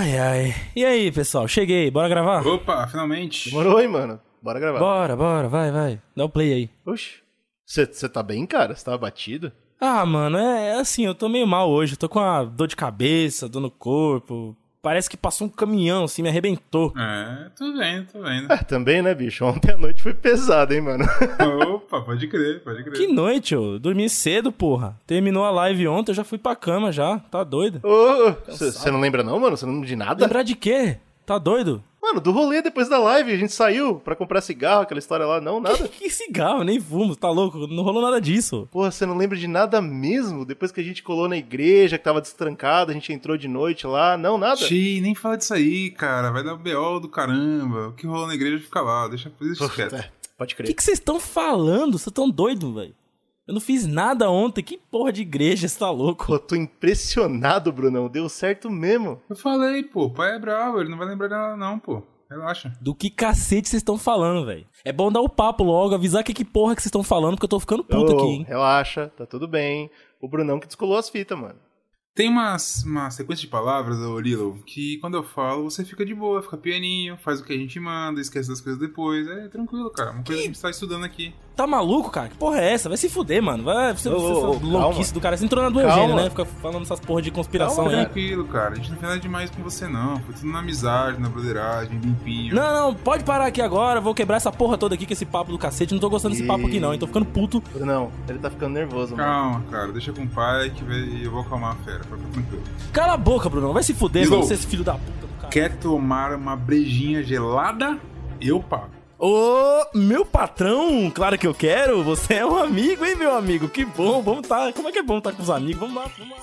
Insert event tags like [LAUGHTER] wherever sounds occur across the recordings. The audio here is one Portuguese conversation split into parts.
Ai, ai. E aí, pessoal? Cheguei, bora gravar? Opa, finalmente. Demorou, hein, mano? Bora gravar. Bora, bora, vai, vai. Dá o play aí. Oxi. Você tá bem, cara? Você tava batido? Ah, mano, é, é assim, eu tô meio mal hoje. Eu tô com uma dor de cabeça, dor no corpo. Parece que passou um caminhão, assim, me arrebentou. É, tô vendo, tô vendo. É, também, né, bicho? Ontem a noite foi pesada, hein, mano? [LAUGHS] Opa, pode crer, pode crer. Que noite, ô. Dormi cedo, porra. Terminou a live ontem, eu já fui pra cama já. Tá doido? Você não lembra não, mano? Você não lembra de nada? Lembrar de quê? Tá doido? Mano, do rolê depois da live, a gente saiu pra comprar cigarro, aquela história lá. Não, nada. que cigarro? Nem fumo, tá louco? Não rolou nada disso. Porra, você não lembra de nada mesmo? Depois que a gente colou na igreja, que tava destrancado, a gente entrou de noite lá. Não, nada. Xi, nem fala disso aí, cara. Vai dar BO do caramba. O que rolou na igreja fica lá. Deixa a isso quieto. É, pode O crer. que que vocês estão falando? Vocês tão doidos, velho? Eu não fiz nada ontem. Que porra de igreja, você tá louco? Pô, tô impressionado, Brunão. Deu certo mesmo. Eu falei, pô, o pai é bravo, ele não vai lembrar dela não, pô. Relaxa. Do que cacete vocês estão falando, velho? É bom dar o papo logo, avisar que que porra que vocês estão falando, porque eu tô ficando puto Ô, aqui, hein? Relaxa, tá tudo bem. O Brunão que descolou as fitas, mano. Tem uma, uma sequência de palavras, ô Lilo, que quando eu falo, você fica de boa, fica pianinho, faz o que a gente manda, esquece das coisas depois. É tranquilo, cara. Uma coisa que a gente tá estudando aqui. Tá maluco, cara? Que porra é essa? Vai se fuder, mano. Vai, você, Ô, você, ô, ô, essa louquice calma. do cara. Você entrou na do Calma. Eugênio, né? Fica falando essas porra de conspiração Calma, aí. Tranquilo, cara. A gente não fez nada demais com você, não. Foi tudo na amizade, na broderagem, limpinho. Não, não, pode parar aqui agora. Vou quebrar essa porra toda aqui com esse papo do cacete. Não tô gostando desse papo aqui, não, hein? Tô ficando puto. Brunão, ele tá ficando nervoso, mano. Calma, cara. Deixa com o pai que eu vou acalmar a fera. Fica tranquilo. Cala a boca, Bruno. Vai se fuder, mano. Você é esse filho da puta do cara. Quer tomar uma brejinha gelada? Eu pago. Ô, meu patrão, claro que eu quero. Você é um amigo, hein, meu amigo? Que bom, vamos tá. Como é que é bom estar com os amigos? Vamos lá, vamos lá.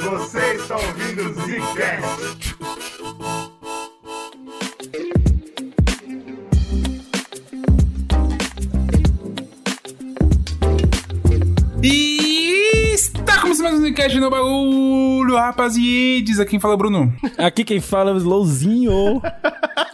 Você está ouvindo o Zcast. E está começando mais um podcast no bagulho, rapaziades. Aqui quem fala é o Bruno. Aqui quem fala é o Slowzinho. [LAUGHS]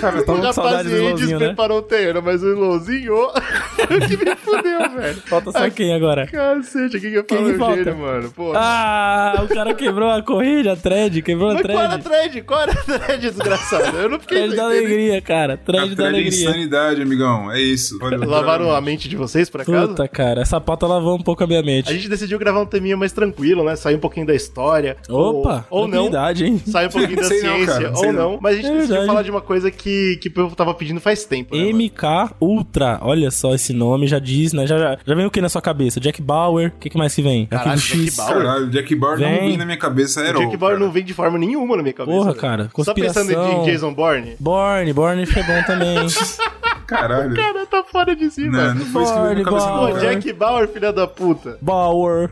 Cara, eu Tava com saudade do Slowzinho, né? preparou o terreno, mas o Slowzinho [LAUGHS] que me fudeu, velho. Falta só quem agora? Cacete, aqui que eu Quem falo? Eugênio, mano. Pô. Ah, o cara quebrou a corrida, a thread, quebrou a mas qual era a thread. thread? Qual era a thread, desgraçado? Eu não fiquei Thread da alegria, cara. Thread da de alegria. insanidade, amigão. É isso. Valeu. Lavaram a mente de vocês, por acaso? Puta, cara, essa pauta lavou um pouco a minha mente. A gente decidiu gravar um teminha mais tranquilo, né? Sair um pouquinho da história. Opa, Ou, ou não. hein? Sai um pouquinho [LAUGHS] da não, ciência, cara, sei ou não. não. Mas a gente É decidiu verdade. falar de uma coisa que, que o povo tava pedindo faz tempo. Né, mano? MK Ultra, olha só esse nome, já diz, né? Já, já, já vem o que na sua cabeça? Jack Bauer, o que, que mais que vem? Caralho, Jack X. Bauer? Caralho, Jack Bauer não Vem. vem na minha cabeça. É O Jack Bauer não vem de forma nenhuma na minha cabeça. Porra, velho. cara, Só pensando em. Jason Bourne? Borne, Borne foi bom também. [LAUGHS] Caralho. Cara, tá fora de si, Não, mano. não foi isso que veio na cabeça, Bauer, não. Jack Bauer, filha da puta. [LAUGHS] Bauer.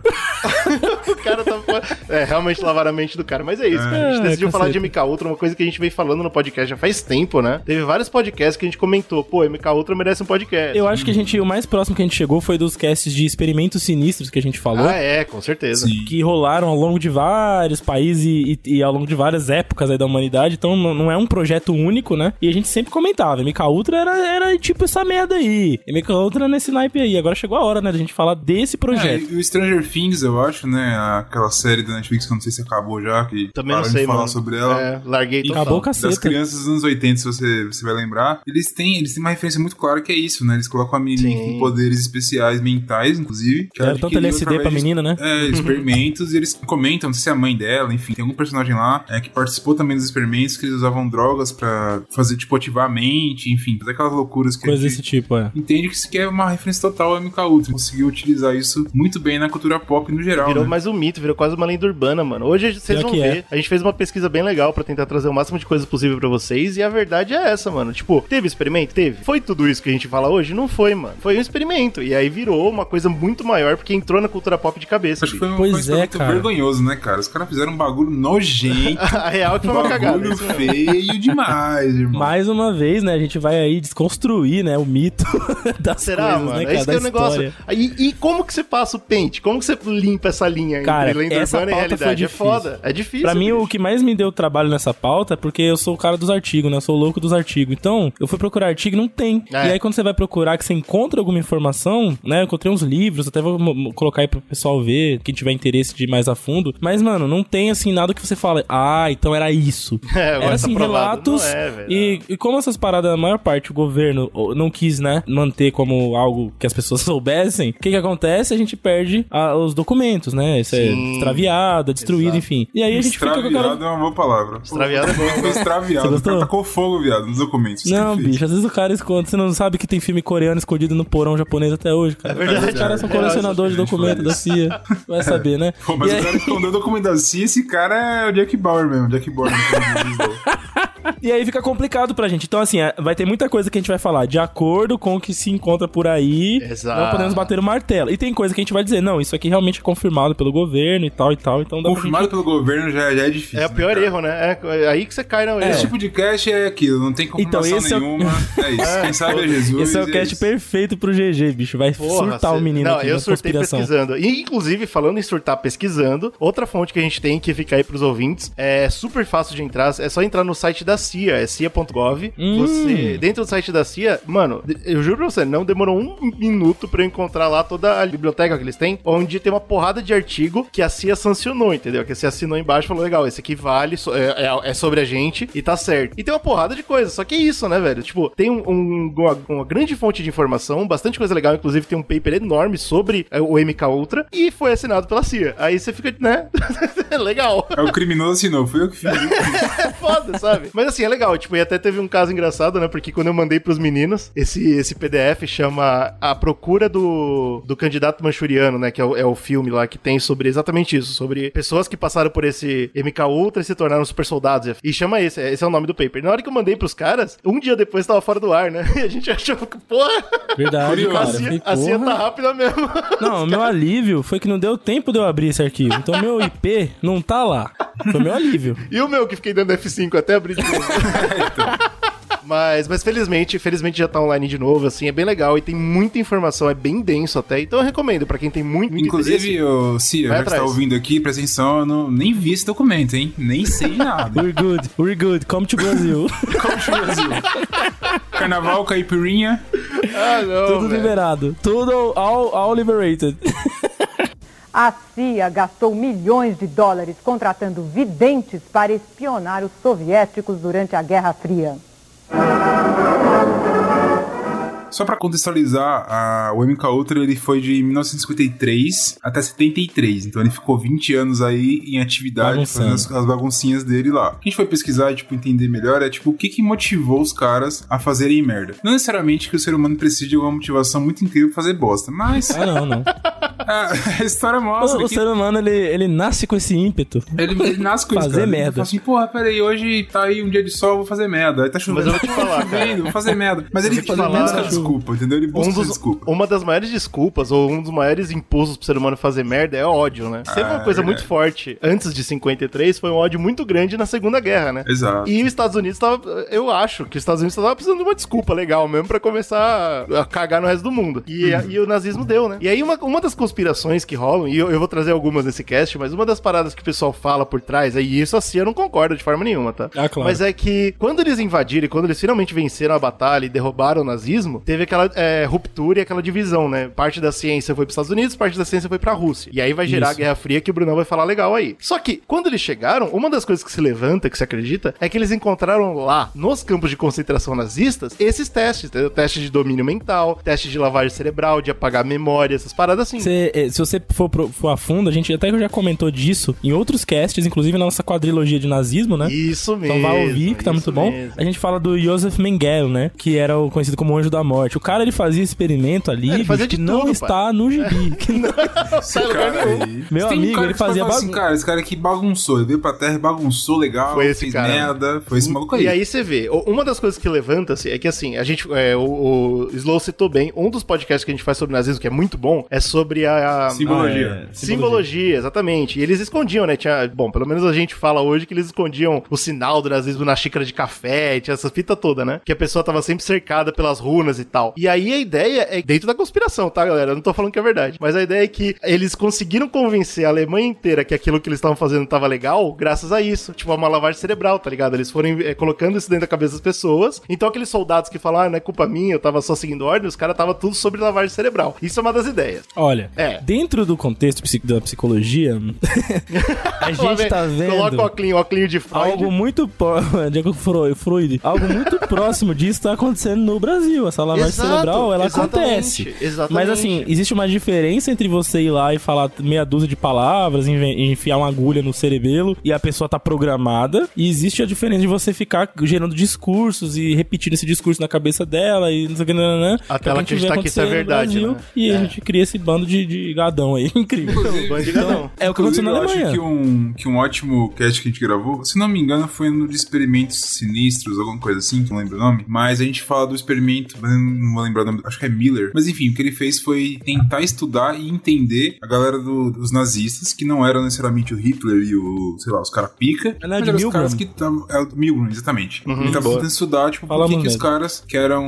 O cara tá fora. É, realmente lavaram a mente do cara. Mas é isso, cara. A gente É, decidiu falar de. MK Ultra, uma coisa que a gente vem falando no podcast já faz tempo, né? Teve vários podcasts que a gente comentou, pô, MK Ultra merece um podcast. Eu acho que a gente, o mais próximo que a gente chegou foi dos casts de experimentos sinistros que a gente falou. Ah, é, com certeza. Sim. Que rolaram ao longo de vários países e, e- e ao longo de várias épocas aí da humanidade, então não, é um projeto único, né? E a gente sempre comentava, MK Ultra era, era tipo essa merda aí, MK Ultra nesse naipe aí. Agora chegou a hora, né, da gente falar desse É, projeto. e o Stranger Things, eu acho, né? Aquela série da Netflix que eu não sei se acabou já, que Também não sei, mano. Sobre ela. É, larguei E total. acabou o Das caceta. crianças dos anos 80, se você, você vai lembrar, eles têm, eles têm uma referência muito clara que é isso, né? Eles colocam a menina com poderes especiais mentais, inclusive. Que ela Era tanto LSD pra de- menina, né? É, [LAUGHS] experimentos, e eles comentam, não sei se é a mãe dela, enfim, tem algum personagem lá é, que participou também dos experimentos que eles usavam drogas pra fazer, tipo, ativar a mente, enfim, fazer aquelas loucuras que Coisa desse tipo, é. entende que isso aqui é uma referência total ao MK Ultra. Conseguiu utilizar isso muito bem na cultura pop no geral, Virou né? mais um mito, virou quase uma lenda urbana, mano. Hoje vocês Pior vão que ver. é. A gente fez uma pesquisa bem legal pra tentar trazer o máximo de coisas possível pra vocês. E a verdade é essa, mano. Tipo, teve experimento? Teve. Foi tudo isso que a gente fala hoje? Não foi, mano. Foi um experimento. E aí virou uma coisa muito maior porque entrou na cultura pop de cabeça. Acho que foi um, Pois é, cara. vergonhoso, né, cara? Os caras fizeram um bagulho nojento, [LAUGHS] a real é que foi uma cagada. bagulho mesmo. feio demais, irmão. Mais uma vez, né, a gente vai aí desconstruir, né, o mito [LAUGHS] das Será, coisas, mano? né, é cara, isso que da é o negócio. E, e como que você passa o pente? Como que você limpa essa linha Cara, entre lenda essa urbana e realidade? É difícil. foda. É difícil. Pra mim, bicho. o que mais me deu trabalho nessa pauta é porque eu sou o cara dos artigos, né? Eu sou o louco dos artigos. Então, eu fui procurar artigo e não tem. É. E aí, quando você vai procurar que você encontra alguma informação, né? Eu encontrei uns livros, até vou colocar aí pro pessoal ver, quem tiver interesse de ir mais a fundo. Mas, mano, não tem, assim, nada que você fale, ah, então era isso. [LAUGHS] É, era, tá assim, relatos. É, e, e como essas paradas, a maior parte, o governo não quis, né? Manter como algo que as pessoas [LAUGHS] soubessem, o que que acontece? A gente perde ah, os documentos, né? Isso é extraviado, é destruído, Exato. enfim. E aí a gente fica com aquela... é uma boa palavra. Extraviado é bom. Foi extraviado. Você O cara gostou? tacou fogo, viado, nos documentos. Não, fez. bicho, às vezes o cara esconde. Você não sabe que tem filme coreano escondido no porão japonês até hoje, cara. É verdade. Os caras são É, colecionadores de documentos da CIA. Vai saber, né? Pô, mas E o aí- cara escondeu o documento da CIA, esse cara é o Jack Bauer mesmo. Jack Bauer. [LAUGHS] E aí fica complicado pra gente. Então, assim, é, vai ter muita coisa que a gente vai falar de acordo com o que se encontra por aí. Exato. Não podemos bater o martelo. E tem coisa que a gente vai dizer, não, isso aqui realmente é confirmado pelo governo e tal e tal. Então dá pra Confirmado pelo governo já, já é difícil. É o pior né, erro, né? É aí que você cai na Esse erro. tipo de cast é aquilo, não tem confirmação esse é o- nenhuma. É, isso. [LAUGHS] Quem sabe é Jesus. Esse é o cast isso. perfeito pro GG, bicho. Vai Porra, surtar cê- o menino Não, aqui eu na surtei conspiração. pesquisando. E, inclusive, falando em surtar pesquisando, outra fonte que a gente tem que fica aí pros ouvintes é super fácil de entrar. É só entrar no site da CIA, é cia.gov. Hum. Você, dentro do site da CIA, mano, eu juro pra você, não demorou um minuto pra eu encontrar lá toda a biblioteca que eles têm, onde tem uma porrada de artigo que a CIA sancionou, entendeu? Que a CIA assinou embaixo e falou: legal, esse aqui vale, é, é- é sobre a gente e tá certo. E tem uma porrada de coisa, só que é isso, né, velho? Tipo, tem um- um- uma, uma grande fonte de informação, bastante coisa legal, inclusive tem um paper enorme sobre é, o MK Ultra e foi assinado pela CIA. Aí você fica, né? [LAUGHS] legal. É o criminoso assinou, fui eu que fiz. É [LAUGHS] foda, sabe? Mas assim, é legal. Tipo, e até teve um caso engraçado, né? Porque quando eu mandei pros meninos, esse, esse PDF chama A Procura do, do Candidato Manchuriano, né? Que é o, é o filme lá que tem sobre exatamente isso. Sobre pessoas que passaram por esse MK Ultra e se tornaram super soldados. E chama esse, esse é o nome do paper. Na hora que eu mandei pros caras, um dia depois tava fora do ar, né? [LAUGHS] E a gente achou que, porra, Verdade, [LAUGHS] cara. a Eu CIA, falei, a CIA porra. tá rápida mesmo. [LAUGHS] Não, o meu alívio foi que não deu tempo de eu abrir esse arquivo. Então meu IP não tá lá. Foi meu alívio. E o meu que fiquei dando F5 até abrir de. [LAUGHS] Mas, mas felizmente, felizmente já tá online de novo, assim, é bem legal e tem muita informação, é bem denso até. Então eu recomendo pra quem tem muito. Inclusive, ô, Cia, já que você tá atrás. ouvindo aqui, presta atenção, eu não, nem vi esse documento, hein? Nem sei de [LAUGHS] nada. We're good, we're good. Come to Brasil. [LAUGHS] Como chama o Brasil? Carnaval, caipirinha. Ah, não, Tudo velho. liberado. Tudo all, all liberated. A CIA gastou milhões de dólares contratando videntes para espionar os soviéticos durante a Guerra Fria. Só pra contextualizar, a, o MK Ultra ele foi de 1953 até 73, então ele ficou 20 anos aí em atividade, fazendo as, as baguncinhas dele lá. O que a gente foi pesquisar e, tipo, entender melhor é, tipo, o que que motivou os caras a fazerem merda. Não necessariamente que o ser humano precise de alguma motivação muito incrível pra fazer bosta, mas Ah, não, não. a, [LAUGHS] a história mostra O, o que ser humano, ele, ele nasce com esse ímpeto. ele, ele nasce com isso, Fazer cara. Ele merda. fala assim, porra, peraí, hoje tá aí um dia de sol, vou fazer merda. Aí tá chovendo. Mas eu vou te falar, tá chovendo, vou fazer merda. Mas ele ele falar, busca cara. Desculpa, entendeu? Ele busca Um dos, desculpa. uma das maiores desculpas, ou um dos maiores impulsos pro ser humano fazer merda é ódio, né? Sempre uma Ah, coisa é muito forte. Antes de 53, foi um ódio muito grande na Segunda Guerra, né? Exato. E os Estados Unidos tava. Eu acho que os Estados Unidos tava precisando de uma desculpa legal mesmo pra começar a cagar no resto do mundo. E, Uhum. e o nazismo deu, né? E aí, uma, uma das conspirações que rolam, e eu, eu vou trazer algumas nesse cast, mas uma das paradas que o pessoal fala por trás, aí isso a CIA não concorda de forma nenhuma, tá? Ah, claro. Mas é que quando eles invadiram, e quando eles finalmente venceram a batalha e derrubaram o nazismo, teve aquela é, ruptura e aquela divisão, né? Parte da ciência foi pros Estados Unidos, parte da ciência foi pra Rússia. E aí vai gerar Isso. a Guerra Fria que o Brunão vai falar legal aí. Só que, quando eles chegaram, uma das coisas que se levanta, que se acredita, é que eles encontraram lá, nos campos de concentração nazistas, esses testes, entendeu? Testes de domínio mental, testes de lavagem cerebral, de apagar memória, essas paradas assim. Você, eh, se você for, pro- for a fundo, a gente até já comentou disso em outros casts, inclusive na nossa quadrilogia de nazismo, né? Isso mesmo. Então vai ouvir, que tá muito bom. mesmo. A gente fala do Joseph Mengele, né? Que era o conhecido como Anjo da Morte. Morte. O cara, ele fazia experimento ali É, ele fazia que de não tudo, está no gibi. Que [LAUGHS] não- Sai lugar nenhum. aí- Meu Tem um amigo, cara ele que fazia fala assim, cara, esse cara aqui bagunçou. Ele veio pra terra e bagunçou legal, Foi esse fez cara. merda. Foi esse maluco aí. E aí você vê, uma das coisas que levanta-se é que assim, a gente, é, o, o Slow citou bem, um dos podcasts que a gente faz sobre nazismo, que é muito bom, é sobre a... a- Simbologia. Ah, é. Simbologia, exatamente. E eles escondiam, né? Tinha, bom, pelo menos a gente fala hoje que eles escondiam o sinal do nazismo na xícara de café, tinha essa fita toda, né? Que a pessoa tava sempre cercada pelas runas e tal. E aí a ideia é dentro da conspiração, tá, galera? Eu não tô falando que é verdade. Mas a ideia é que eles conseguiram convencer a Alemanha inteira que aquilo que eles estavam fazendo tava legal, graças a isso. Tipo, a uma lavagem cerebral, tá ligado? Eles foram eh, colocando isso dentro da cabeça das pessoas. Então aqueles soldados que falam, ah, não é culpa minha, eu tava só seguindo ordem, os caras tava tudo sobre lavagem cerebral. Isso é uma das ideias. Olha, É. dentro do contexto da psicologia, [LAUGHS] a gente tá vendo Coloca o óculos, óculos de Freud. algo muito [LAUGHS] Freud, algo muito próximo disso tá acontecendo no Brasil. Essa lavagem Exato, cerebral, ela exatamente, acontece. exatamente. Mas assim, existe uma diferença entre você ir lá e falar meia dúzia de palavras, enfiar uma agulha no cerebelo e a pessoa tá programada, e existe a diferença de você ficar gerando discursos e repetindo esse discurso na cabeça dela e não sei o que, nananã, Até que é o ela a gente vê acreditar que isso é verdade, Brasil, né? E É. a gente cria esse bando de, de gadão aí, [LAUGHS] incrível. Bando de gadão. É o que aconteceu na eu acho Alemanha. que um, que um ótimo cast que a gente gravou, se não me engano, foi no de experimentos sinistros, alguma coisa assim, que não lembro o nome. Mas a gente fala do experimento, eu não vou lembrar o nome, acho que é Miller. Mas enfim, o que ele fez foi tentar estudar e entender a galera do- dos nazistas, que não eram necessariamente o Hitler e o, sei lá, os caras pica. Ela é de eram os Milgram. caras que estavam. É o Milgram, exatamente. Uhum, ele tava tentando estudar, tipo, por Falamos que, que os caras que eram.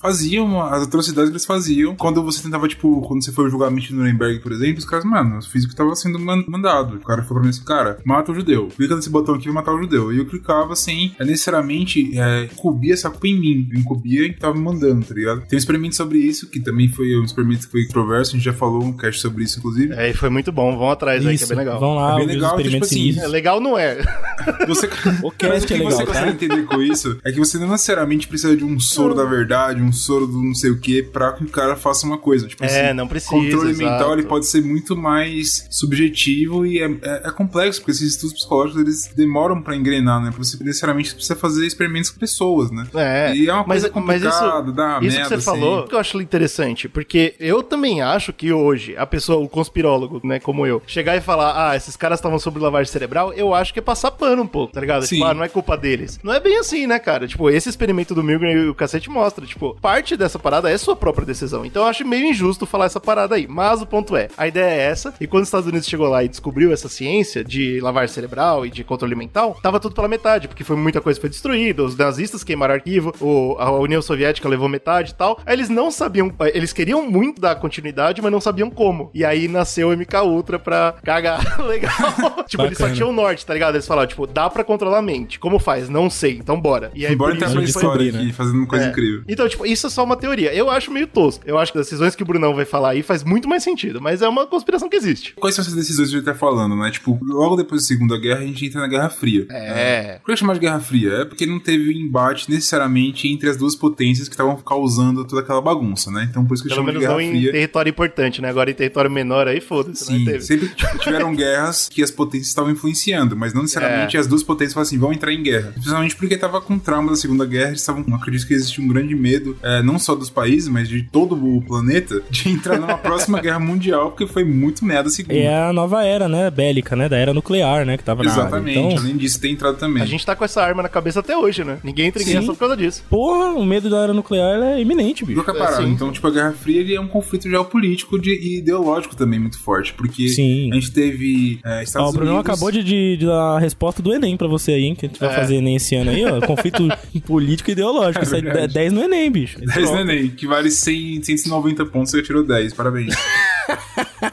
faziam as atrocidades que eles faziam. Quando você tentava, tipo, quando você foi o julgamento de Nuremberg, por exemplo, os caras, mano, eu fiz o que tava sendo man- mandado. O cara falou pra mim assim, cara, mata o judeu. Clica nesse botão aqui e matar o judeu. E eu clicava sem é, necessariamente é, incubir essa culpa em mim. Eu incubia e tava me mandando, tá ligado? Tem um experimento sobre isso, que também foi um experimento que foi controverso, a gente já falou um cast sobre isso, inclusive. É, e foi muito bom. Vão atrás aí, que é Isso, bem legal. vão lá, É bem ouvir os legal, experimentos tipo assim. É, legal não é. [LAUGHS] Você, [LAUGHS] O que é legal, você tá? consegue entender com isso é que você não necessariamente precisa de um soro da verdade, um soro do não sei o que, pra que o cara faça uma coisa. Tipo É, assim, não precisa, controle exato. mental ele pode ser muito mais subjetivo e é, é- é complexo, porque esses estudos psicológicos eles demoram pra engrenar, né? Você necessariamente precisa fazer experimentos com pessoas, né? É, E é uma mas, coisa mas isso, complicada, dá isso merda, que você assim. falou, que eu acho interessante, porque eu também acho que hoje, a pessoa, o conspirólogo, né, como eu, chegar e falar, ah, esses caras estavam sobre lavagem cerebral, eu acho que é passar pano um pouco, tá ligado? Sim. Tipo, ah, não é culpa deles. Não é bem assim, né, cara? Tipo, esse experimento do Milgram e o cacete mostra, tipo, parte dessa parada é sua própria decisão. Então eu acho meio injusto falar essa parada aí. Mas o ponto é, a ideia é essa, e quando os Estados Unidos chegou lá e descobriu essa ciência de lavagem cerebral e de controle mental, tava tudo pela metade, porque foi muita coisa que foi destruída, os nazistas queimaram arquivo, o- a União Soviética levou metade e tal. Aí eles não sabiam, eles queriam muito dar continuidade, mas não sabiam como. E aí nasceu o MK Ultra pra cagar [LAUGHS] legal. tipo, eles só Bacana. tinham o norte, tá ligado? Eles falaram, tipo, dá pra controlar a mente. Como faz? Não sei, então bora. E aí Embora tenha isso uma eles história aqui, né? fazendo uma coisa é. incrível. Então, tipo, isso é só uma teoria. Eu acho meio tosco. Eu acho que as decisões que o Brunão vai falar aí faz muito mais sentido, mas é uma conspiração que existe. Quais são essas decisões que gente tá falando, né? Tipo, logo depois da Segunda Guerra, a gente entra na Guerra Fria. É. Por que chamar de Guerra Fria? É porque não teve embate necessariamente entre as duas potências que estavam causando toda aquela bagunça, né? Então por isso que eu Pelo chamo de menos Guerra não em Fria. território importante, né? Agora em território menor aí, foda-se, né? Sim, Teve. sempre tipo, tiveram guerras que as potências estavam influenciando, mas não necessariamente É. as duas potências falaram assim, vão entrar em guerra. Principalmente porque tava com trauma da Segunda Guerra, eles estavam, acredito que existia um grande medo, é, não só dos países, mas de todo o planeta, de entrar numa [LAUGHS] próxima guerra mundial, porque foi muito merda a Segunda. É a nova era, né, bélica, né, da era nuclear, né, que tava na área. Exatamente, Então, além disso, tem entrado também. A gente tá com essa arma na cabeça até hoje, né? Ninguém entra em Sim. guerra só por causa disso. porra, o medo da era nuclear ela é iminente, bicho. Nunca. É, sim. Então, tipo, a Guerra Fria ele é um conflito geopolítico de, e ideológico também muito forte. Porque Sim. a gente teve é, Ó, Estados o Bruno Unidos... acabou de, de- de dar a resposta do Enem pra você aí, hein, que a gente vai É. fazer Enem esse ano aí, ó. Conflito [LAUGHS] político e ideológico. É Isso aí é verdade. 10 no Enem, bicho. 10 no Enem, que vale 100, 190 pontos, você tirou 10. Parabéns.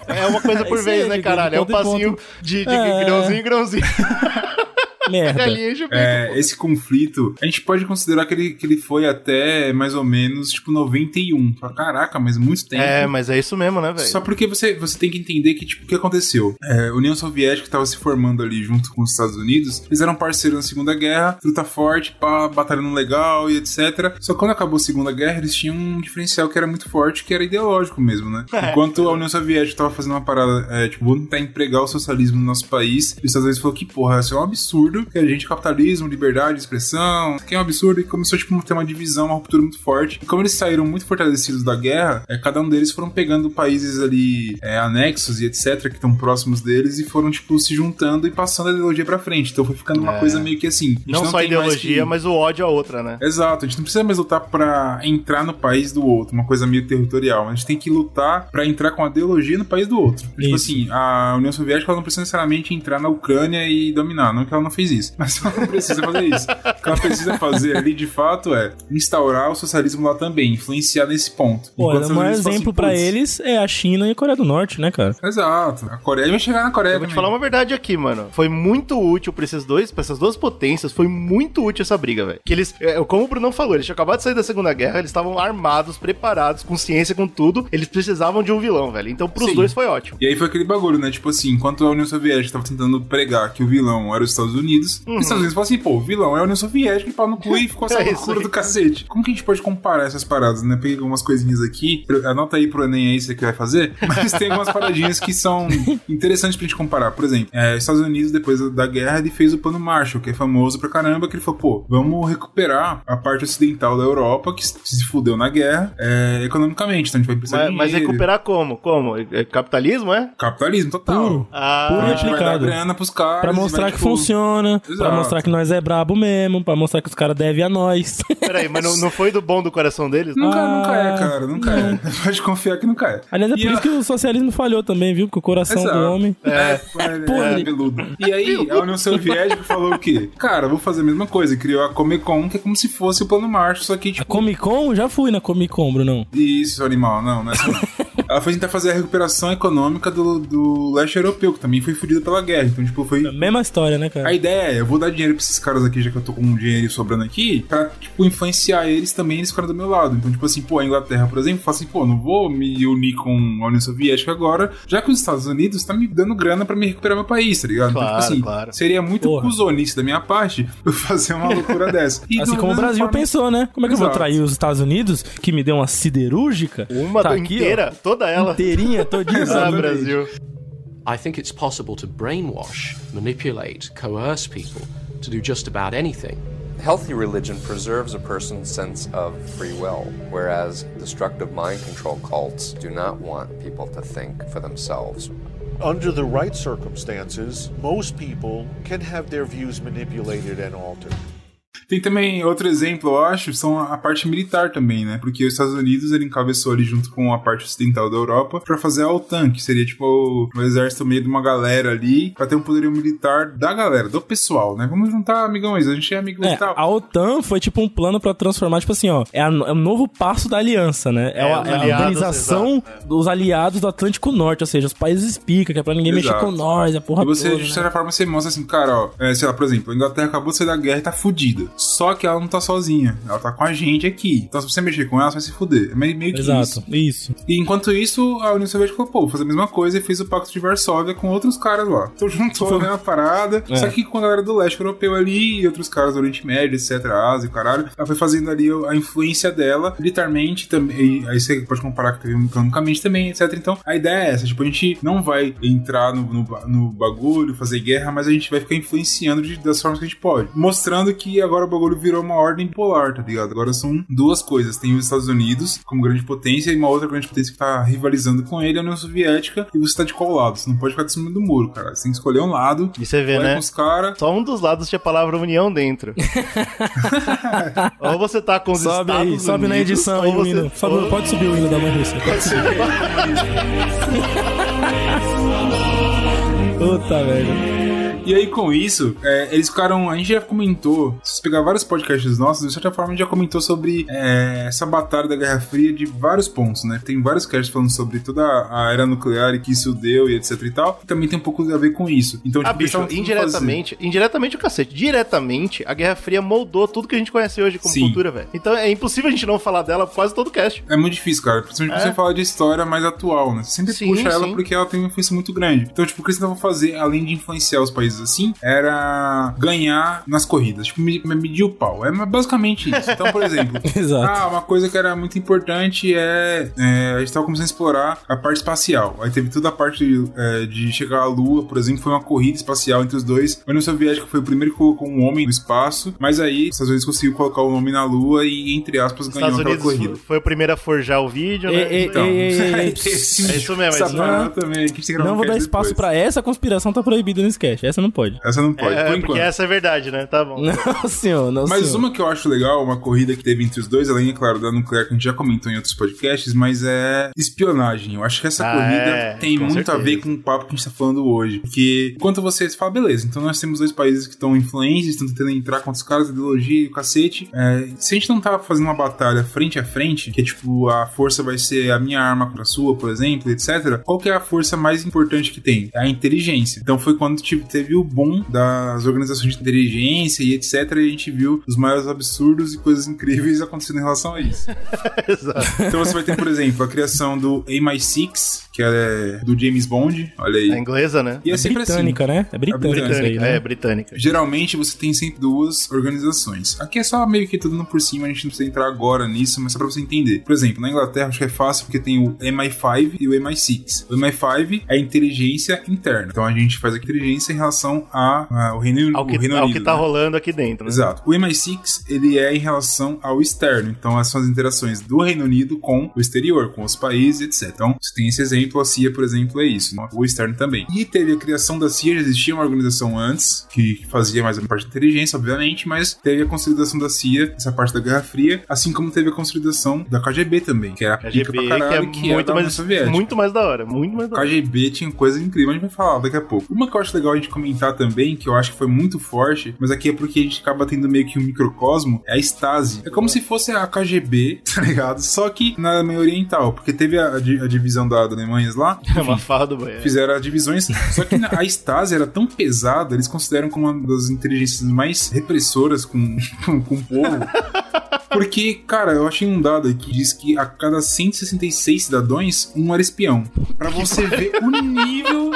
É uma coisa por isso vez, né, caralho? É um passinho de, de É. grãozinho em grãozinho. [LAUGHS] Merda. Bico. É, esse conflito, a gente pode considerar que ele, que ele foi até mais ou menos, tipo, 91. Fala, Caraca, mas muito tempo. É, mas é isso mesmo, né, velho? Só porque você, você tem que entender que, tipo, o que aconteceu? É, a União Soviética estava se formando ali junto com os Estados Unidos. Eles eram parceiros na Segunda Guerra, truta forte, pá, batalhando legal e etc. Só que quando acabou a Segunda Guerra, eles tinham um diferencial que era muito forte, que era ideológico mesmo, né? [LAUGHS] É. Enquanto a União Soviética estava fazendo uma parada, é, tipo, vamos tentar empregar o socialismo no nosso país, e os Estados Unidos falou que, porra, isso é um absurdo, absurdo, que a gente capitalismo, liberdade, expressão, que é um absurdo, e começou tipo, a ter uma divisão, uma ruptura muito forte. E como eles saíram muito fortalecidos da guerra, é, cada um deles foram pegando países ali é, anexos e etc, que estão próximos deles, e foram, tipo, se juntando e passando a ideologia pra frente. Então foi ficando uma É. coisa meio que assim. gente Não, só a ideologia, que- mas o ódio a outra, né? Exato, a gente não precisa mais lutar pra entrar no país do outro, uma coisa meio territorial. A gente tem que lutar pra entrar com a ideologia no país do outro. Tipo Isso. assim, a União Soviética ela não precisa necessariamente entrar na Ucrânia e dominar, não que ela não fez isso, mas ela não precisa fazer isso. O que ela precisa fazer ali, de fato, é instaurar o socialismo lá também, influenciar nesse ponto. Pô, Enquanto os o maior Unidos exemplo assim, eles é a China e a Coreia do Norte, né, cara? "Putz, Exato. A Coreia vai chegar na Coreia Eu vou te falar uma verdade aqui, mano. Foi muito útil pra esses dois, pra essas duas potências, foi muito útil essa briga, velho. Que eles, é, como o Brunão falou, eles tinham acabado de sair da Segunda Guerra, eles estavam armados, preparados, com ciência, com tudo. Eles precisavam de um vilão, velho. Então pros Sim. dois foi ótimo. E aí foi aquele bagulho, né? Tipo assim, enquanto a União Soviética tava tentando pregar que o vilão era os Estados Unidos, os Estados Unidos falaram assim, pô, vilão é a União Soviética, e pau no cu e ficou essa [LAUGHS] É loucura do cacete. Como que a gente pode comparar essas paradas, né? Peguei algumas coisinhas aqui, anota aí pro Enem aí se você quer fazer, [LAUGHS] mas tem algumas paradinhas que são interessantes pra gente comparar. Por exemplo, é, Estados Unidos, depois da guerra, ele fez o plano Marshall, que é famoso pra caramba, que ele falou, pô, vamos recuperar a parte ocidental da Europa, que se fudeu na guerra, é, economicamente, então a gente vai precisar Mas, de mas recuperar como? Como? É- é capitalismo, é? Capitalismo total. Puro. Ah, Puro A gente vai dar grana pros caras. Pra mostrar vai, que tipo, funciona, pra Exato. mostrar que nós é brabo mesmo, pra mostrar que os caras devem a nós. [LAUGHS] Peraí, mas não, não foi do bom do coração deles? Nunca, Ah, nunca é, cara. Nunca é. [LAUGHS] Pode confiar que nunca é. Aliás, é E por a- isso que o socialismo falhou também, viu? Porque o coração Exato. do homem. É, Podre. é, [LAUGHS] peludo. E aí, a União Soviética falou o quê? Cara, vou fazer a mesma coisa. Criou a Comic Con, que é como se fosse o plano Marshall, só que, A tipo... Comic Con, já fui na Comic Con, Brunão. Isso, animal. Não, não é assim. Ela foi tentar fazer a recuperação econômica do, do leste europeu, que também foi fudido pela guerra. Então, tipo, foi... Mesma história, né, cara? A ideia é, eu vou dar dinheiro pra esses caras aqui, já que eu tô com um dinheiro sobrando aqui, pra, tipo, influenciar eles também, eles ficarem do meu lado. Então, tipo assim, pô, a Inglaterra, por exemplo, fala assim, pô, não vou me unir com a União Soviética agora, já que os Estados Unidos tá me dando grana pra me recuperar meu país, tá ligado? Claro, então, tipo assim, claro. seria muito cuzonice da minha parte [LAUGHS] eu fazer uma loucura [LAUGHS] dessa. E Assim como o Brasil forma- pensou, né? Como é que eu vou Exato. trair os Estados Unidos, que me deu uma siderúrgica? Uma Tá aqui, ó, inteira, toda ela. Inteirinha, todinha. [LAUGHS] Ah, Brasil. I think it's possible to brainwash, manipulate, coerce people to do just about anything. Healthy religion preserves a person's sense of free will, whereas destructive mind control cults do not want people to think for themselves. Under the right circumstances, most people can have their views manipulated and altered. Tem também outro exemplo, eu acho, são a parte militar também, né? Porque os Estados Unidos ele encabeçou ali junto com a parte ocidental da Europa pra fazer a OTAN, que seria tipo um exército meio de uma galera ali, pra ter um poderio militar da galera, do pessoal, né? Vamos juntar amigões, a gente é amigo É, e tal. a OTAN foi tipo um plano pra transformar, tipo assim, ó, é, a- é o novo passo da aliança, né? É, É, a, é a aliados, organização dos aliados do Atlântico Norte, ou seja, os países pica, que é pra ninguém mexer Exato. com nós, a porra E você, toda, de né? certa forma, você mostra assim, cara, ó, é, sei lá, por exemplo, a Inglaterra acabou de sair da guerra e tá fudida. Só que ela não tá sozinha, ela tá com a gente aqui. Então, se você mexer com ela, você vai se fuder. É meio, que isso. Exato, isso. E enquanto isso, a União Soviética falou, pô, vou fazer a mesma coisa e fez o Pacto de Varsóvia com outros caras lá. Então [LAUGHS] juntou a mesma parada, É. só que com a galera do leste europeu ali e outros caras do Oriente Médio, etc, Ásia, caralho. Ela foi fazendo ali a influência dela, militarmente também, e aí você pode comparar com economicamente também, etc. Então, a ideia é essa, tipo, a gente não vai entrar no, no, no bagulho, fazer guerra, mas a gente vai ficar influenciando de- das formas que a gente pode. Mostrando que agora o bagulho virou uma ordem polar, tá ligado? Agora são duas coisas. Tem os Estados Unidos como grande potência e uma outra grande potência que tá rivalizando com ele, a União Soviética, e você tá de qual lado? Você não pode ficar de cima do muro, cara. Você tem que escolher um lado. E você vê, né? com os caras. Só um dos lados tinha a palavra união dentro. [LAUGHS] ou você tá com os Sobe Estados aí, sobe na Unidos, edição aí o você- hino. Sobe- ou- pode subir o hino da mãe Rússia. Puta, velho. E aí, com isso, é, eles ficaram. A gente já comentou. Se você pegar vários podcasts nossos, de certa forma, a gente já comentou sobre é, essa batalha da Guerra Fria de vários pontos, né? Tem vários casts falando sobre toda a era nuclear e que isso deu e etc e tal. E também tem um pouco a ver com isso. Então, Ah, tipo, bicho, tavam tentando indiretamente, indiretamente o cacete. Diretamente, a Guerra Fria moldou tudo que a gente conhece hoje como Sim. cultura, velho. Então é impossível a gente não falar dela quase todo cast. É muito difícil, cara. Principalmente quando É. você fala de história mais atual, né? Você sempre Sim, puxa ela sim. porque ela tem uma influência muito grande. Então, tipo, o que eles tentavam fazer, além de influenciar os países coisas assim era ganhar nas corridas, tipo, me- me- medir o pau. É basicamente isso. Então, por exemplo, [LAUGHS] Exato. ah, uma coisa que era muito importante é, é, a gente tava começando a explorar a parte espacial. Aí teve toda a parte é, de chegar à Lua, por exemplo, foi uma corrida espacial entre os dois. A União Soviética foi o primeiro que colocou um homem no espaço, mas aí os Estados Unidos conseguiu colocar o homem na Lua e, entre aspas, ganhou Estados aquela Unidos corrida. foi o primeiro a forjar o vídeo, né? Ei, ei, Então, [LAUGHS] tem esse É isso mesmo, é isso mesmo. Não um vou dar espaço depois. pra essa conspiração tá proibida no sketch. Essa não pode. Essa não pode, É, por porque enquanto. essa é verdade, né? Tá bom. [LAUGHS] Não, senhor, não, Mas senhor. uma que eu acho legal, uma corrida que teve entre os dois, além, é claro, da nuclear que a gente já comentou em outros podcasts, mas é espionagem. Eu acho que essa Ah, corrida é, tem muito a certeza. ver com o papo que a gente tá falando hoje. Porque enquanto você fala, beleza, então nós temos dois países que estão influentes, estão tentando entrar contra os caras, ideologia e o cacete. É, se a gente não tá fazendo uma batalha frente a frente, que é tipo, a força vai ser a minha arma contra a sua, por exemplo, etc., qual que é a força mais importante que tem? É a inteligência. Então foi quando tipo, teve o boom das organizações de inteligência e etc., e a gente viu os maiores absurdos e coisas incríveis acontecendo em relação a isso. [LAUGHS] Exato. Então você vai ter, por exemplo, a criação do A-6, que é do James Bond, olha aí. É inglesa, né? E é sempre assim. Britânica, né? É britânica, aí, Britânica, né? é, britânica. Geralmente você tem sempre duas organizações. Aqui é só meio que tudo por cima, a gente não precisa entrar agora nisso, mas só pra você entender. Por exemplo, na Inglaterra acho que é fácil porque tem o MI5 e o MI6. O MI5 é a inteligência interna. Então a gente faz a inteligência em relação a, a- o Reino, Ao que, o Reino ao Unido. que tá né? rolando aqui dentro, né? Exato. O MI6, ele é em relação ao externo. Então, essas são as interações do Reino Unido com o exterior, com os países, etc. Então, você tem esse exemplo, a CIA, por exemplo, é isso. né? O externo também. E teve a criação da CIA, já existia uma organização antes, que fazia mais a parte de inteligência, obviamente, mas teve a consolidação da CIA, essa parte da Guerra Fria, assim como teve a consolidação da KGB também, que era a pica pra caralho, que que, é era muito mais, muito mais da hora, muito mais da hora. KGB tinha coisa incrível, a gente vai falar daqui a pouco. Uma que eu acho legal a gente comentar também, que eu acho que foi muito forte, mas aqui é porque a gente acaba tendo meio que um microcosmo, é a Stasi. É como se fosse a KGB, [LAUGHS] tá ligado? Só que na Alemanha Oriental, porque teve a, a divisão da, da Alemanha lá, É uma farra do banheiro. fizeram as divisões. Só que a Stasi era tão pesada, eles consideram como uma das inteligências mais repressoras com, [LAUGHS] com, com o povo. Porque, cara, eu achei um dado aqui que diz que a cada 166 cidadãos, um era espião. Pra você ver o nível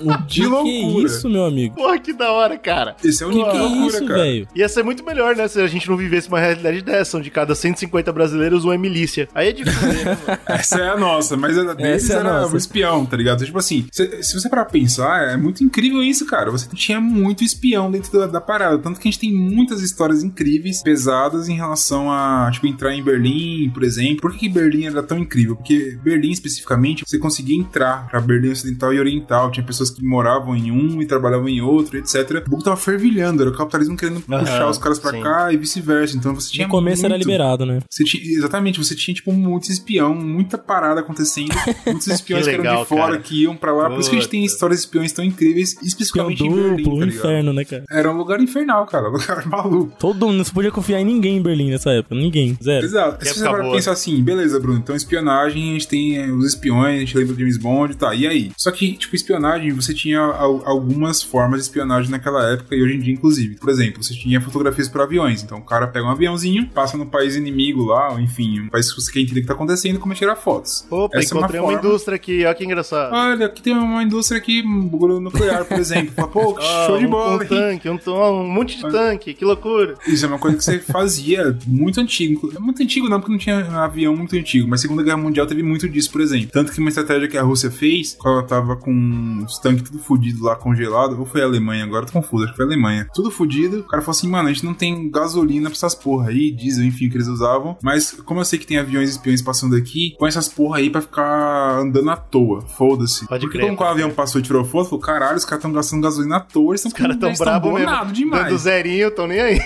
O [LAUGHS] de que, loucura. que é isso, meu amigo? Porra, que da hora, cara. Esse é o Que que de é loucura, isso, cara. velho? Ia ser muito melhor, né? Se a gente não vivesse uma realidade dessa, onde cada 150 brasileiros um é milícia. Aí é difícil, né, mano? [LAUGHS] Essa é a nossa, mas a deles é a era nossa. o espião, tá ligado? Tipo assim, se, se você parar pra pensar, é muito incrível isso, cara. Você tinha muito espião dentro da, da parada. Tanto que a gente tem muitas histórias incríveis, pesadas em relação a, tipo, entrar em Berlim, por exemplo. Por que, que Berlim era tão incrível? Porque Berlim, especificamente, você conseguia entrar pra Berlim Ocidental e Oriental. Tinha pessoas que moravam em um e trabalhavam em outro, etc. O buco tava fervilhando, era o capitalismo querendo Aham, puxar os caras pra sim. cá e vice-versa. Então você tinha No começo era muito- liberado, né? você tinha, exatamente, você tinha, tipo, muito espião, muita parada acontecendo, [LAUGHS] muitos espiões Que que, eram de fora, cara. que iam pra lá. Por isso que a gente tem histórias de espiões tão incríveis, especificamente em duplo, Berlim, um tá inferno, né, cara? Era um lugar infernal, cara, [LAUGHS] um lugar maluco. Todo mundo, não se podia confiar em ninguém em Berlim nessa época. Ninguém, zero. Exato. Se você para pensar assim, beleza, Bruno, então espionagem, a gente tem eh, os espiões, a gente lembra do James Bond, tá, e aí? Só que, tipo, espionagem, você tinha al- algumas formas de espionagem naquela época e hoje em dia, inclusive. Por exemplo, você tinha fotografias para aviões, então o cara pega um aviãozinho, passa no país inimigo lá, ou enfim, um país que você quer entender o que tá acontecendo, como tirar fotos. Opa, Essa é uma encontrei uma, forma- indústria aqui, olha que engraçado. Olha, aqui tem uma indústria aqui, um nuclear, por exemplo. Fala, Pô, [LAUGHS] Ah, show de um- bola, Um hein? tanque, um, um monte de tanque, que loucura. Isso é uma coisa que você fazia muito antigo. Muito antigo não, porque não tinha avião muito antigo, mas Segunda Guerra Mundial teve muito disso, por exemplo. Tanto que uma estratégia que a Rússia fez, quando ela tava com os tanques tudo fudido lá, congelado, ou foi a Alemanha agora, tô confuso, acho que foi a Alemanha. Tudo fudido, o cara falou assim, mano, a gente não tem gasolina pra essas porra aí, diesel, enfim, que eles usavam, mas como eu sei que tem aviões espiões passando aqui, põe essas porra aí pra ficar andando à toa, foda-se. Pode Porque crer, quando o avião passou e tirou foto, falou, caralho, os caras estão gastando gasolina à toa, eles estão Os caras tão bravos mesmo. demais. Dando zerinho, tão nem aí.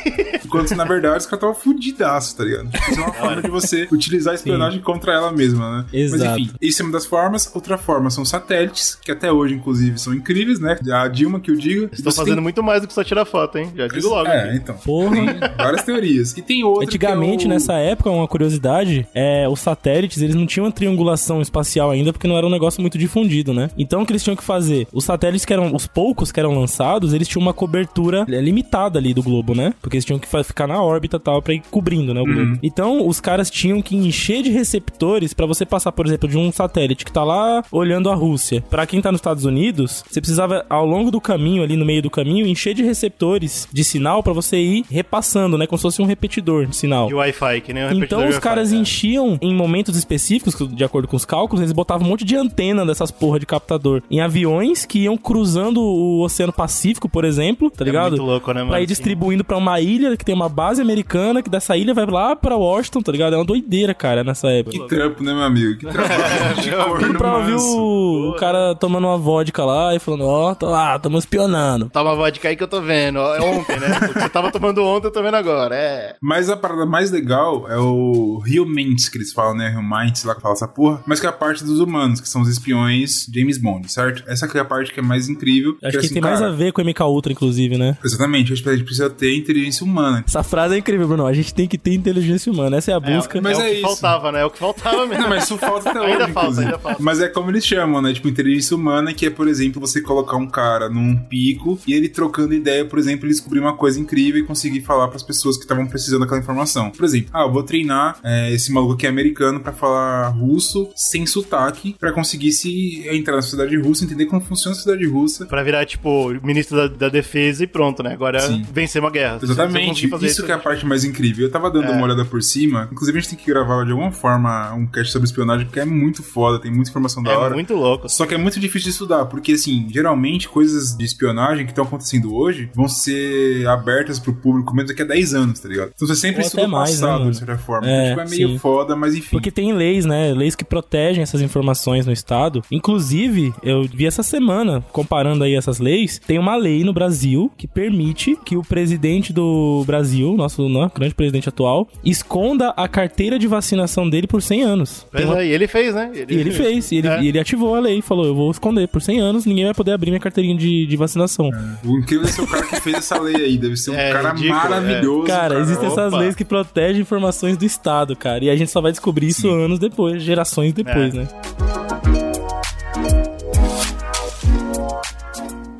Enquanto, na verdade, os caras estavam fudidaço, tá ligado? Isso é uma [LAUGHS] forma de você utilizar a espionagem contra ela mesma, né? Exato. Mas enfim, isso é uma das formas. Outra forma são satélites, que até hoje, inclusive, são incríveis, né? A Dilma que eu diga. Estou fazendo tem- muito mais do que só tirar foto, hein? Já digo logo. É, aqui. então. Porra. Tem várias teorias. E tem outra. Antigamente, que é o... nessa época, uma curiosidade, é, os satélites, eles não tinham uma triangulação espacial ainda, porque não era um negócio muito difundido, né? Então, o que eles tinham que fazer? Os satélites que eram, os poucos que eram lançados, eles tinham uma cobertura é, limitada ali do globo, né? Porque eles tinham que ficar na órbita e tal, pra ir cobrindo, né, o globo. Então, os caras tinham que encher de receptores pra você passar, por exemplo, de um satélite que tá lá olhando a Rússia. Pra quem tá nos Estados Unidos, Unidos, você precisava, ao longo do caminho, ali no meio do caminho, encher de receptores de sinal pra você ir repassando, né? Como se fosse um repetidor de sinal. De Wi-Fi, que nem um repetidor Então os caras é. enchiam em momentos específicos, de acordo com os cálculos, eles botavam um monte de antena dessas porra de captador em aviões que iam cruzando o Oceano Pacífico, por exemplo, tá ligado? muito louco, né, mano? Pra ir distribuindo pra uma ilha que tem uma base americana, que dessa ilha vai lá pra Washington, tá ligado? É uma doideira, cara, nessa época. Que trampo, né, meu amigo? Que corno Tudo [LAUGHS] pra ouvir o, o cara tomando uma vodka lá e falando, ó, tô lá, tamo espionando. Toma vodka aí que eu tô vendo. ó, É ontem, né? O que você tava tomando ontem, eu tô vendo agora. É. Mas a parada mais legal é o Rio Mints, que eles falam, né? Rio Mints, lá que fala essa porra. Mas que é a parte dos humanos, que são os espiões James Bond, certo? Essa que é a parte que é mais incrível. Acho que, que assim, tem mais cara, a ver com o MK Ultra, inclusive, né? Exatamente, a gente precisa ter inteligência humana. Essa frase é incrível, Bruno. A gente tem que ter inteligência humana. Essa é a busca. mas é, é o que isso. faltava, né? É o que faltava [LAUGHS] mesmo. Não, mas isso falta até hoje, Ainda falta, ainda falta. Mas é como eles chamam, né? Tipo, inteligência humana, que é, por exemplo, você colocar um cara num pico e ele trocando ideia, por exemplo, ele descobrir uma coisa incrível e conseguir falar pras pessoas que estavam precisando daquela informação. Por exemplo, ah, eu vou treinar é, esse maluco aqui americano pra falar russo sem sotaque, pra conseguir se entrar na sociedade russa, entender como funciona a sociedade russa. Pra virar, tipo, ministro da, da defesa e pronto, né? Agora Sim. vencer uma guerra. Exatamente, fazer isso que é a parte mais incrível. Eu tava dando É. uma olhada por cima, inclusive a gente tem que gravar de alguma forma um cast sobre espionagem, porque é muito foda, tem muita informação da É hora. muito louco. Só que é muito difícil de estudar, porque assim, geralmente coisas de espionagem que estão acontecendo hoje vão ser abertas pro público mesmo daqui a 10 anos, tá ligado? Então você sempre estuda o né, passado, mano? de certa forma. É, então, tipo, é meio sim. foda, mas enfim. Porque tem leis, né? Leis que protegem essas informações no Estado. Inclusive, eu vi essa semana, comparando aí essas leis, tem uma lei no Brasil que permite que o presidente do Brasil, nosso né, grande presidente atual, esconda a carteira de vacinação dele por 100 anos. Pois uma- e ele fez, né? E ele [LAUGHS] fez, e ele, É. e ele ativou a lei, falou: eu vou esconder por 100 anos, ninguém vai poder abrir minha carteirinha de, de vacinação. O incrível é ser o cara que fez essa lei aí. Deve ser um É, cara ridículo, maravilhoso. Cara, existem essas Opa. leis que protegem informações do Estado, cara. E a gente só vai descobrir isso anos depois, gerações depois, É. né?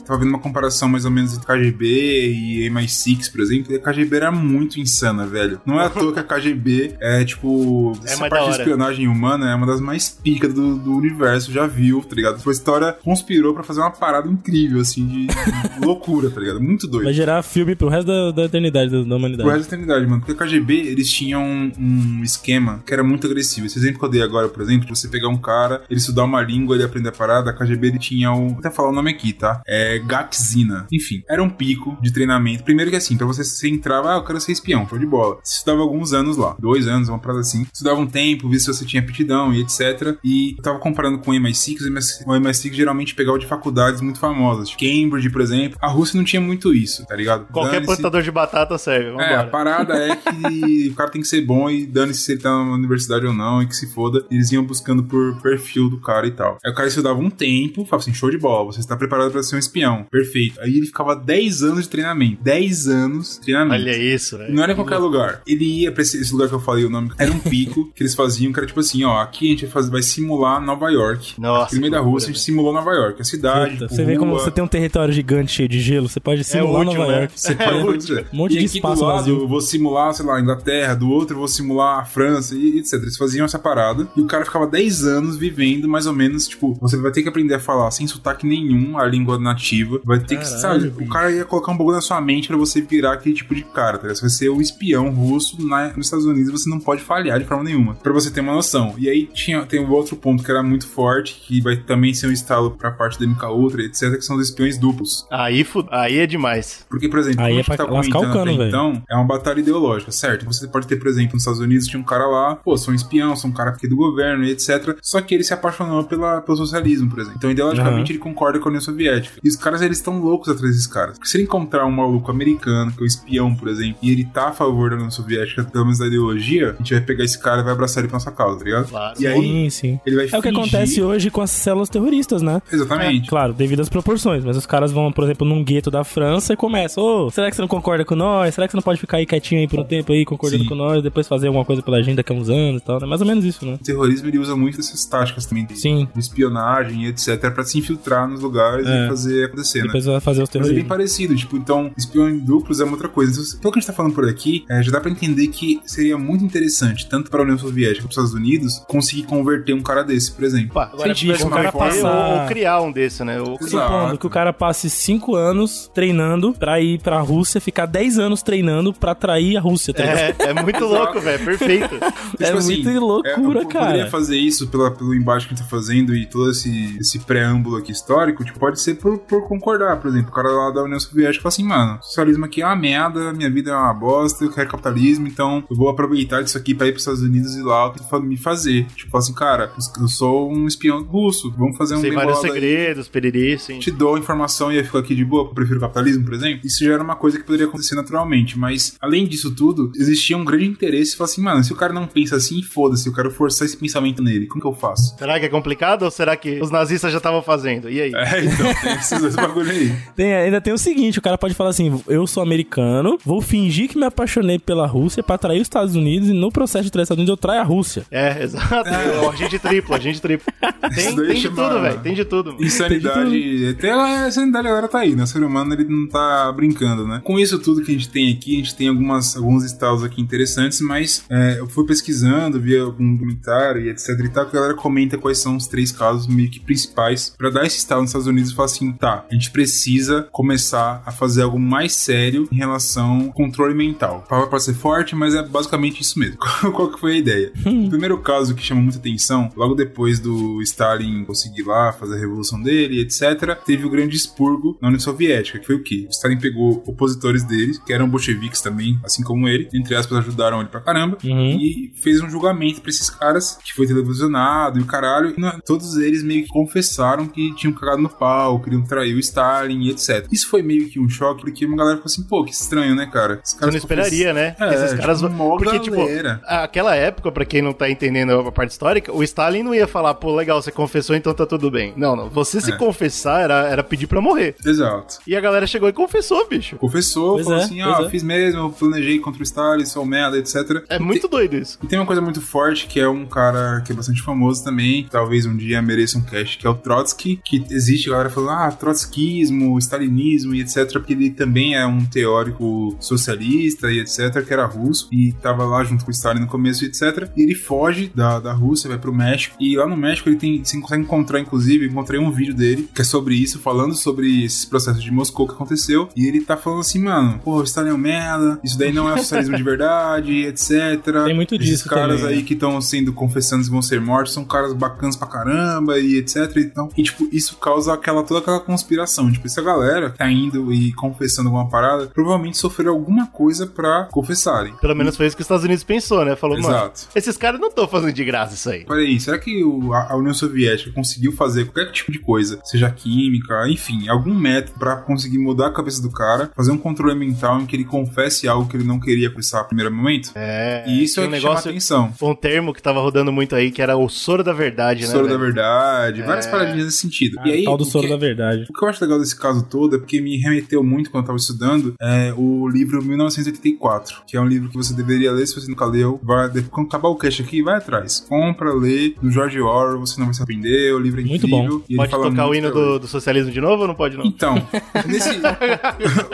Tava vendo uma comparação mais ou menos entre KGB e MI6, por exemplo, e a KGB era muito insana, velho. Não é à toa que a KGB é, tipo, É essa parte de espionagem humana é uma das mais picas do, do universo, já viu, tá ligado? Tipo, a história conspirou pra fazer uma parada incrível, assim, de, de [LAUGHS] loucura, tá ligado? Muito doido. Vai gerar filme pro resto da, da eternidade da, da humanidade. Pro resto da eternidade, mano. Porque a KGB, eles tinham um, um esquema que era muito agressivo. Esse exemplo que eu dei agora, por exemplo, você pegar um cara, ele estudar uma língua, ele aprender a parada, a KGB, ele tinha um... Vou até falar o nome aqui, tá? É Gaxina. Enfim, era um pico de treinamento. Primeiro que assim, pra você, você entrava, ah, eu quero ser espião, show de bola. Você estudava alguns anos lá, dois anos, uma parada assim. Estudava um tempo, via se você tinha aptidão e etc. E eu tava comparando com o MI6, o MI6 o MI6 geralmente pegava de faculdades muito famosas. Tipo Cambridge, por exemplo. A Rússia não tinha muito isso, tá ligado? Qualquer plantador de batata serve. É, a parada é que [LAUGHS] o cara tem que ser bom e dane-se se ele tá na universidade ou não, e que se foda. Eles iam buscando por perfil do cara e tal. Aí o cara estudava um tempo, falava assim: show de bola, você está preparado pra ser um espião. Perfeito. Aí ele ficava 10 anos de treinamento. 10 anos de treinamento. Olha isso, velho. Não era em qualquer lugar. Ele ia pra esse, esse lugar que eu falei o nome. Era um pico [LAUGHS] que eles faziam, que era tipo assim: ó, aqui a gente vai, fazer, vai simular Nova York. Nossa, no meio da Rússia, a gente simulou Nova York. A cidade. Puta, tipo, você vê como rua. você tem um território gigante cheio de gelo, você pode simular útil, Nova né? York. [LAUGHS] Você É pode útil. Um monte e de aqui espaço do lado, vazio. eu vou simular, sei lá, a Inglaterra, do outro eu vou simular a França e etc. Eles faziam essa parada e o cara ficava 10 anos vivendo mais ou menos, tipo, você vai ter que aprender a falar sem sotaque nenhum a língua nativa. Vai ter que, Caralho, sabe, bicho. o cara ia colocar um bagulho na sua mente pra você virar aquele tipo de cara, tá ligado? Você vai ser o espião russo na- nos Estados Unidos, você não pode falhar de forma nenhuma. Pra você ter uma noção. E aí tinha, tem um outro ponto que era muito forte, que vai também ser um estalo pra parte da MK Ultra, etc, que são os espiões duplos. Aí, fu- aí é demais. Porque, por exemplo, Aí é pra tá lascar o comentando cano, até velho. então, é uma batalha ideológica, certo? Você pode ter, por exemplo, nos Estados Unidos tinha um cara lá, pô, sou um espião, sou um cara aqui do governo etc. Só que ele se apaixonou pela, pelo socialismo, por exemplo. Então, ideologicamente, Aham. ele concorda com a União Soviética. E os caras, eles estão loucos atrás desses caras. Porque se ele encontrar um maluco americano, que é um espião, por exemplo, e ele tá a favor da União Soviética, pelo menos da ideologia, a gente vai pegar esse cara e vai abraçar ele pra nossa causa, tá ligado? Claro. E aí, Sim, sim. ele vai É o que fingir- acontece hoje com as células terroristas, né? Exatamente. Claro, devido às proporções, mas os caras vão, por exemplo, num gueto da França e começam, ô, será que você não concorda com nós? Será que você não pode ficar aí quietinho aí por um tempo aí, concordando Sim. com nós, depois fazer alguma coisa pela gente daqui a uns anos e tal, né? Mais ou menos isso, né? O terrorismo ele usa muito dessas táticas também de, Sim. de espionagem e etc. pra se infiltrar nos lugares É. e fazer acontecer, né? Depois vai fazer os Mas é bem parecido, tipo, então, espião em duplos é uma outra coisa. Então, pelo que a gente tá falando por aqui, é, já dá pra entender que seria muito interessante, tanto pra União Soviética quanto para os Estados Unidos, conseguir converter um cara desse, por exemplo. Pá, agora Científico, tivesse o cara passar- ou, ou criar um desse, né? Ou. Supondo que o cara passe 5 anos treinando pra ir pra Rússia, ficar 10 anos treinando pra atrair a Rússia, tá ligado? É, é muito louco, velho. Perfeito. [LAUGHS] É muita loucura, eu cara. poderia fazer isso pela, pelo embate que a gente tá fazendo e todo esse, esse preâmbulo aqui histórico, tipo, pode ser por, por concordar, por exemplo, o cara lá da União Soviética fala assim, mano, socialismo aqui é uma merda, minha vida é uma bosta, eu quero capitalismo, então eu vou aproveitar disso aqui pra ir pros Estados Unidos e lá me fazer. Tipo, assim, cara, eu sou um espião russo, vamos fazer um Sei bem vários aí. segredos, periri, sim. te dou a informação e eu fico aqui de boa, porque eu prefiro capitalismo, por exemplo, isso já era uma coisa que poderia acontecer naturalmente. Mas, além disso tudo, existia um grande interesse. Falar assim, mano, se o cara não pensa assim, foda-se, eu quero forçar esse pensamento nele. Como que eu faço? Será que é complicado ou será que os nazistas já estavam fazendo? E aí? É, então, tem [LAUGHS] esses dois bagulho aí. [LAUGHS] Tem- ainda tem o seguinte, o cara pode falar assim, eu sou americano, vou fingir que me apaixonei pela Rússia pra atrair os Estados Unidos e no processo de trair os Estados Unidos eu traio a Rússia. É, exato. O agente triplo, agente triplo. [LAUGHS] Tem, daí tem de tudo, velho. Tem de tudo. mano. Insanidade. Até a insanidade agora tá aí, né? O ser humano ele não tá brincando, né? Com isso tudo que a gente tem aqui, a gente tem algumas, alguns estados aqui interessantes, mas é, eu fui pesquisando, vi algum comentário e etc e tal, que a galera comenta quais são os três casos meio que principais pra dar esse estado nos Estados Unidos e falar assim: tá, a gente precisa começar a fazer algo mais sério em relação ao controle mental. A palavra pode ser forte, mas é basicamente isso mesmo. [LAUGHS] Qual que foi a ideia? O primeiro caso que chama muita atenção, logo depois do Stalin conseguir lá fazer a revolução dele, etc., teve o grande expurgo na União Soviética, que foi o quê? O Stalin pegou opositores deles, que eram bolcheviques também, assim como ele, entre aspas, ajudaram ele pra caramba, Uhum. e fez um julgamento pra esses caras, que foi televisionado e o caralho, e todos eles meio que confessaram que tinham cagado no pau, queriam trair o Stalin e etc. Isso foi meio que um choque, porque uma galera ficou assim, pô, que estranho, né, cara? Esses Você caras não esperaria, né? É, Esses caras tipo, Porque, tipo, galera. aquela época, pra quem não tá entendendo a parte histórica, o Stalin não ia falar, pô, legal, você confessou, então tá tudo bem. Não, não. Você se É. confessar era, era pedir pra morrer. Exato. E a galera chegou e confessou, bicho. Confessou, Pois falou é, assim, ah, é. fiz mesmo, eu planejei contra o Stalin, sou merda, etc. É E muito doido isso. E tem uma coisa muito forte, que é um cara que é bastante famoso também, que talvez um dia mereça um cast, que é o Trotsky, que existe a galera falando, ah, trotskismo, stalinismo e etc, porque ele também é um teórico socialista e etc, que era russo, e tava lá junto com o Stalin no começo e etc, e ele foge da, da Rússia, vai pro México, e lá no México ele tem, você consegue encontrar, inclusive, encontrei um vídeo dele, que é sobre isso, falando sobre esses processos de Moscou que aconteceu, e ele tá falando assim, mano, pô, o Stalin é um merda, isso daí não é socialismo de verdade, [LAUGHS] etc. Tem muito Esses disso caras também, aí né? que estão sendo confessando que vão ser mortos são caras bacanas pra caramba e etc. Então, e tipo, isso causa aquela toda aquela conspiração. Tipo, essa galera tá indo e confessando alguma parada, provavelmente sofreram alguma coisa pra confessarem. Pelo menos foi isso que os Estados Unidos pensou, né? Falou, mano, Exato. esses caras não estão fazendo de graça isso aí. Peraí, será que o- a, União Soviética conseguiu fazer qualquer tipo de coisa, seja química, enfim, algum método pra conseguir mudar a cabeça do cara, fazer um controle mental em que ele confesse algo que ele não queria confessar no primeiro momento? É. E isso é um que chama negócio, atenção. um termo que tava rodando muito aí, que era o soro da verdade, né? Soro da velho? verdade, várias É. paradinhas nesse sentido. Ah, e aí, tal do soro que- da verdade. O que eu acho legal desse caso todo é porque me remeteu muito quando eu tava estudando é o livro 1984, que é um livro que você deveria ler se você nunca leu. Vai, quando acabar o cast aqui, vai atrás. Compra, lê, do George Orwell, você não vai se arrepender, o livro é Muito incrível. bom. Pode tocar o hino do, do socialismo de novo ou não pode não? então, [LAUGHS] nesse,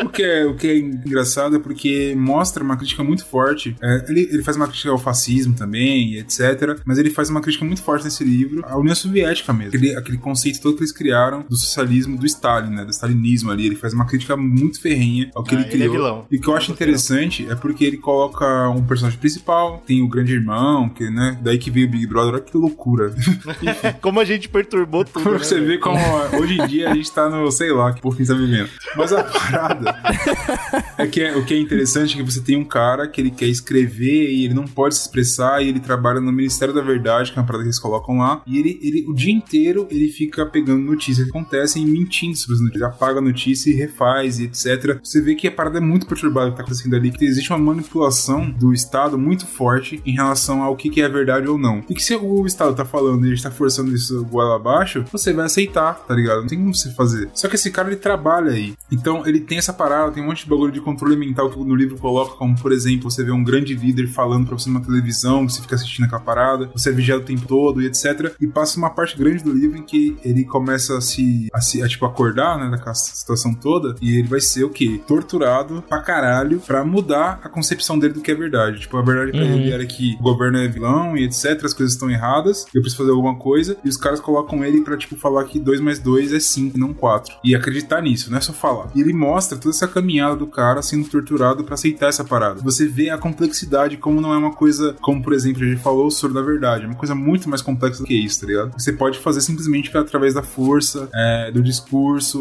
o, que é, o que é engraçado é porque mostra uma crítica muito forte. É, ele, ele faz uma crítica ao fascismo também, etc. Mas ele faz uma crítica muito forte nesse livro à União Soviética mesmo. Aquele, aquele conceito todo que eles criaram do socialismo do Stalin, né? Do stalinismo ali. Ele faz uma crítica muito ferrenha ao que Ah, ele ele é criou. vilão. E o que eu acho interessante é porque ele coloca um personagem principal, tem o grande irmão, que, né? Daí que veio o Big Brother. Olha que loucura. [LAUGHS] Como a gente perturbou [LAUGHS] tudo. Né, você ver como hoje em dia a gente tá no, sei lá, que a gente tá vivendo. Mas a parada [LAUGHS] é que é- o que é interessante é que você tem um cara que ele quer escrever e ele não pode se expressar e ele trabalha no Ministério da Verdade, que é uma parada que eles colocam lá, e ele, ele o dia inteiro ele fica pegando notícias que acontecem e mentindo sobre notícias. Ele apaga a notícia e refaz e etc. Você vê que a parada é muito perturbada que tá acontecendo ali, que existe uma manipulação do Estado muito forte em relação ao que, que é verdade ou não. E que se o Estado tá falando e ele tá forçando isso goela abaixo, você vai aceitar, tá ligado? Não tem como você fazer. Só que esse cara ele trabalha aí. Então ele tem essa parada, tem um monte de bagulho de controle mental que no livro coloca, como por exemplo, você vê um grande líder falando pra você numa televisão, você fica assistindo aquela parada, você é vigiado o tempo todo e etc. E passa uma parte grande do livro em que ele começa a se, a se a, tipo, tipo, acordar, né, daquela situação toda, e ele vai ser o quê? Torturado pra caralho pra mudar a concepção dele do que é verdade. Tipo, a verdade pra Uhum. ele era que o governo é vilão e etc, as coisas estão erradas, eu preciso fazer alguma coisa, e os caras colocam ele pra, tipo, falar que 2 mais 2 é 5, não 4. E acreditar nisso, não é só falar. E ele mostra toda essa caminhada do cara sendo torturado pra aceitar essa parada. Você vê a complexidade, como não é uma coisa, como por exemplo, a gente falou, o soro da verdade. É uma coisa muito mais complexa do que isso, tá ligado? Você pode fazer simplesmente através da força, é, do discurso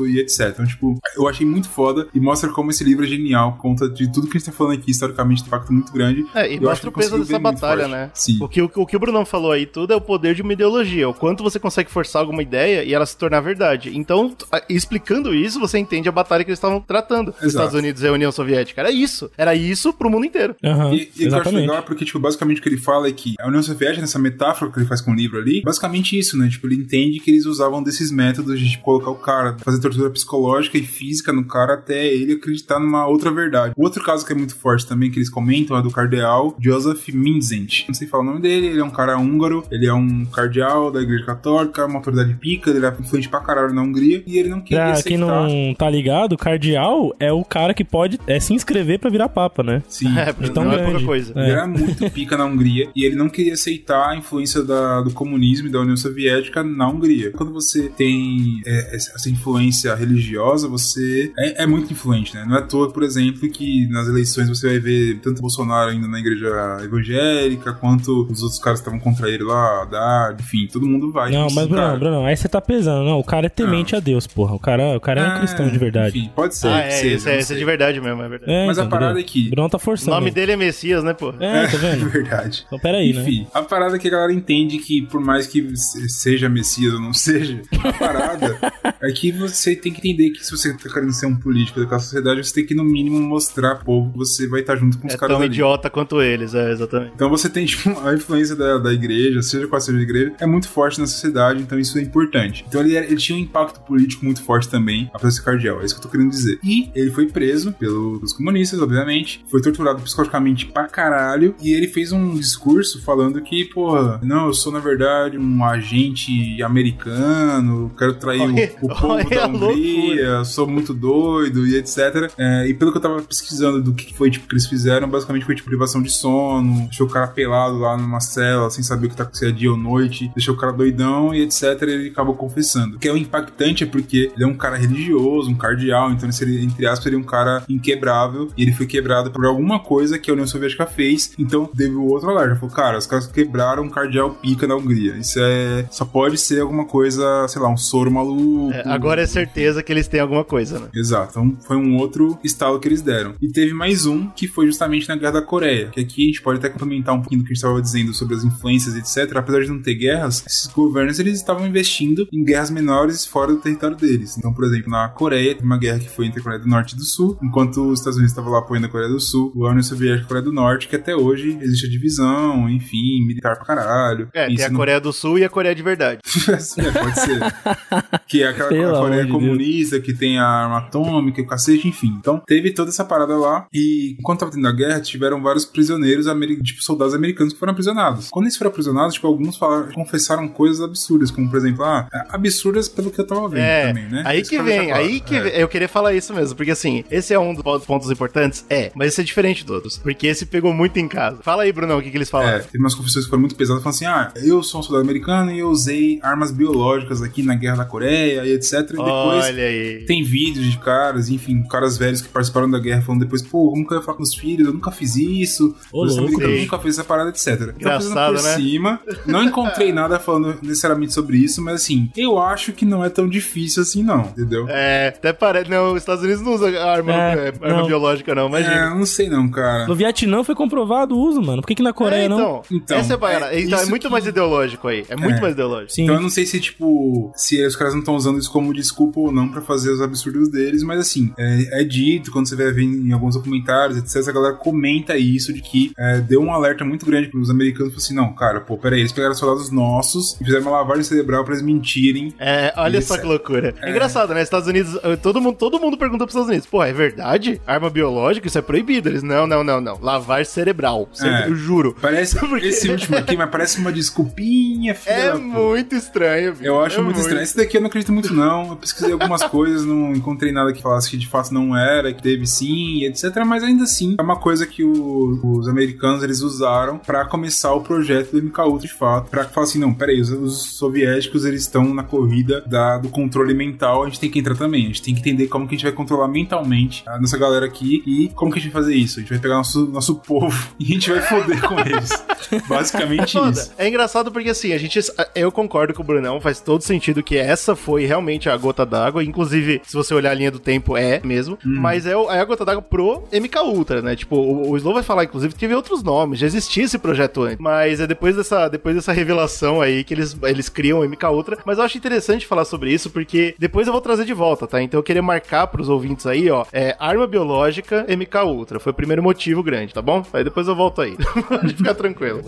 e etc. Então, tipo, eu achei muito foda e mostra como esse livro é genial, conta de tudo que a gente tá falando aqui, historicamente, tem um impacto muito grande. É, e Eu mostra o peso dessa batalha, né? Sim. O que, o, que- o que o Brunão falou aí tudo é o poder de uma ideologia. O quanto você consegue forçar alguma ideia e ela se tornar verdade. Então, explicando isso, você entende a batalha que eles estavam tratando. Os Exato. Estados Unidos e a União Soviética. Era isso. Era isso pro mundo inteiro. Aham, E, e eu acho legal é porque, tipo, basicamente o que ele fala é que a União Soviética, nessa metáfora que ele faz com o livro ali, basicamente isso, né? Tipo, ele entende que eles usavam desses métodos de tipo, colocar o cara, fazer tortura psicológica e física no cara até ele acreditar numa outra verdade. O outro caso que é muito forte também, que eles comentam, é do cardeal Joseph Minzent. Não sei falar o nome dele, ele é um cara húngaro, ele é um cardeal da Igreja Católica, uma autoridade pica, ele é influente pra caralho na Hungria, e ele não queria Pra aceitar... quem não tá ligado, o cardeal é o cara que pode é, se inscrever pra virar papa, né? Sim, É, De tão não é pouca coisa. É. Ele era muito pica na Hungria e ele não queria aceitar a influência da- do comunismo e da União Soviética na Hungria. Quando você tem é, essa influência religiosa, você é, é muito influente, né? Não é à toa, por exemplo, que nas eleições você vai ver tanto Bolsonaro ainda na igreja evangélica, quanto os outros caras que estavam contra ele lá, Haddad, enfim, todo mundo vai. Não, mas Bruno, cara. Bruno, aí você tá pesando. Não, o cara é temente a Deus, porra. O cara, o cara é um Ah, cristão de verdade. Enfim, pode ser. ah, que é, seja, esse, é, não esse é de verdade mesmo, é verdade. É, Mas a então, parada entendeu? é que- O Bruno tá O forçando. nome dele é Messias, né, pô? É, tá [LAUGHS] É vendo? verdade. Então peraí, né? Enfim, a parada é que a galera entende que, por mais que se- seja Messias ou não seja, a parada [LAUGHS] é que você tem que entender que se você tá querendo ser um político daquela sociedade, você tem que, no mínimo, mostrar pro povo que você vai estar junto com os É caras tão ali. idiota quanto eles, é, exatamente. Então você tem, tipo, a influência da, da igreja, seja qual seja a igreja, é muito forte na sociedade, então isso é importante. Então ele, ele tinha um impacto político muito forte também, apesar de ser cardeal, é isso que eu tô querendo dizer. E ele foi preso pelos comunistas, obviamente, foi torturado psicologicamente pra caralho, e ele fez um discurso falando que, porra, não, eu sou na verdade um agente americano, quero trair o, o povo olha da Hungria, sou muito doido e etc. É, e pelo que eu tava pesquisando do que foi tipo, que eles fizeram, basicamente foi tipo privação de sono, deixou o cara pelado lá numa cela, sem saber o que tá se é dia ou noite, deixou o cara doidão e etc. E ele acabou confessando. O que é o impactante é porque ele é um cara religioso, um cardeal, então ele seria, entre aspas, seria um cara inquebrável e ele foi quebrado por alguma coisa que a União Soviética fez. Então teve o outro alerta. Falou, cara, os caras quebraram um cardeal pica na Hungria. Isso é. Só pode ser alguma coisa, sei lá, um soro maluco. É, agora é certeza que eles têm alguma coisa, né? Exato, então foi um outro estalo que eles deram. E teve mais um que foi justamente na Guerra da Coreia. Que aqui a gente pode até complementar um pouquinho do que a gente estava dizendo sobre as influências, etc. Apesar de não ter guerras, esses governos eles estavam investindo em guerras menores fora do território deles. Então, por exemplo, na Coreia, teve uma guerra que foi entre a Coreia do Norte e do Sul, enquanto os Estados Unidos estavam lá apoiando a Coreia do Sul, a União Soviética e a Coreia do Norte, que até hoje existe a divisão, enfim, militar pra caralho. É, tem a não- Coreia do Sul e a Coreia de verdade. [LAUGHS] é, pode ser. [LAUGHS] que é aquela Pelo a Coreia comunista que tem a arma atômica e o cacete, enfim. Então teve toda essa parada lá. E enquanto tava tendo a guerra, tiveram vários prisioneiros, tipo soldados americanos que foram aprisionados. Quando eles foram aprisionados, tipo, alguns falaram, confessaram coisas absurdas, como por exemplo, ah, absurdas pelo que eu tava vendo É, também, né? aí Isso que vem, claro. aí que É. vem. Eu queria falar isso mesmo, porque assim, esse é um dos pontos importantes? É, mas esse é diferente de todos, porque esse pegou muito em casa. Fala aí, Brunão, o que, que eles É, falaram? teve umas confissões que foram muito pesadas, falando assim: ah, eu sou um soldado americano e eu usei armas biológicas aqui na guerra da Coreia e etc. E depois Olha aí. Tem vídeos de caras, enfim, caras velhos que participaram da guerra falando depois, pô, como que eu ia falar com os filhos? Eu nunca fiz isso. Ô, louco, hein? nunca fez essa parada, etc. Então, Engraçado, por né? cima, não encontrei [LAUGHS] nada falando necessariamente sobre isso, mas assim, eu acho que não é tão difícil assim, não, entendeu? É, até parece. Não, os Estados Unidos não usam arma, É, é, arma não. biológica, não, É, imagina. não sei não, cara. No Vietnã foi comprovado o uso, mano. Por que, que na Coreia É, não? então, Então, essa é, a parada. é então, é muito que- mais ideológico aí. É muito É. mais ideológico. Sim. Então eu não sei se, tipo, se os caras não estão usando isso como desculpa ou não pra fazer os absurdos deles, mas assim, é, é dito, quando você vai ver em alguns documentários, etc., a galera comenta isso, de que é, deu um alerta muito grande pros americanos, falou assim, não, cara, pô, peraí, eles pegaram soldados nossos e fizeram uma lavagem cerebral pra eles mentirem. É, olha só é- que loucura. É. engraçado, né? Estados Unidos, eh, todo mundo, todo mundo pergunta pros Estados Unidos, pô, é verdade? Arma biológica, isso é proibido. Eles, não, não, não, não. Lavagem cerebral. Cere- É. Eu juro. Parece, [LAUGHS] Porque- esse último aqui, mas parece uma desculpinha, filha É puta. muito estranho. Eu acho É muito estranho. Esse daqui eu não acredito muito, não. Não. Eu pesquisei algumas coisas, não encontrei nada que falasse que de fato não era, que teve sim, etc. Mas ainda assim, é uma coisa que o- os americanos eles usaram pra começar o projeto do MK Ultra de fato. Pra falar assim, não, peraí, os, os soviéticos eles estão na corrida da, do controle mental, a gente tem que entrar também. A gente tem que entender como que a gente vai controlar mentalmente a nossa galera aqui e como que a gente vai fazer isso. A gente vai pegar nosso, nosso povo [LAUGHS] e a gente vai foder com eles. [LAUGHS] Basicamente Foda. isso. É engraçado porque assim, a gente. Eu concordo com o Brunão, faz todo sentido que essa foi realmente a gota d'água. Inclusive, se você olhar a linha do tempo, é mesmo. Mas é, é a gota d'água pro MK Ultra, né? Tipo, o, o Slow vai falar, inclusive, que teve outros nomes, já existia esse projeto antes. Mas é depois dessa, depois dessa revelação aí que eles, eles criam o MK Ultra. Mas eu acho interessante falar sobre isso, porque depois eu vou trazer de volta, tá? Então eu queria marcar pros ouvintes aí, ó. É arma biológica MK Ultra. Foi o primeiro motivo grande, tá bom? Aí depois eu volto aí. [LAUGHS] Pode ficar tranquilo.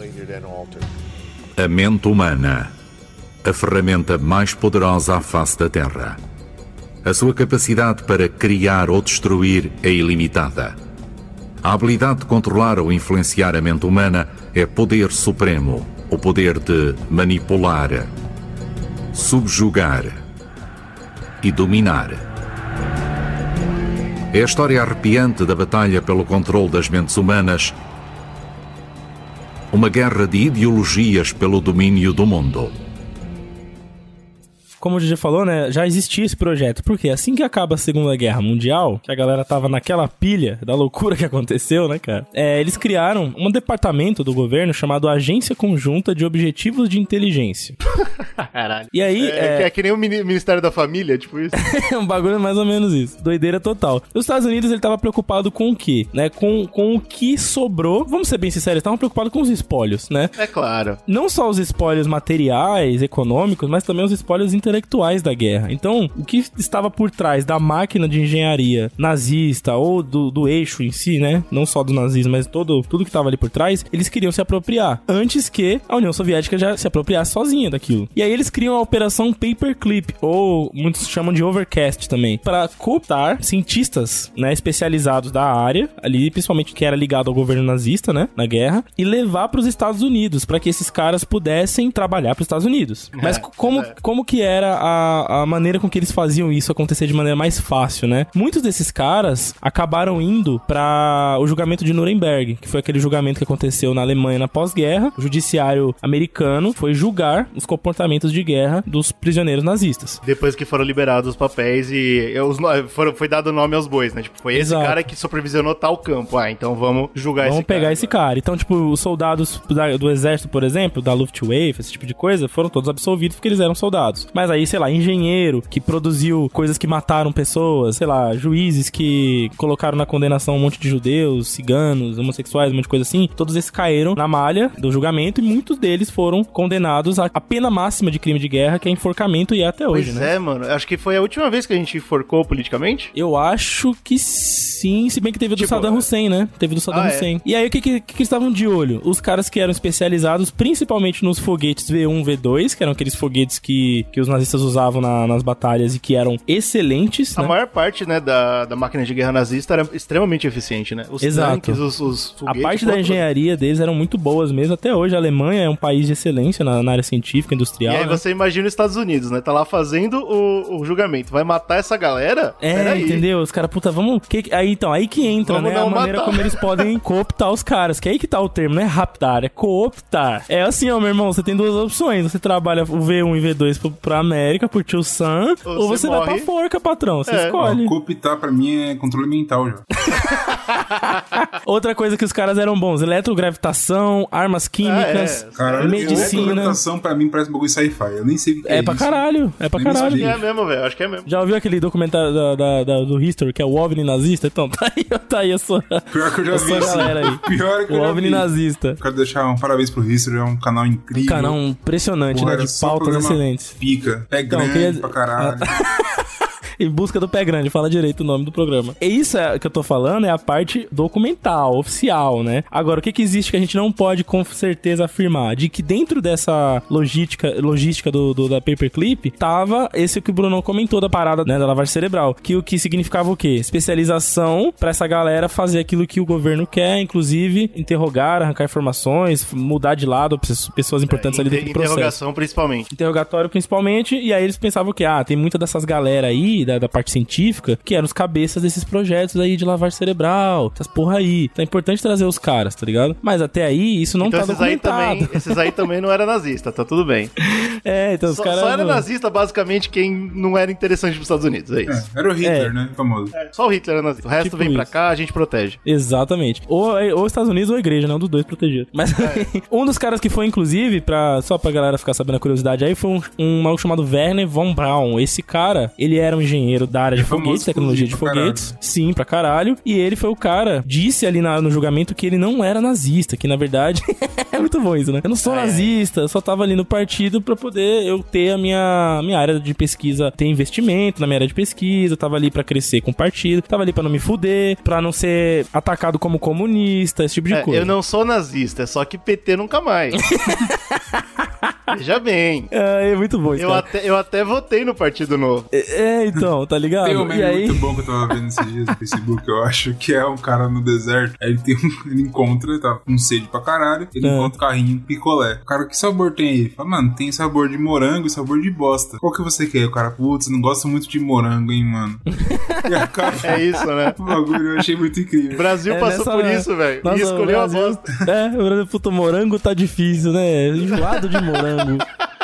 Mente humana. A ferramenta mais poderosa à face da Terra. A sua capacidade para criar ou destruir é ilimitada. A habilidade de controlar ou influenciar a mente humana é poder supremo, o poder de manipular, subjugar e dominar. É a história arrepiante da batalha pelo controle das mentes humanas uma guerra de ideologias pelo domínio do mundo. Como o Gigi falou, né? Já existia esse projeto. Porque assim que acaba a Segunda Guerra Mundial, que a galera tava naquela pilha da loucura [LAUGHS] que aconteceu, né, cara? É, eles criaram um departamento do governo chamado Agência Conjunta de Objetivos de Inteligência. [LAUGHS] Caralho. E aí, É, é, é que nem o mini- Ministério da Família, tipo isso. [LAUGHS] É um bagulho mais ou menos isso. Doideira total. Os Estados Unidos, ele tava preocupado com o quê? Né? Com, com o que sobrou. Vamos ser bem sinceros, eles estavam preocupados com os espólios, né? É claro. Não só os espólios materiais, econômicos, mas também os espólios intelectuais da guerra. Então, o que estava por trás da máquina de engenharia nazista ou do, do eixo em si, né? Não só do nazismo, mas todo, tudo que estava ali por trás, eles queriam se apropriar. Antes que a União Soviética já se apropriasse sozinha daquilo. E aí eles criam a Operação Paperclip, ou muitos chamam de Overcast também, para cooptar cientistas, né, especializados da área, ali, principalmente que era ligado ao governo nazista, né, na guerra, e levar para os Estados Unidos, para que esses caras pudessem trabalhar para os Estados Unidos. Mas co- como, como que era a, a maneira com que eles faziam isso acontecer de maneira mais fácil, né? Muitos desses caras acabaram indo para o julgamento de Nuremberg, que foi aquele julgamento que aconteceu na Alemanha na pós-guerra. O judiciário americano foi julgar os comportamentos de guerra dos prisioneiros nazistas. Depois que foram liberados os papéis e os, foram, foi dado nome aos bois, né? Tipo, foi esse Exato. cara que supervisionou tal campo. Ah, então vamos julgar Vamos esse pegar cara. esse cara. Então, tipo, os soldados da- do exército, por exemplo, da Luftwaffe, esse tipo de coisa, foram todos absolvidos porque eles eram soldados. Mas aí, sei lá, engenheiro que produziu coisas que mataram pessoas, sei lá, juízes que colocaram na condenação um monte de judeus, ciganos, homossexuais, um monte de coisa assim, todos esses caíram na malha do julgamento e muitos deles foram condenados à pena máxima de crime de guerra, que é enforcamento e é até hoje, Pois né? é, mano. Acho que foi a última vez que a gente enforcou politicamente. Eu acho que sim, se bem que teve o do Tipo, Saddam Hussein, né? Teve do Saddam Ah, é? Hussein. E aí, o que, que, que estavam de olho? Os caras que eram especializados principalmente nos foguetes V1, V2, que eram aqueles foguetes que, que os nazistas usavam na- nas batalhas e que eram excelentes, A né? maior parte, né, da, da máquina de guerra nazista era extremamente eficiente, né? Os Exato. tanques, os, os A foguetes, parte da tudo. engenharia deles eram muito boas mesmo. Até hoje, a Alemanha é um país de excelência na, na área científica, E industrial. aí né? você imagina os Estados Unidos, né? Tá lá fazendo o, o julgamento. Vai matar essa galera? É, Peraí. entendeu? Os caras, puta, vamos. que- aí então, aí que entra, Vamos né? A maneira matar. como eles podem [LAUGHS] cooptar os caras. Que aí que tá o termo, não é raptar, é cooptar. É assim, ó, meu irmão, você tem duas opções. Você trabalha o V1 e V2 pro, pra América, por Tio Sam, ou, Ou você você vai pra forca, patrão. Você É. escolhe. Cooptar pra mim é controle mental já. [LAUGHS] Outra coisa que os caras eram bons: eletrogravitação, armas químicas, é. Caralho, medicina. Eletrogravitação pra mim parece um bagulho sci-fi. Eu nem sei o que É, é, pra isso. caralho, é pra Nem caralho. Acho que é explica. mesmo, velho. Acho que é mesmo. Já ouviu aquele documentário da, da- da- do History, que é o OVNI nazista? Então, [LAUGHS] tá aí, tá aí a sua, Pior que eu já vi galera aí. [LAUGHS] Pior que eu O já OVNI vi. nazista. Quero deixar um parabéns pro History, é um canal incrível. Canal impressionante, Porra, né? De pautas excelentes. Pica. É Então, grande queria- pra caralho. [LAUGHS] em busca do pé grande, fala direito o nome do programa. E isso é, que eu tô falando é a parte documental, oficial, né? Agora, o que que existe que a gente não pode com certeza afirmar? De que dentro dessa logística, logística do, do da Paperclip, tava esse que o Bruno comentou da parada, né, da lavagem cerebral. Que o que significava o quê? Especialização pra essa galera fazer aquilo que o governo quer, inclusive interrogar, arrancar informações, mudar de lado pessoas- importantes ali Inter- dentro do processo interrogação principalmente. interrogatório principalmente, e aí eles pensavam que, ah, tem muita dessas galera aí, da, da parte científica, que eram os cabeças desses projetos aí de lavagem cerebral, essas porra aí. Então é importante trazer os caras, tá ligado? Mas até aí, isso não então tá esses aí, documentado. também, esses aí também não era nazista, tá tudo bem. [LAUGHS] É, então os caras... só era não- nazista basicamente quem não era interessante pros Estados Unidos, é isso. É, era o Hitler, É. né? Famoso. Só o Hitler era nazista. O resto Tipo vem pra isso. cá, a gente protege. Exatamente. Ou, ou Estados Unidos ou a igreja, né? Um dos dois protegido. Mas [LAUGHS] um dos caras que foi, inclusive, pra, só pra galera ficar sabendo a curiosidade aí, foi um, um maluco chamado Werner von Braun. Esse cara, ele era um engenheiro da área de É famoso, foguetes, tecnologia de foguetes. Sim, pra caralho. E ele foi o cara, disse ali na- no julgamento que ele não era nazista, que na verdade [LAUGHS] é muito bom isso, né? Eu não sou nazista, eu só tava ali no partido pra poder eu ter a minha, minha área de pesquisa, ter investimento na minha área de pesquisa, eu tava ali pra crescer com o partido, tava ali pra não me fuder, pra não ser atacado como comunista, esse tipo de É, coisa. eu não sou nazista, é só que PT nunca mais. [LAUGHS] Veja bem. É, é muito bom isso, Eu cara. até, eu até votei no Partido Novo. É, é, então, tá ligado? Tem um meme e aí... muito bom que eu tava vendo esses dias no [LAUGHS] Facebook, eu acho, que é um cara no deserto. Aí ele tem um, ele encontra, tá com sede pra caralho, ele É. encontra um carrinho picolé. O cara, que sabor tem aí? Fala, mano, tem sabor de morango e sabor de bosta. Qual que você quer? O cara, putz, não gosto muito de morango, hein, mano. [LAUGHS] e a cara, É isso, né? o bagulho eu achei muito O incrível. Brasil É passou nessa- por isso, velho. Nossa, E escolheu o a Brasil- bosta. [LAUGHS] É, o Brasil, puta, morango tá difícil, né? Enjoado de morango. Caramba. [LAUGHS]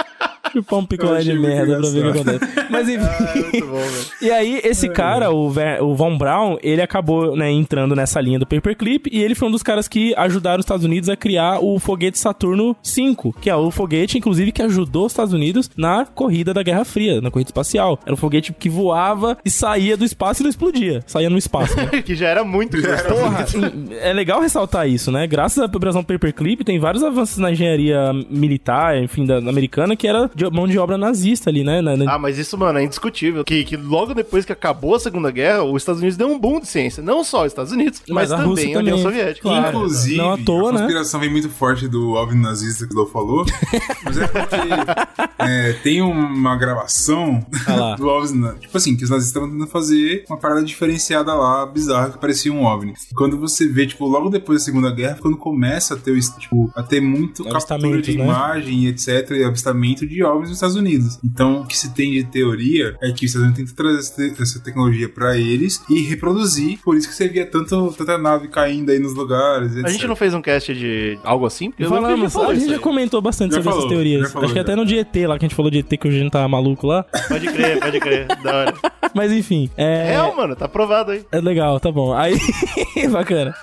Chupar um picolé de muito merda pra ver o que acontece. Mas enfim. Ah, muito bom, velho. [LAUGHS] E aí, esse cara, o, Ver- o Von Braun, ele acabou, né, entrando nessa linha do Paperclip e ele foi um dos caras que ajudaram os Estados Unidos a criar o foguete Saturno V, que é o foguete, inclusive, que ajudou os Estados Unidos na corrida da Guerra Fria, na corrida espacial. Era um foguete que voava e saía do espaço e não explodia. Saía no espaço, né? [LAUGHS] Que já era muito importante. Porra, é legal ressaltar isso, né? Graças à operação Paperclip, tem vários avanços na engenharia militar, enfim, da, americana, que era de mão de obra nazista ali, né? Na- na- Ah, mas isso, mano, é indiscutível. Que, que logo depois que acabou a Segunda Guerra, os Estados Unidos deu um boom de ciência. Não só os Estados Unidos, mas, Mas a também Rússia a União também. Soviética. Claro. Inclusive, Não à toa, a né? conspiração vem muito forte do OVNI nazista que o falou, [LAUGHS] mas é porque é, tem uma gravação Ah do OVNI, tipo assim, que os nazistas estavam tentando fazer uma parada diferenciada lá, bizarra, que parecia um OVNI. Quando você vê, tipo, logo depois da Segunda Guerra, quando começa a ter, tipo, a ter muito captura de né? imagem etc, e avistamento de Nos Estados Unidos. Então, o que se tem de teoria é que os Estados Unidos tentam trazer essa te- essa tecnologia pra eles e reproduzir, por isso que você via tanto, tanta nave caindo aí nos lugares, etc. A gente não fez um cast de algo assim? Eu Falamos, falou a gente já comentou bastante Já sobre falou, essas teorias. falou, Acho que já. até no de ET lá, que a gente falou de ET que o gente tá maluco lá. Pode crer, pode crer. [LAUGHS] Da hora. Mas enfim, é. Real, mano, tá provado aí. É legal, tá bom. Aí, [LAUGHS] bacana.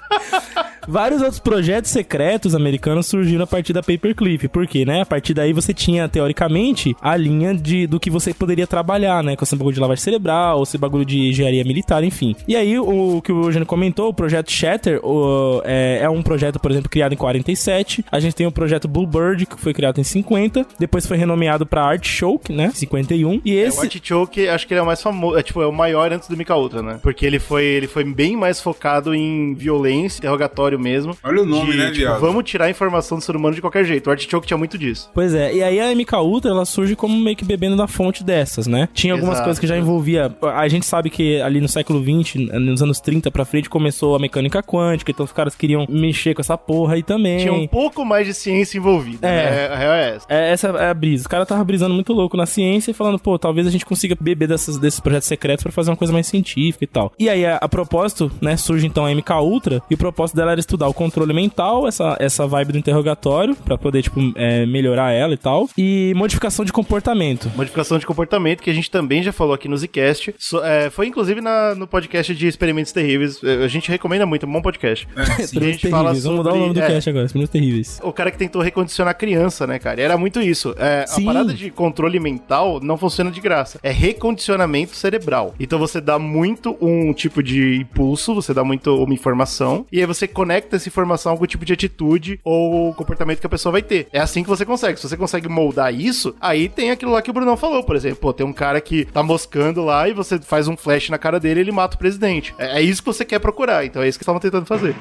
Vários outros projetos secretos americanos surgiram a partir da Paperclip. Por quê, né? A partir daí você tinha, teoricamente, a linha de, do que você poderia trabalhar, né? Com esse bagulho de lavagem cerebral, esse bagulho de engenharia militar, enfim. E aí, o, que o Eugênio comentou, o projeto Shatter o, é, é um projeto, por exemplo, criado em 47. A gente tem o projeto Bluebird, que foi criado em 50. Depois foi renomeado pra Artichoke, né? 51. E É, esse... o Artichoke, acho que ele é o mais famoso, é tipo, é o maior antes do Mika Ultra, né? Porque ele foi, ele foi bem mais focado em violência, interrogatório mesmo. Olha o nome, de, né, tipo, viado? Vamos tirar a informação do ser humano de qualquer jeito. O Artichoke tinha muito disso. Pois é, e aí a MK Ultra ela surge como meio que bebendo da fonte dessas, né? Tinha algumas Exato. coisas que já envolvia. A gente sabe que ali no século XX, nos anos 30 pra frente, começou a mecânica quântica, então os caras queriam mexer com essa porra aí também. Tinha um pouco mais de ciência envolvida. É. né? A real é essa. É, essa é a brisa. Os caras tava brisando muito louco na ciência e falando, pô, talvez a gente consiga beber dessas, desses projetos secretos pra fazer uma coisa mais científica e tal. E aí, a, a propósito, né, surge então a MK Ultra, e o propósito dela era estudar o controle mental, essa, essa vibe do interrogatório, pra poder, tipo, é, melhorar ela e tal, e modificação de comportamento. Modificação de comportamento, que a gente também já falou aqui no Zcast. So- é, foi inclusive na- no podcast de Experimentos Terríveis. É, A gente recomenda muito, é um bom podcast. É, sim. A gente Experimentos fala terríveis. Vamos mudar o sobre- nome do é, cast agora, Experimentos terríveis. O cara que tentou recondicionar a criança, né, cara? E Era muito isso. É, a parada de controle mental não funciona de graça. É recondicionamento cerebral. Então você dá muito um tipo de impulso, você dá muito uma informação, e aí você conecta conecta essa informação a algum tipo de atitude ou comportamento que a pessoa vai ter. É assim que você consegue. Se você consegue moldar isso, aí tem aquilo lá que o Brunão falou, por exemplo. Pô, tem um cara que tá moscando lá e você faz um flash na cara dele e ele mata o presidente. É, é isso que você quer procurar. Então é isso que estavam tentando fazer.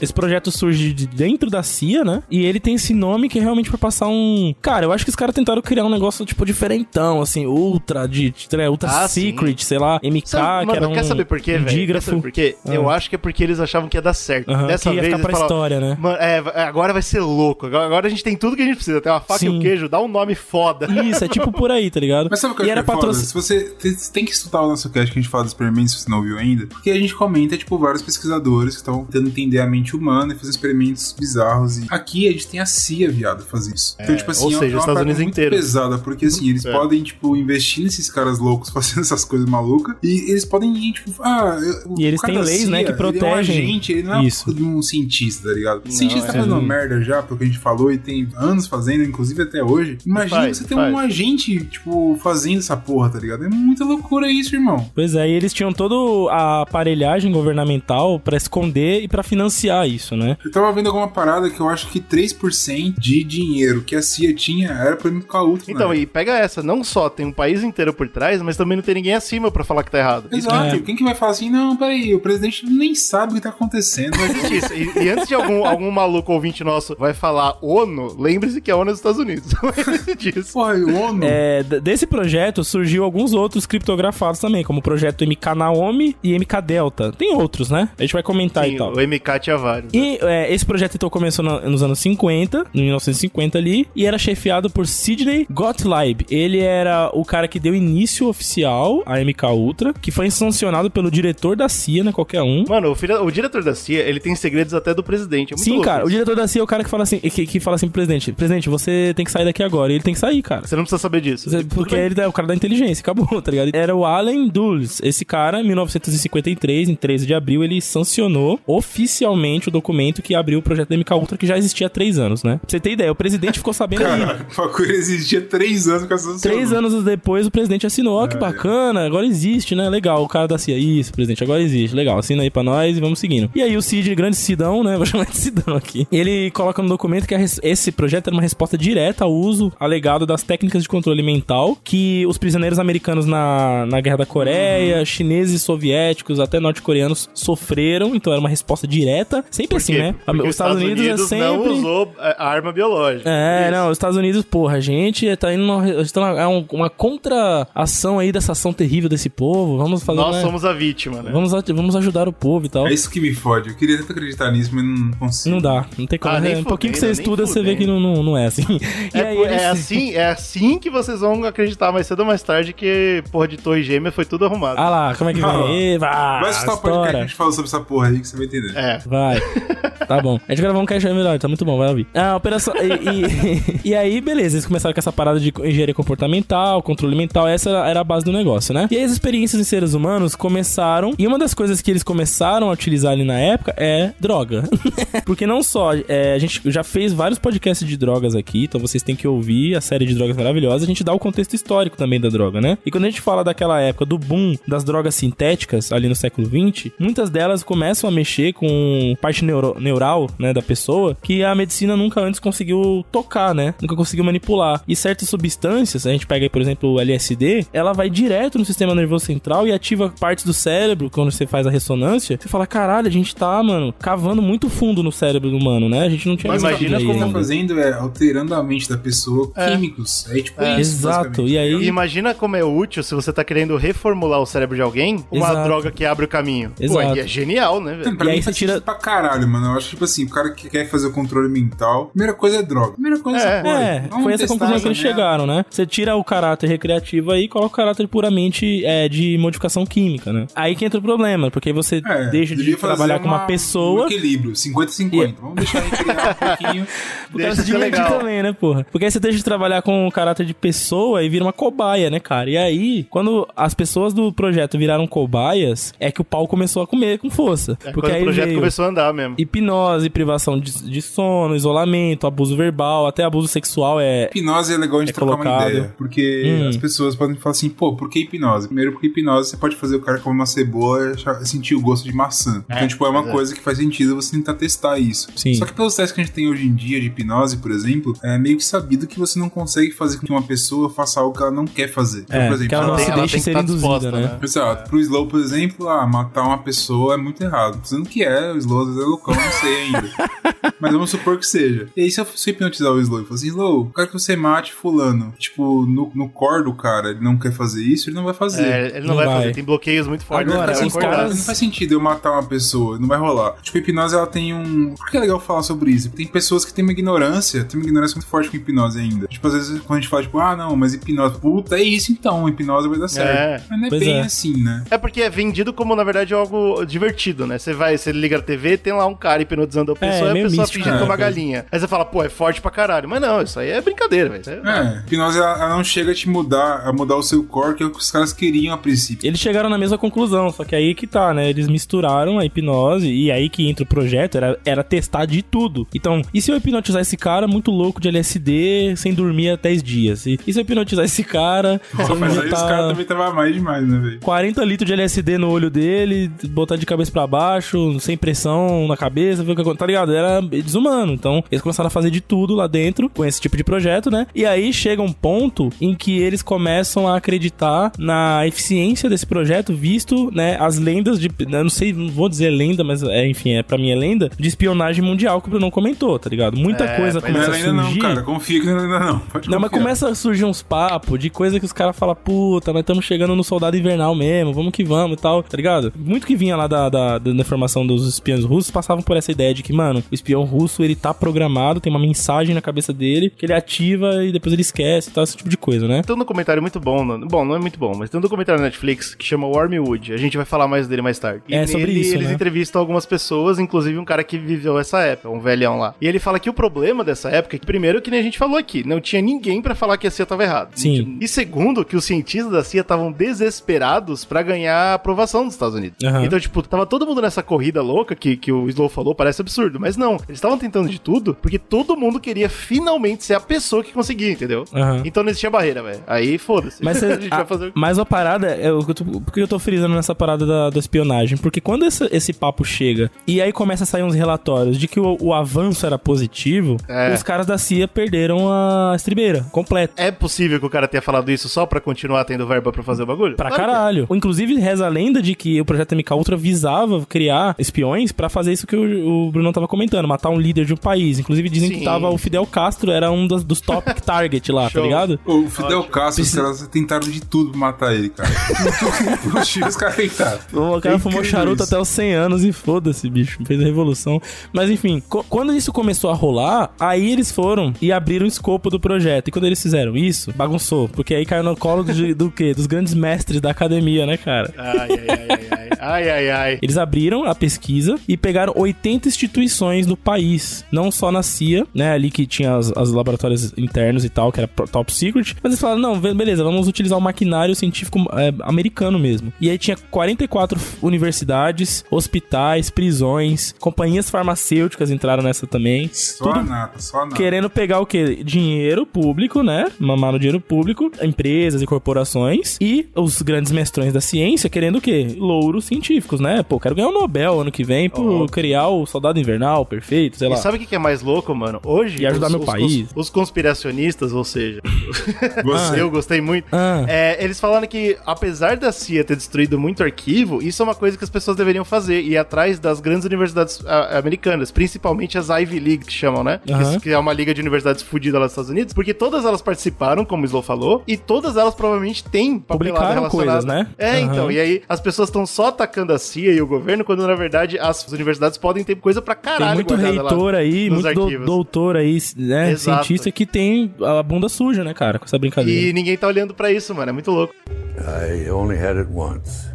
Esse projeto surge de dentro da CIA, né? E ele tem esse nome que é realmente pra passar um. Cara, eu acho que os caras tentaram criar um negócio, tipo, diferentão, assim, ultra, de, né, ultra Ah, secret, sei lá, MK, Sabe, que mano, era um. quer saber por quê, um velho? Quer saber por quê? Ah. Eu acho que é porque eles achavam que ia dar certo. Aham, Dessa que ia vez ficar pra eles falaram, história, né? Mano, é, agora vai ser louco. Agora, a gente tem tudo que a gente precisa. Tem uma faca e Sim. um queijo, dá um nome foda. Isso, é tipo por aí, tá ligado? Mas sabe o que eu e acho era patrocinado. Se você tem, que escutar o nosso cast que a gente fala dos experimentos, se você não viu ainda, porque a gente comenta, tipo, vários pesquisadores que estão tentando entender a mente humana e fazer experimentos bizarros. E aqui a gente tem a CIA, viado, fazer isso. então, tipo assim, ou é seja, é uma Estados Unidos muito inteiro. pesada, porque assim, eles É. podem, tipo, investir nesses caras loucos [LAUGHS] fazendo essas coisas malucas e eles podem, tipo, ah, eu- E eles têm leis, né, que Ele é um protegem agente, ele não é isso. um cientista, tá ligado? O cientista tá é. fazendo merda já, porque a gente falou e tem anos fazendo, inclusive até hoje. Imagina faz, você ter faz. um agente, tipo, fazendo essa porra, tá ligado? É muita loucura isso, irmão. Pois é, e eles tinham toda a aparelhagem governamental pra esconder e pra financiar isso, né? Eu tava vendo alguma parada que eu acho que 3% de dinheiro que a CIA tinha era pra MK Ultra. Então, né? e pega essa, não só tem um país inteiro por trás, mas também não tem ninguém acima pra falar que tá errado. Exato. É. Quem que vai falar assim, não, peraí, o presidente nem sabe o que tá acontecendo. existe isso. E, e antes de algum, algum maluco ouvinte nosso vai falar ONU, lembre-se que a ONU é dos Estados Unidos. [LAUGHS] Lembre-se disso. Porra, e ONU? É, desse projeto surgiu alguns outros criptografados também, como o projeto MK Naomi e MK Delta. Tem outros, né? A gente vai comentar Sim, e tal. o MK tinha vários. E é, esse projeto então começou na- nos anos 50, em 1950 ali, e era chefiado por Sidney Gottlieb. Ele era o cara que deu início oficial à MK Ultra, que foi sancionado pelo diretor da CIA, né? Qualquer um. Mano, o, filho- o diretor da CIA, ele tem segredos até do presidente. É muito Sim, louco cara, o isso. diretor da CIA é o cara que fala assim, que, que fala assim pro presidente: Presidente, você tem que sair daqui agora. E ele tem que sair, cara. Você não precisa saber disso. Você- Porque bem. ele é o cara da inteligência, acabou, tá ligado? Era o Allen Dulles. Esse cara, em 1953, em 13 de abril, ele sancionou oficialmente o documento que abriu o projeto da MK Ultra, que já existia há três anos, né? Pra você ter ideia, o presidente ficou sabendo aí. Cara, o bagulho existia três anos com essa Três anos depois, o presidente assinou. Ó, que É. bacana, agora existe, né? Legal. O cara da CIA. Isso, presidente, agora existe. Legal, assina aí pra nós e vamos seguindo. E aí o Cid, grande Sidão, né? [LAUGHS] Vou chamar de Sidão aqui. Ele coloca no documento que esse projeto era uma resposta direta ao uso alegado das técnicas de controle mental que os prisioneiros americanos na, na Guerra da Coreia, chineses, soviéticos, até norte-coreanos sofreram. Então era uma resposta direta. Sempre assim, quê? né? Porque os Estados Unidos, é sempre. não usou é, arma biológica. É, Isso. não, os Estados Unidos, porra, a gente tá indo numa, a gente tá numa- é um- uma contra-ação aí dessa ação terrível desse povo. Vamos fazer. Nós né? somos a vítima, né? Vamos, a- vamos ajudar o povo e tal. É isso que me fode. Eu queria tanto acreditar nisso, mas não consigo. Não dá, não tem como. Ah, É, um pouquinho que você estuda, você vê que não, não, não é assim. [LAUGHS] E É, aí é assim, é assim que vocês vão acreditar mais cedo ou mais tarde que, porra, de torre gêmea foi tudo arrumado. Ah lá, como é que Ah vai? [LAUGHS] Ê, vai, Vai escutar o podcast que a gente falou sobre essa porra aí que você vai entender. É. Vai. [LAUGHS] Tá bom. A gente gravou um cast aí melhor, tá muito bom, vai ouvir. Ah, operação. E, e- [LAUGHS] e aí, beleza, eles começaram com essa parada de engenharia comportamental, controle mental, essa era, era a base do negócio, né? E aí as experiências em seres humanos começaram. E uma das coisas que eles começaram a utilizar ali na época é droga. [LAUGHS] Porque não só, é, a gente já fez vários podcasts de drogas aqui, então vocês têm que ouvir a série de drogas maravilhosas. A gente dá o contexto histórico também da droga, né? E quando a gente fala daquela época do boom das drogas sintéticas ali no século XX, muitas delas começam a mexer com parte neuro- neural, né, da pessoa, que a medicina nunca antes conseguiu tocar, né? Nunca conseguiu manipular. E certas substâncias, a gente pega aí, por exemplo, o LSD, ela vai direto no sistema nervoso central e ativa partes do cérebro quando você faz a ressonância. Você fala, caralho, a gente tá, mano, cavando muito fundo no cérebro humano, né? A gente não tinha Mas imagina como tá fazendo é alterando a mente da pessoa com químicos. É tipo É. isso. Exato, e aí- imagina como é útil se você tá querendo reformular o cérebro de alguém, uma Exato. droga que abre o caminho. Pô, Exato. aí é genial, né, velho? Pra E mim aí você tira- caralho, mano. Eu acho, tipo assim, o cara que quer fazer o controle mental, primeira coisa é droga. Primeira coisa é, essa porra. É, Vamos foi essa conclusão que eles merda. chegaram, né? Você tira o caráter recreativo aí e coloca o caráter puramente é, de modificação química, né? Aí que entra o problema, porque você É, deixa de trabalhar com uma pessoa. Um equilíbrio, 50-50. Vamos deixar ele criar um [LAUGHS] pouquinho. O Deixa cara se divertir também, né, porra? Porque aí você deixa de trabalhar com o caráter de pessoa e vira uma cobaia, né, cara? E aí, quando as pessoas do projeto viraram cobaias, é que o pau começou a comer com força. É porque aí o projeto veio começou a andar mesmo. hipnose, privação de, de sono, isolamento, abuso verbal, até abuso sexual é. Hipnose é legal a gente É trocar colocado. uma ideia. Porque Hum. as pessoas podem falar assim, pô, por que hipnose? Primeiro, porque hipnose você pode fazer o cara comer uma cebola e sentir o gosto de maçã. então, tipo, é uma é. coisa que faz sentido você tentar testar isso. Sim. Só que pelos testes que a gente tem hoje em dia de hipnose, por exemplo, é meio que sabido que você não consegue fazer com que uma pessoa faça algo que ela não quer fazer. Então, É, por exemplo, que ela não ela- se que ser tá induzida, disposta, né? né? Exato. Pro Slow, por exemplo, ah, matar uma pessoa é muito errado. Dizendo que é, o Slow é loucão, não sei ainda. [LAUGHS] Mas vamos supor que seja. E aí, se eu fosse hipnotizar o Slow e falar assim, Slow, eu quero que você mate fulano. Tipo, no, no core do cara, ele não quer fazer isso, ele não vai fazer. É, ele não, Não vai, vai. fazer, tem bloqueios muito fortes. Agora, né? Assim, cara, não faz sentido eu matar uma pessoa, não vai rolar. Tipo, a hipnose ela tem um. Por que é legal falar sobre isso? Tem pessoas que têm uma ignorância, tem uma ignorância muito forte com hipnose ainda. Tipo, às vezes quando a gente fala, tipo, ah, não, mas hipnose, puta, é isso então, hipnose vai dar certo. É. Mas não é Pois bem é. assim, né? É porque é vendido como, na verdade, algo divertido, né? Você vai, você liga a TV, tem lá um cara hipnotizando a pessoa e a pessoa né? que é uma Coisa. galinha. Aí você fala, pô, é forte pra caralho. Mas não, isso aí é brincadeira, velho. É- É, hipnose ela, ela não chega a te mudar, a mudar o seu core, que é o que os caras queriam a princípio. Eles chegaram na mesma conclusão, só que aí que tá, né? Eles misturaram a hipnose e aí que entra o projeto, era, era testar de tudo. Então, e se eu hipnotizar esse cara muito louco de LSD sem dormir há 10 dias? E, e se eu hipnotizar esse cara [LAUGHS] Pô, mas aí os caras também tava mais demais, né, velho? 40 litros de LSD no olho dele, botar de cabeça pra baixo, sem pressão na cabeça, ver o que acontece, tá ligado? Era desumano. Então, eles começaram a fazer de tudo lá dentro com esse tipo de projeto, né? E aí chega um ponto em que eles começam a acreditar na eficiência desse projeto, visto, né, as lendas de. Eu não sei, não vou dizer lenda, mas é, enfim, é, pra mim é lenda, de espionagem mundial que o Bruno comentou, tá ligado? Muita É, coisa mas Não começa é a surgir. não, cara. Confia que não é ainda não. Pode Não, mas confiar. começa a surgir uns papos de coisa que os caras falam, puta, nós estamos chegando no soldado invernal mesmo, vamos que vamos e tal, tá ligado? Muito que vinha lá da, da, da informação dos espiões russos passavam por essa ideia de que, mano, o espião russo ele tá programado, tem uma mensagem na cabeça dele que ele ativa e depois ele esquece e tal, esse tipo de coisa, né? Tem um documentário muito bom, no- bom, não é muito bom, mas tem um documentário na Netflix que chama Wormwood. A gente vai falar mais dele mais tarde. E É sobre nele isso, eles né? entrevistam algumas pessoas, inclusive um cara que viveu essa época, um velhão lá. E ele fala que o problema dessa época é que, primeiro, que nem a gente falou aqui, não tinha ninguém pra falar que a CIA tava errada. Sim. E segundo, que os cientistas da CIA estavam desesperados pra ganhar a aprovação dos Estados Unidos. Aham. Então, tipo, tava todo mundo nessa corrida louca que, que o Slow falou, parece absurdo, mas não. Eles estavam tentando de tudo porque todo mundo queria finalmente ser a pessoa que conseguia, entendeu? Aham. Então não existia barreira, velho. Aí foda-se. Mas, [LAUGHS] a gente a, vai fazer mas a parada, é, o que eu tô- por que eu tô frisando nessa parada da, da espionagem? Porque quando esse, esse papo chega e aí começa a sair uns relatórios de que o, o avanço era positivo, É. os caras da CIA perderam a estribeira completa. É possível que o cara tenha falado isso só pra continuar tendo verba pra fazer o bagulho? Pra Claro que é. caralho. Inclusive, reza a lenda de que o projeto MK Ultra visava criar espiões pra fazer isso que o, o Bruno tava comentando, matar um líder de um país. Inclusive, dizem Sim. que tava o Fidel Castro, era um dos, dos top [LAUGHS] target lá, tá ligado? O Fidel Ótimo. Castro, os caras tentaram de tudo pra matar ele, cara. [LAUGHS] Os caras tentaram. O cara É fumou charuto isso. até os 100 anos e foda-se, bicho. Fez a revolução. Mas enfim, co- quando isso começou a rolar, aí eles foram e abriram o escopo do projeto. E quando eles fizeram isso, bagunçou. Porque aí caiu no colo do, do quê? Dos grandes mestres da academia, né, cara? Ai, ai, ai, ai, ai. Ai, ai, ai. Eles abriram a pesquisa e pegaram 80 instituições do país, não só na CIA, né, ali que tinha as, as laboratórios internos e tal, que era top secret, mas eles falaram, não, beleza, vamos utilizar o maquinário científico é, americano mesmo. E aí tinha 44 universidades, hospitais, prisões, companhias farmacêuticas entraram nessa também. Só a nata, só a nata. Querendo pegar o quê? Dinheiro público, né? Mamar no dinheiro público, empresas e corporações. E os grandes mestrões da ciência querendo o quê? Louros científicos, né? Pô, quero ganhar o Nobel ano que vem por Criar o soldado invernal perfeito, sei lá. E sabe o que é mais louco, mano? Hoje. E ajudar meu os, país. Os, os conspiracionistas, ou seja, [LAUGHS] Você. eu gostei muito. Ah. É, eles falaram que, apesar da CIA ter destruído muito arquivo, isso é uma coisa que as pessoas deveriam fazer. Ir atrás das grandes universidades ah, americanas, principalmente as Ivy League, que chamam, né? Que- é uma liga de universidades fodida lá dos Estados Unidos. Porque todas elas participaram, como o Slow falou, e todas elas provavelmente têm papelada Publicaram relacionada. coisas, né? É, então. E aí as pessoas estão só atacando a CIA e o governo, quando na verdade as universidades podem ter coisa pra caralho. Tem muito reitor aí, muito do- arquivos. doutor aí, né? Exato. Cientista que tem a bunda suja, né, cara, com essa brincadeira. E ninguém tá olhando pra isso, mano. É muito louco. I only had it once,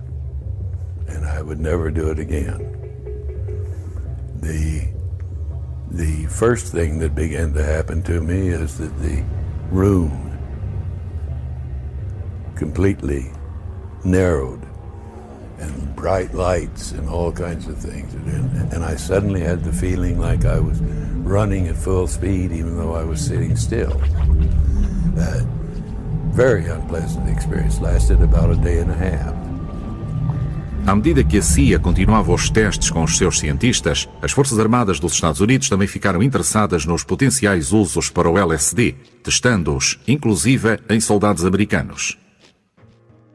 and I would never do it again. The the first thing that began to happen to me is that the room completely narrowed and bright lights and all kinds of things. And, and I suddenly had the feeling like I was running at full speed even though I was sitting still. That very unpleasant experience lasted about a day and a half. À medida que a CIA continuava os testes com os seus cientistas, as Forças Armadas dos Estados Unidos também ficaram interessadas nos potenciais usos para o LSD, testando-os, inclusive em soldados americanos.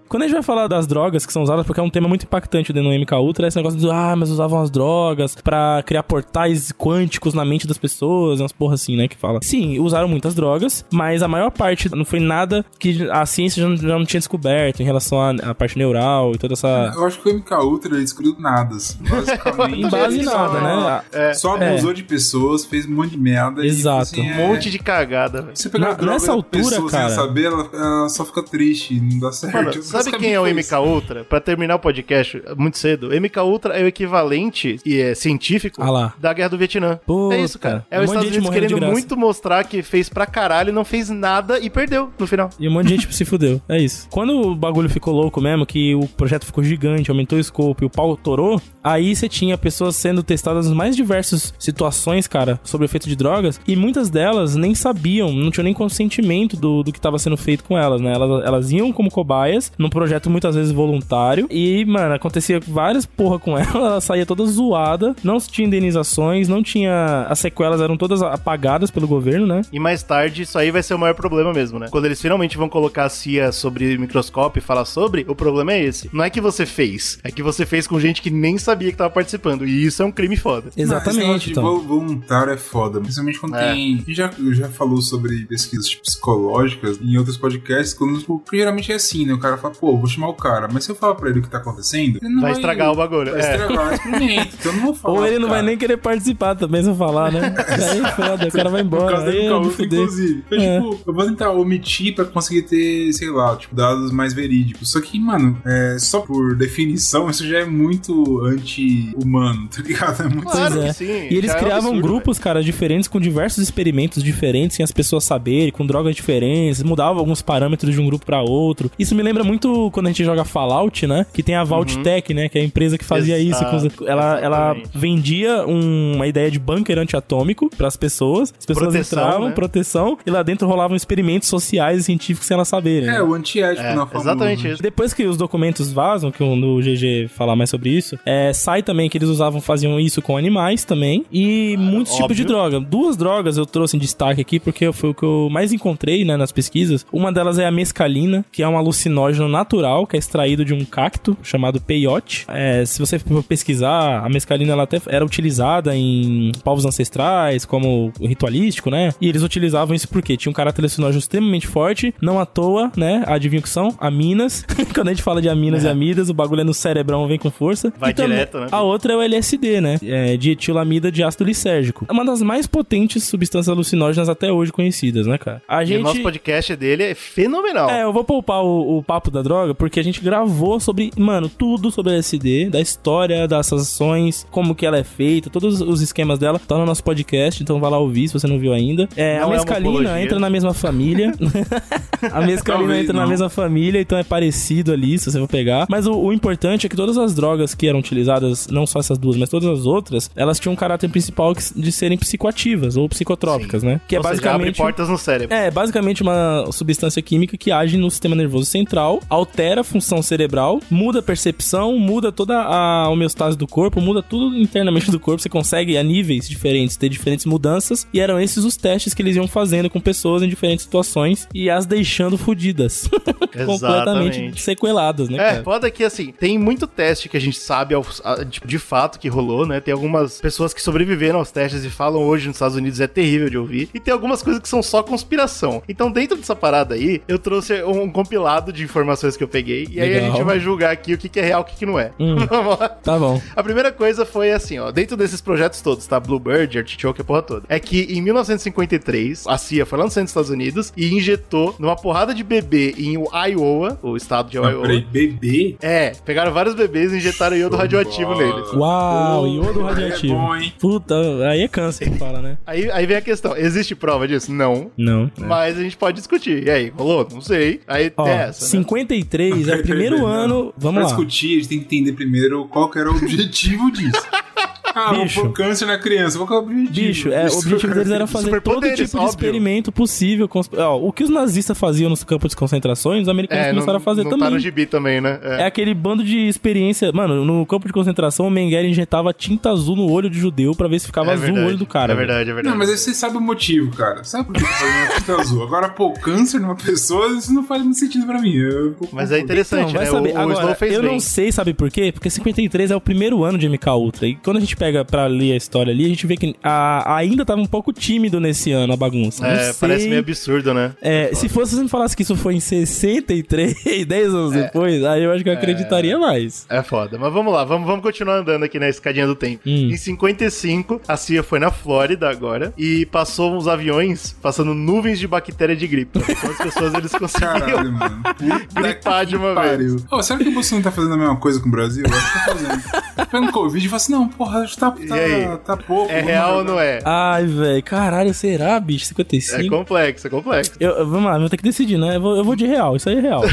Quando a gente vai falar das drogas que são usadas, porque é um tema muito impactante dentro do MK Ultra, é esse negócio de, ah, mas usavam as drogas pra criar portais quânticos na mente das pessoas, umas porra assim, né, que fala. Sim, usaram muitas drogas, mas a maior parte não foi nada que a ciência já não, já não tinha descoberto em relação à, à parte neural e toda essa... Eu acho que o MK Ultra ele descobriu nada, assim. Basicamente. [LAUGHS] Em base em nada, né? É, só É. abusou de pessoas, fez um monte de merda. Exato. E, tipo, assim, Um é- monte de cagada, velho. Você pegar Na- droga nessa altura, pessoa cara- sem saber, ela, ela só fica triste, não dá certo. Mano, Tipo, [LAUGHS] sabe quem é o MK. Ultra? Pra terminar o podcast muito cedo, MK Ultra é o equivalente e é científico Ah da Guerra do Vietnã. Puta, é isso, cara. É um os Estados Unidos querendo muito mostrar que fez pra caralho, não fez nada e perdeu no final. E um monte de gente se fudeu. É isso. Quando o bagulho ficou louco mesmo, que o projeto ficou gigante, aumentou o escopo e o pau torou, aí você tinha pessoas sendo testadas nas mais diversas situações, cara, sobre o efeito de drogas, e muitas delas nem sabiam, não tinham nem consentimento do, do que estava sendo feito com elas, né? Elas, elas iam como cobaias, num projeto muitas vezes voluntário, e, mano, acontecia várias porra com ela, [LAUGHS] ela saía toda zoada, não tinha indenizações, não tinha. As sequelas eram todas apagadas pelo governo, né? E mais tarde, isso aí vai ser o maior problema mesmo, né? Quando eles finalmente vão colocar a CIA sobre microscópio e falar sobre, o problema é esse. Não é que você fez, é que você fez com gente que nem sabia que tava participando. E isso é um crime foda. Exatamente, então. vol- voluntário é foda, principalmente quando É. tem. A já, já falou sobre pesquisas tipo, psicológicas em outros podcasts, quando tipo, geralmente é assim, né? O cara fala, pô, vou chamar o cara, mas se eu falar pra ele o que tá acontecendo, ele não Vai vai, estragar o bagulho. Vai É. estragar o experimento, então eu não vou falar. Ou ele não vai cara. nem querer participar também se eu falar, né? [LAUGHS] Aí é foda, o cara vai Por embora. causa da Aí é fuder. inclusive. Então, É. tipo, eu vou tentar omitir pra conseguir ter, sei lá, tipo, dados mais verídicos. Só que, mano, é, só por definição, isso já é muito anti-humano, tá ligado? É muito Claro é. sim. E eles é um criavam absurdo, grupos, cara, diferentes, com diversos experimentos diferentes, sem as pessoas saberem, com drogas diferentes, mudavam alguns parâmetros de um grupo pra outro. Isso me lembra muito quando a gente joga Fallout, né? Que tem a Vault Tech, né? Que é a empresa que fazia isso. com os- Exato, ela, ela exatamente. vendia um- uma ideia de bunker antiatômico pras pessoas. As pessoas Proteção, entravam, né? proteção, e lá dentro rolavam experimentos sociais e científicos sem elas saberem. É, né? o antiético É, na famosa. exatamente isso. Depois que os documentos vazam, que o no GG falar mais sobre isso, é, sai também que eles usavam, faziam isso com animais também. E muitos tipos de óbvio. droga. Duas drogas eu trouxe em destaque aqui, porque foi o que eu mais encontrei, né, nas pesquisas. Uma delas é a mescalina, que é um alucinógeno natural, que é extraído de um cacto chamado peyote. É, se você for pesquisar, a mescalina ela até era utilizada em povos ancestrais, como ritualístico, né? E eles utilizavam isso porque tinha um caráter alucinógeno extremamente forte, não à toa, né? Adivinha o que são? Aminas. [LAUGHS] Quando a gente fala de aminas e amidas, o bagulho é no cerebrão, vem com força. Vai E também- direto, né? A outra é o LSD, né? É de etilamida de ácido lisérgico. É uma das mais potentes substâncias alucinógenas até hoje conhecidas, né, cara? A E gente... o nosso podcast dele é fenomenal. É, eu vou poupar o, o papo da droga, porque a gente gravou sobre, mano, tudo sobre LSD, da história das ações, como que ela é feita, todos os esquemas dela, tá no nosso podcast, então vai lá ouvir se você não viu ainda. É, Não a é mescalina apologia. entra na mesma família. [LAUGHS] a mescalina Talvez entra na não. mesma família, então é parecido ali, se você for pegar. Mas o, o importante é que todas as drogas que eram utilizadas, não só essas duas, mas todas as outras, elas tinham um caráter principal de serem psicoativas ou psicotrópicas, né? Que é Ou seja, abre basicamente portas no cérebro. é, basicamente uma substância química que age no sistema nervoso central, altera a função cerebral, muda a percepção, muda toda a homeostase do corpo, muda tudo internamente do corpo. Você consegue, a níveis diferentes, ter diferentes mudanças. E eram esses os testes que eles iam fazendo com pessoas em diferentes situações e as deixando fodidas. [LAUGHS] Completamente sequeladas, né, É, cara? foda que assim, tem muito teste que a gente sabe ao- a- tipo, de fato que rolou, né? Tem algumas pessoas que sobreviveram aos testes e falam hoje nos Estados Unidos é terrível de ouvir. E tem algumas coisas que são só conspiração. Então, dentro dessa parada aí, eu trouxe um compilado de informações informações que eu peguei. E Legal. aí a gente vai julgar aqui o que, que é real e o que, que não é. Hum, [LAUGHS] tá bom. A primeira coisa foi assim, ó. Dentro desses projetos todos, tá? Bluebird, Artichoke, a porra toda. É que em 1953, a CIA foi lá nos Estados Unidos e injetou numa porrada de bebê em Iowa, o estado de ah, Iowa. Peraí, bebê? É, pegaram vários bebês e injetaram iodo radioativo bola. neles. Uau, oh, iodo radioativo. É bom, hein? Puta, aí é câncer que fala, né? aí, aí vem a questão, existe prova disso? Não. Não. Né? Mas é. a gente pode discutir. E aí, rolou? Não sei. Aí Ó, tem essa. Né? 50 93, é o primeiro [LAUGHS] ano. Vamos pra lá. discutir, a gente tem que entender primeiro qual que era o objetivo disso. [LAUGHS] Ah, vou Bicho. pôr câncer na criança. Qual é o objetivo? Bicho, é, o objetivo deles era fazer todo tipo de óbvio. experimento possível. com os- ó, o que os nazistas faziam nos campos de concentrações, os americanos É, começaram não, a fazer não também. tá no gibi também, né? É aquele bando de experiência. Mano, no campo de concentração, o Mengele injetava tinta azul no olho de judeu pra ver se ficava É azul verdade, o olho do cara. É velho. verdade, é verdade. Não, mas aí você sabe o motivo, cara. Sabe por que tá tinta azul? Agora, pô, câncer numa pessoa, isso não faz muito sentido pra mim. Eu Mas é interessante, vai né? saber. O, o Agora, Snow fez eu bem. não sei, sabe por quê? Porque 53 é o primeiro ano de MK Ultra. E quando a gente pega pra ler a história ali, a gente vê que a- ainda tava um pouco tímido nesse ano a bagunça. É, parece meio absurdo, né? É, se fosse você me falasse que isso foi em 63, 10 [LAUGHS] anos depois, aí eu acho que eu acreditaria mais. É foda. Mas vamos lá, vamos, vamos continuar andando aqui na escadinha do tempo. Hum. Em 55, a CIA foi na Flórida agora e passou uns aviões passando nuvens de bactéria de gripe. Quantas pessoas eles [LAUGHS] conseguiam Caralho, mano. [LAUGHS] Gripar de uma pariu. vez. Ô, será que o Bolsonaro tá fazendo a mesma coisa com o Brasil? Eu acho que tá fazendo. Pega um Covid e fala assim, não, porra, acho que tá, tá, aí? tá pouco. É real ou não é? Ai, velho, caralho, será, bicho? É 55? complexo, é complexo. Eu, eu- vamos lá, vou ter que decidir, né? Eu vou, eu vou de real, isso aí é real. [LAUGHS]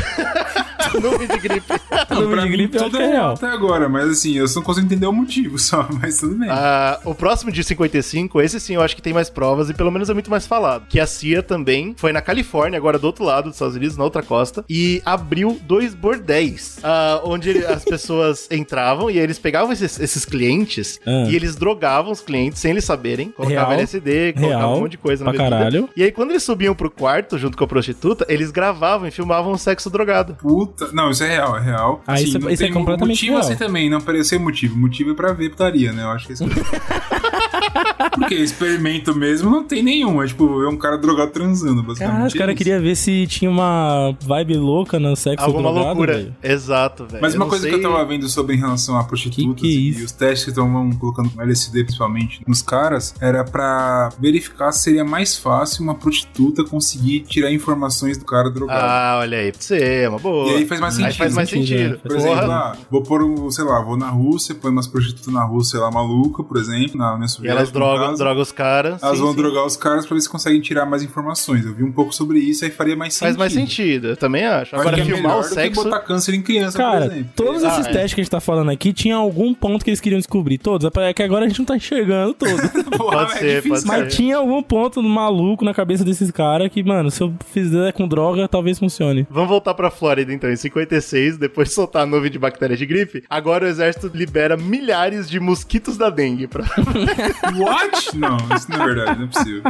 [LAUGHS] Nuvem de gripe. Não, Nuvem de gripe eu tudo é é real real. até agora, mas assim, eu só não consigo entender o motivo [LAUGHS] só, mas tudo bem. Ah, o próximo de 55, esse sim eu acho que tem mais provas e pelo menos é muito mais falado. Que a CIA também foi na Califórnia, agora do outro lado dos Estados Unidos, na outra costa, e abriu dois bordéis, ah, onde as [LAUGHS] pessoas entravam e eles pegavam esses, esses clientes Ah. e eles drogavam os clientes sem eles saberem, colocavam Real. LSD, colocavam Real. um monte de coisa na Pra bebida. caralho. E aí quando eles subiam pro quarto junto com a prostituta, eles gravavam e filmavam o sexo drogado. Puta. Não, isso é real, é real. Ah, isso é- não isso é tem completamente motivo real. assim também, não parecer motivo. Motivo é pra ver putaria, né? Eu acho que é isso. [LAUGHS] Porque experimento mesmo não tem nenhum. É tipo, é um cara drogado transando, basicamente. Caralho, os é caras isso. queriam ver se tinha uma vibe louca no sexo Alguma drogado, loucura. velho. Exato, velho. Mas Eu uma coisa sei- que eu tava vendo sobre em relação a prostitutas Que que é e os testes que estavam colocando com LSD principalmente nos caras era pra verificar se seria mais fácil uma prostituta conseguir tirar informações do cara drogado. Ah, olha aí, pra você, é uma boa. E aí faz mais Aí sentido. faz mais sentido, é. Por exemplo, ah, vou pôr, um, sei lá, vou na Rússia, põe umas prostitutas na Rússia, sei lá, maluca, por exemplo, na União E elas drogam, caso. drogam os caras. Elas sim, vão sim. drogar os caras pra ver se conseguem tirar mais informações. Eu vi um pouco sobre isso, aí faria mais sentido. Faz mais sentido, eu também acho. Acho Agora, que é filmar o sexo. botar câncer em criança, por Cara, exemplo. todos Ah, esses é. testes que a gente tá falando aqui tinha algum ponto que eles queriam descobrir. Todos. É que agora a gente não tá enxergando todos. [LAUGHS] Porra, Pode é ser, difícil, pode cara. ser. Mas tinha algum ponto maluco na cabeça desses caras que, mano, se eu fizer com droga, talvez funcione. Vamos voltar pra Flórida, então. Em 56, depois de soltar a nuvem de bactérias de gripe, agora o exército libera milhares de mosquitos da dengue. Pra... [LAUGHS] What? Não, isso não é verdade, não é possível.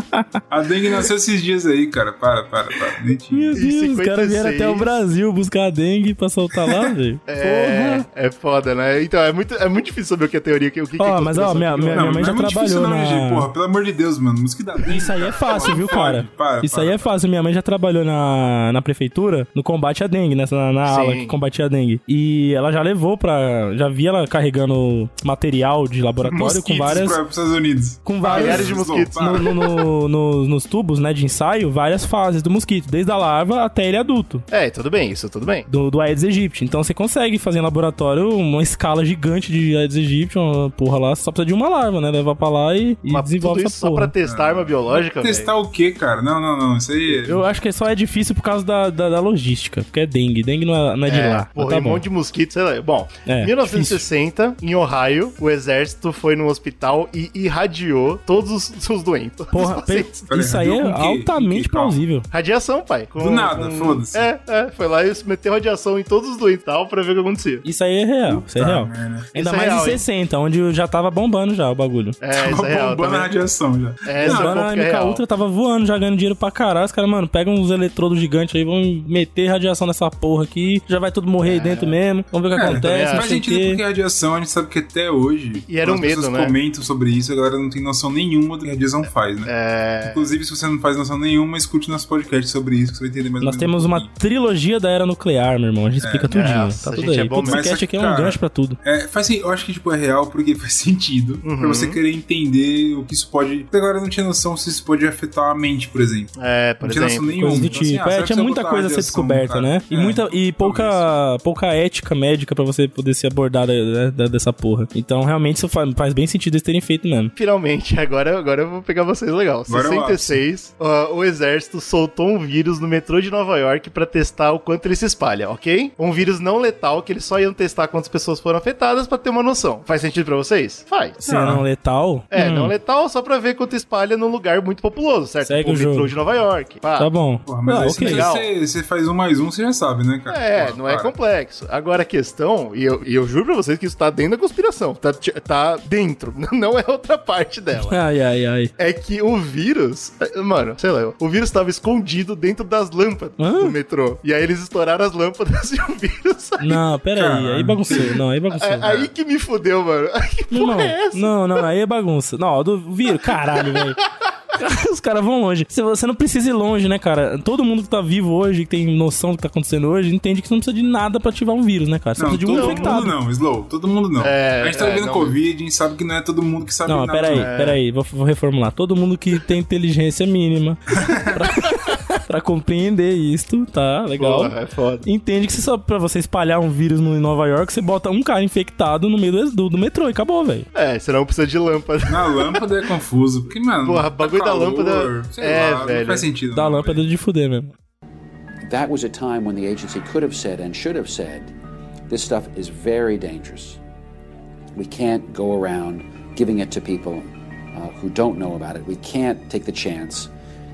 A dengue nasceu esses dias aí, cara. Para, para, para. Nem tinha. Meu Deus, os 56. caras vieram até o Brasil buscar a dengue pra soltar lá, [LAUGHS] velho. É, é foda, né? Então, é muito, é muito difícil saber o que é teoria, o que, que é mas, ó, minha- o que não é. minha- mãe já não é difícil trabalhou não, na- gente. Porra, pelo amor de Deus, mano. Mosquito da dengue. Isso aí é fácil, viu, cara? Para, Isso para. aí é fácil. Minha mãe já trabalhou na, na prefeitura no combate à dengue, nessa, na, na Sim. ala que combatia a dengue. E ela já levou pra. Já vi ela carregando material de laboratório com Mosquitos várias. para os Estados Unidos. Com várias. Milhares de mosquitos. No- no- no- no- nos tubos, né, de ensaio, várias fases do mosquito, desde a larva até ele adulto. É, tudo bem, isso tudo bem. Do, do Aedes aegypti. Então você consegue fazer em laboratório uma escala gigante de Aedes aegypti, uma porra lá, só precisa de uma larva, né? Leva pra lá e, e desenvolve essa isso só porra. pra testar arma biológica. Testar o quê, cara? Não, não, não. Isso aí. Eu acho que só é difícil por causa da, da, da logística, porque é dengue. Dengue não é, não é de É, lá. porra, tá um bom. monte de mosquitos, sei lá. Bom, É, em 1960, em Ohio, o exército foi num hospital e irradiou todos os, [LAUGHS] os doentes. Porra, Os pacientes. Peraí, isso aí é altamente plausível. Radiação, pai. Com- Do nada, com- foda-se. É, é, foi lá e meteu radiação em todos os doentes e tal pra ver o que acontecia. Isso aí é real, isso é real. Ainda Isso é mais real, em hein? 60, onde já tava bombando já o bagulho. É, isso é real. bombando a também. radiação já. É, esse é o Bombando ponto a é MK real. Ultra tava voando, já ganhando dinheiro pra caralho. Os caras, mano, pegam uns eletrodos gigantes aí, vão meter radiação nessa porra aqui, já vai tudo morrer aí dentro mesmo. Vamos ver o que É, acontece, não Faz sentido porque a radiação a gente sabe que até hoje. E era um medo, né? comentam sobre sobre isso, a galera não tem noção nenhuma do que a radiação faz, né? É. Inclusive, se você não faz noção nenhuma, escute nosso podcast sobre isso, que você vai entender mais ou Nós menos temos um uma trilogia da era nuclear, meu irmão. A gente explica tudinho. nossa, tá tudo gente aí. é bom mesmo. esse aqui é um Cara, gancho pra tudo. É, faz assim, eu acho que tipo, é real porque faz sentido Uhum. pra você querer entender o que isso pode. Porque agora eu não tinha noção se isso pode afetar a mente, por exemplo. É, por não tinha noção exemplo. nenhuma. Do Então, assim, tipo. ah, é, tinha muita coisa a ser descoberta, cara? né? E, É, muita, e pouca, pouca ética médica pra você poder se abordar né, dessa porra. Então, realmente, isso faz, faz bem sentido eles terem feito mesmo. Finalmente, agora, agora eu vou pegar vocês legal. Agora eu 66, ó, o exército soltou um vírus no metrô de Nova York pra testar o quanto ele se espalha, ok? Um vírus não letal que eles só iam testar quantas pessoas foram afetadas pra ter uma noção. Faz sentido pra vocês? Faz. Se é não letal. É, hum, não letal só pra ver quanto espalha num lugar muito populoso, certo? Segue Tipo, o o metrô jogo. de Nova York. Pá. Tá bom. Porra, mas Ah, aí ok. se legal. você, você faz um mais um, você já sabe, né, cara? É, Porra, não é para. complexo. Agora a questão, e eu, e eu juro pra vocês que isso tá dentro da conspiração, tá, tá dentro, [LAUGHS] não é [LAUGHS] outra parte dela. Ai, ai, ai. É que o vírus, mano, sei lá, o vírus tava escondido dentro das lâmpadas Hã? do metrô. E aí eles estouraram as lâmpadas [LAUGHS] e o vírus saiu. Não, pera aí. Aí bagunçou. Não, aí bagunçou. É aí que me fudeu, mano. [LAUGHS] Que Não, porra é essa? não, não, aí é bagunça. Não, do vírus, caralho, velho. [LAUGHS] Os caras vão longe. Se Você não precisa ir longe, né, cara? Todo mundo que tá vivo hoje, que tem noção do que tá acontecendo hoje, entende que você não precisa de nada pra ativar um vírus, né, cara? Você Não, precisa de um todo infectado. mundo não, Slow. Todo mundo não. É, a gente tá é, vivendo não, Covid, a gente sabe que não é todo mundo que sabe Não, nada. peraí, É. peraí, vou, vou reformular. Todo mundo que tem inteligência mínima [LAUGHS] pra, pra compreender isto, tá? Legal. Porra, é foda. Entende que você só pra você espalhar um vírus no, em Nova York, você bota um cara infectado no meio do, do, do metrô e acabou, velho. É, senão precisa de lâmpada. Na lâmpada é confuso, porque, mano. Porra, bagulho da calor, lâmpada- sei é, lá, velho. Não faz sentido. Da não, lâmpada velho. de fuder mesmo. That was a time when the agency could have said and should have said, this stuff is very dangerous. We can't go around giving it to people uh, who don't know about it. We can't take the chance.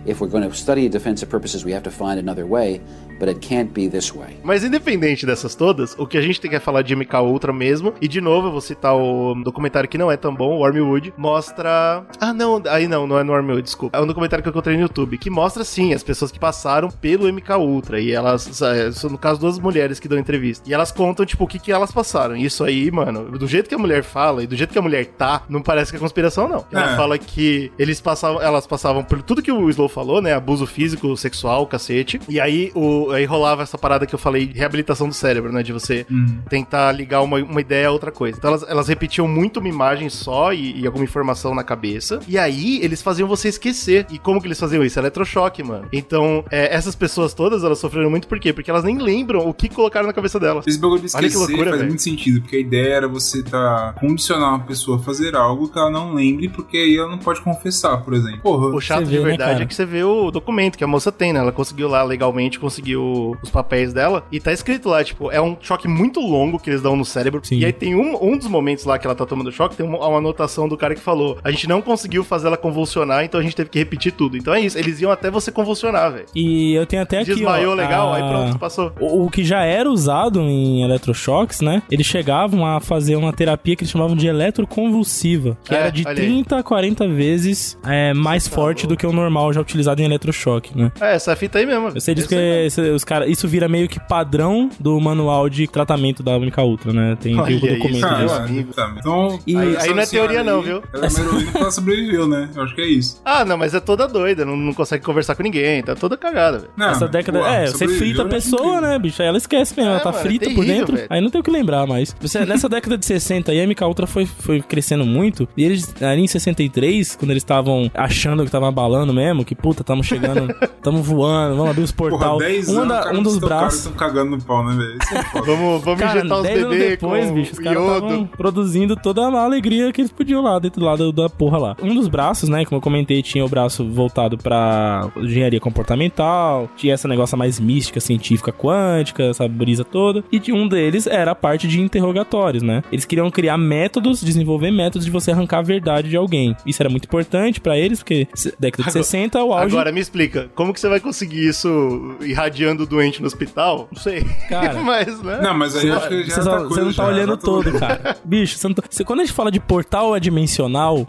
If we're going to study defensive purposes, we have to find another way, but it can't be this way. Mas independente dessas todas, o que a gente tem que falar de MK Ultra mesmo, e de novo eu vou citar o documentário que não é tão bom, o Wormwood, mostra... Ah, não, aí não, não é no Wormwood, desculpa. É um documentário que eu encontrei no YouTube, que mostra, sim, as pessoas que passaram pelo MK Ultra, e elas, é, são no caso duas mulheres que dão entrevista, e elas contam, tipo, o que que elas passaram. E isso aí, mano, do jeito que a mulher fala, e do jeito que a mulher tá, não parece que é conspiração, não. Ela É. fala que eles passavam, elas passavam por tudo que o Slow falou, né, abuso físico, sexual, cacete, e aí, o, aí rolava essa parada que eu falei, reabilitação do cérebro, né, de você tentar ligar uma, uma ideia a outra coisa. Então elas, elas repetiam muito uma imagem só e, e alguma informação na cabeça. E aí eles faziam você esquecer. E como que eles faziam isso? Eletrochoque, mano. Então, é, essas pessoas todas, elas sofreram muito por quê? Porque elas nem lembram o que colocaram na cabeça delas. Esse bagulho de Olha que esquecer loucura, faz velho. muito sentido, porque a ideia era você tá condicionar uma pessoa a fazer algo que ela não lembre, porque aí ela não pode confessar, por exemplo. Porra, O chato Você de vê, né, verdade cara? é que você vê o documento que a moça tem, né? Ela conseguiu lá legalmente, conseguiu os papéis dela. E tá escrito lá, tipo, é um choque muito longo que eles dão no cérebro. Sim. E aí tem um, um dos momentos lá que ela tá tomando choque, tem uma, uma anotação do cara que falou: a gente não conseguiu fazer ela convulsionar, então a gente teve que repetir tudo. Então é isso, eles iam até você convulsionar, velho. E eu tenho até aqui, Desmaiou ó, legal, a- aí pronto, passou. O, o que já era usado em eletrochoques, né? Eles chegavam a fazer uma terapia que eles chamavam de eletroconvulsiva, que É, era de olha aí. 30 a 40 vezes é, mais forte do que o normal já utilizado em eletrochoque, né? É, essa fita aí mesmo. Disso Esse que os cara, isso vira meio que padrão do manual de tratamento da Única Ultra, né? Tem, tem o documento isso, Ah, meu disso. é, amigo. tá, então, E- Aí- aí não é teoria não, viu? Ela é ela sobreviveu, né? Eu acho que é isso. Ah, não, mas é toda doida, não, não consegue conversar com ninguém, tá toda cagada, velho. Essa década. pô, é, você frita a é pessoa, né, bicho? Aí ela esquece mesmo, É, ela tá mano, é frita por terrível, dentro. velho. Aí não tem o que lembrar mais. Você, nessa década de 60 aí, a MK Ultra foi, foi crescendo muito. E eles, ali em 63, quando eles estavam achando que tava abalando mesmo, que puta, tamo chegando, [LAUGHS] tamo voando, vamos abrir os Porra. 10 Um, da- cara, um dos os caras braços. estão cagando no pau, né, velho? Isso é foda. Vamos, vamos Cara, injetar os 10 anos bebês depois, com bicho, os caras produzindo toda a alegria que eles podiam lá, dentro lá do- da porra lá. Um dos braços, né, como eu comentei, tinha o braço voltado pra engenharia comportamental, tinha essa negócio mais mística, científica, quântica, essa brisa toda. E de um deles era a parte de interrogatórios, né? Eles queriam criar métodos, desenvolver métodos de você arrancar a verdade de alguém. Isso era muito importante pra eles, porque década de Agora- 60, o auge... Agora me explica, como que você vai conseguir isso irradiando o doente no hospital? Não sei. Cara, [LAUGHS] mas, né? Não, mas aí eu acho que já Você, é só- você coisa não tá já, olhando já tô- todo, cara. Bicho, você não tá- você- quando a gente fala de portal adimensional,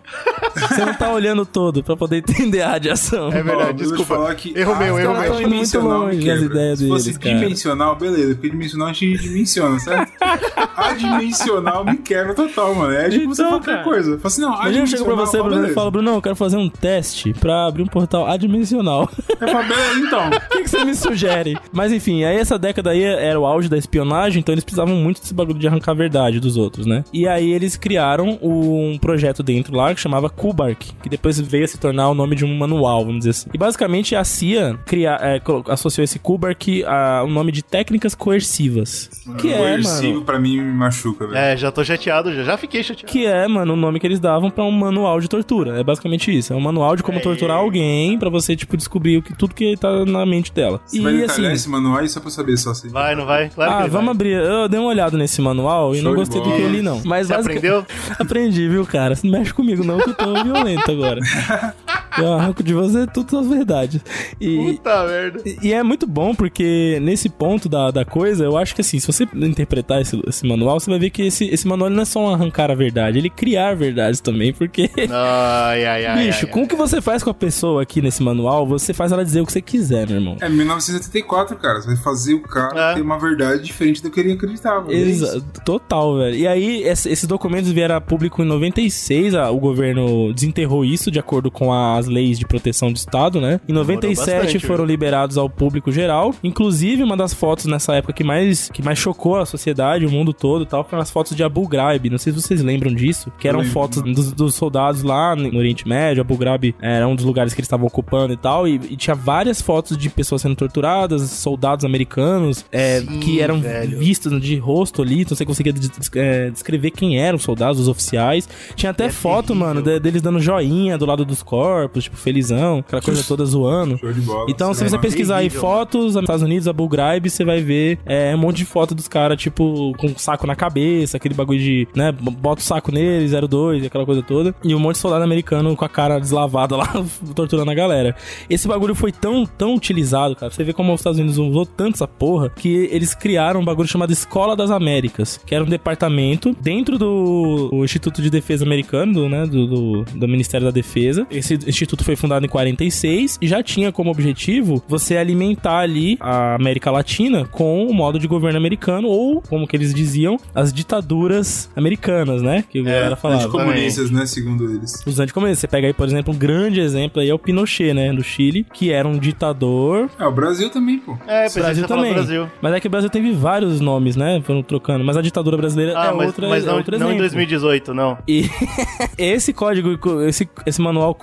você não tá olhando todo pra poder entender a radiação. É verdade, desculpa. falar que Erro meu, erro meu. Muito longe quebra. ideias Se fosse deles, cara. dimensional, beleza, porque dimensional a gente dimensiona, certo? [LAUGHS] Adimensional me quebra total, mano. É tipo você Então, qualquer cara. coisa. Fala assim, não, Imagina eu chego pra você, Bruno, e beleza. falo, Bruno, eu quero fazer um teste pra abrir um portal adimensional. Eu falo, beleza, então. [LAUGHS] O que, que você me sugere? Mas enfim, aí essa década aí era o auge da espionagem, então eles precisavam muito desse bagulho de arrancar a verdade dos outros, né? E aí eles criaram um projeto dentro lá que chamava Kubark, que depois veio a se tornar o nome de um manual, vamos dizer assim. E basicamente a CIA cria, é, associou esse Kubark a um nome de técnicas coercivas. Que é, Coercivo mano. pra mim me machuca, velho. É, já tô chateado, já, já fiquei chateado. Que é, mano, o nome que eles davam pra um manual de tortura. É basicamente isso. É um manual de como torturar alguém pra você, tipo, descobrir o que, tudo que tá na mente dela. Você vai e detalhar assim. esse manual aí só pra saber só assim. Vai, não vai? Claro Ah, vamos vai. abrir. Eu dei uma olhada nesse manual e Show não gostei do que eu li, não. Mas Você basic- aprendeu? [LAUGHS] Aprendi, viu, cara? Você não mexe comigo, não, que eu tô violento agora. [LAUGHS] Eu arranco de você tudo as verdades. E, Puta merda. e é muito bom porque nesse ponto da, da coisa, eu acho que assim, se você interpretar esse, esse manual, você vai ver que esse, esse manual não é só um arrancar a verdade, ele criar verdades também, porque. Ai, ai, ai. Bicho, ai, com o que você faz com a pessoa aqui nesse manual, você faz ela dizer o que você quiser, meu irmão. É 1974, cara. Você vai fazer o cara É. ter uma verdade diferente do que ele acreditava. É isso. Exa total, velho. E aí, esse- esses documentos vieram a público em 96, a- o governo desenterrou isso de acordo com as leis de proteção do Estado, né? Em 97 bastante, foram viu? liberados ao público geral. Inclusive, uma das fotos nessa época que mais, que mais chocou a sociedade, o mundo todo e tal, foram as fotos de Abu Ghraib. Não sei se vocês lembram disso, que eram lembro, fotos dos, dos soldados lá no Oriente Médio. Abu Ghraib era um dos lugares que eles estavam ocupando e tal. E, e tinha várias fotos de pessoas sendo torturadas, soldados americanos, é, Sim, que eram velho. vistos de rosto ali, então você conseguia é, descrever quem eram os soldados, os oficiais. Tinha até É foto, terrível. mano, de- deles dando joinha do lado dos corpos, tipo, felizão, aquela coisa toda zoando. Show de bola. Então, se você pesquisar aí fotos nos Estados Unidos, Abu Ghraib, você vai ver é, um monte de foto dos caras, tipo, com um saco na cabeça, aquele bagulho de, né, bota o saco nele, 02, aquela coisa toda. E um monte de soldado americano com a cara deslavada lá, [LAUGHS] torturando a galera. Esse bagulho foi tão, tão utilizado, cara. Você vê como os Estados Unidos usou tanto essa porra, que eles criaram um bagulho chamado Escola das Américas, que era um departamento dentro do Instituto de Defesa americano, do, né, do, do, do Ministério da Defesa. Esse instituto foi fundado em 46 e já tinha como objetivo você alimentar ali a América Latina com o modo de governo americano ou, como que eles diziam, as ditaduras americanas, né? Que a galera falava. Anticomunistas, né? Segundo eles. Os anticomunistas. Você pega aí, por exemplo, um grande exemplo aí é o Pinochet, né? Do Chile, que era um ditador. É, o Brasil também, pô. É, que Brasil também. Brasil. Mas é que o Brasil teve vários nomes, né? Foram trocando. Mas a ditadura brasileira Ah, é mas, outra, mas é não, outro não em exemplo. 2018, não. E [LAUGHS] esse código, esse, esse manual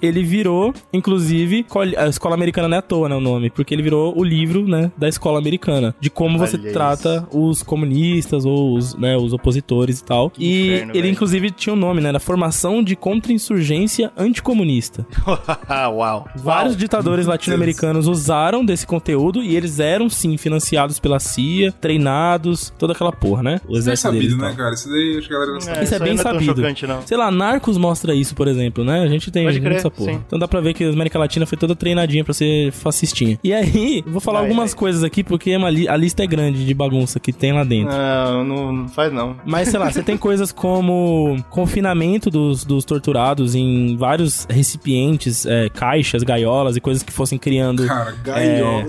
Ele virou, inclusive, a escola americana não é à toa, né, o nome, porque ele virou o livro, né, da escola americana, de como você Olha trata os comunistas ou os, né, os opositores e tal. Que e inferno, ele, velho. inclusive, tinha o nome, né, da formação de contra-insurgência anticomunista. [LAUGHS] Uau. Vários ditadores latino-americanos usaram desse conteúdo e eles eram, sim, financiados pela CIA, treinados, toda aquela porra, né? O Isso é deles sabido, e né, tal. cara? Isso daí acho que a galera não sabe. Isso é bem não é tão sabido. chocante, não. Sei lá, Narcos mostra isso, por exemplo, né? A gente tem Pode muito crer, essa porra. sim. Então dá pra ver que a América Latina foi toda treinadinha pra ser fascistinha. E aí, [LAUGHS] vou falar Vai, algumas vai. coisas aqui, porque é li- a lista é grande de bagunça que tem lá dentro. Não, não, não faz não. Mas, sei lá, você tem coisas como confinamento dos, dos torturados em vários recipientes, é, caixas, gaiolas e coisas que fossem criando. Cara, gaiola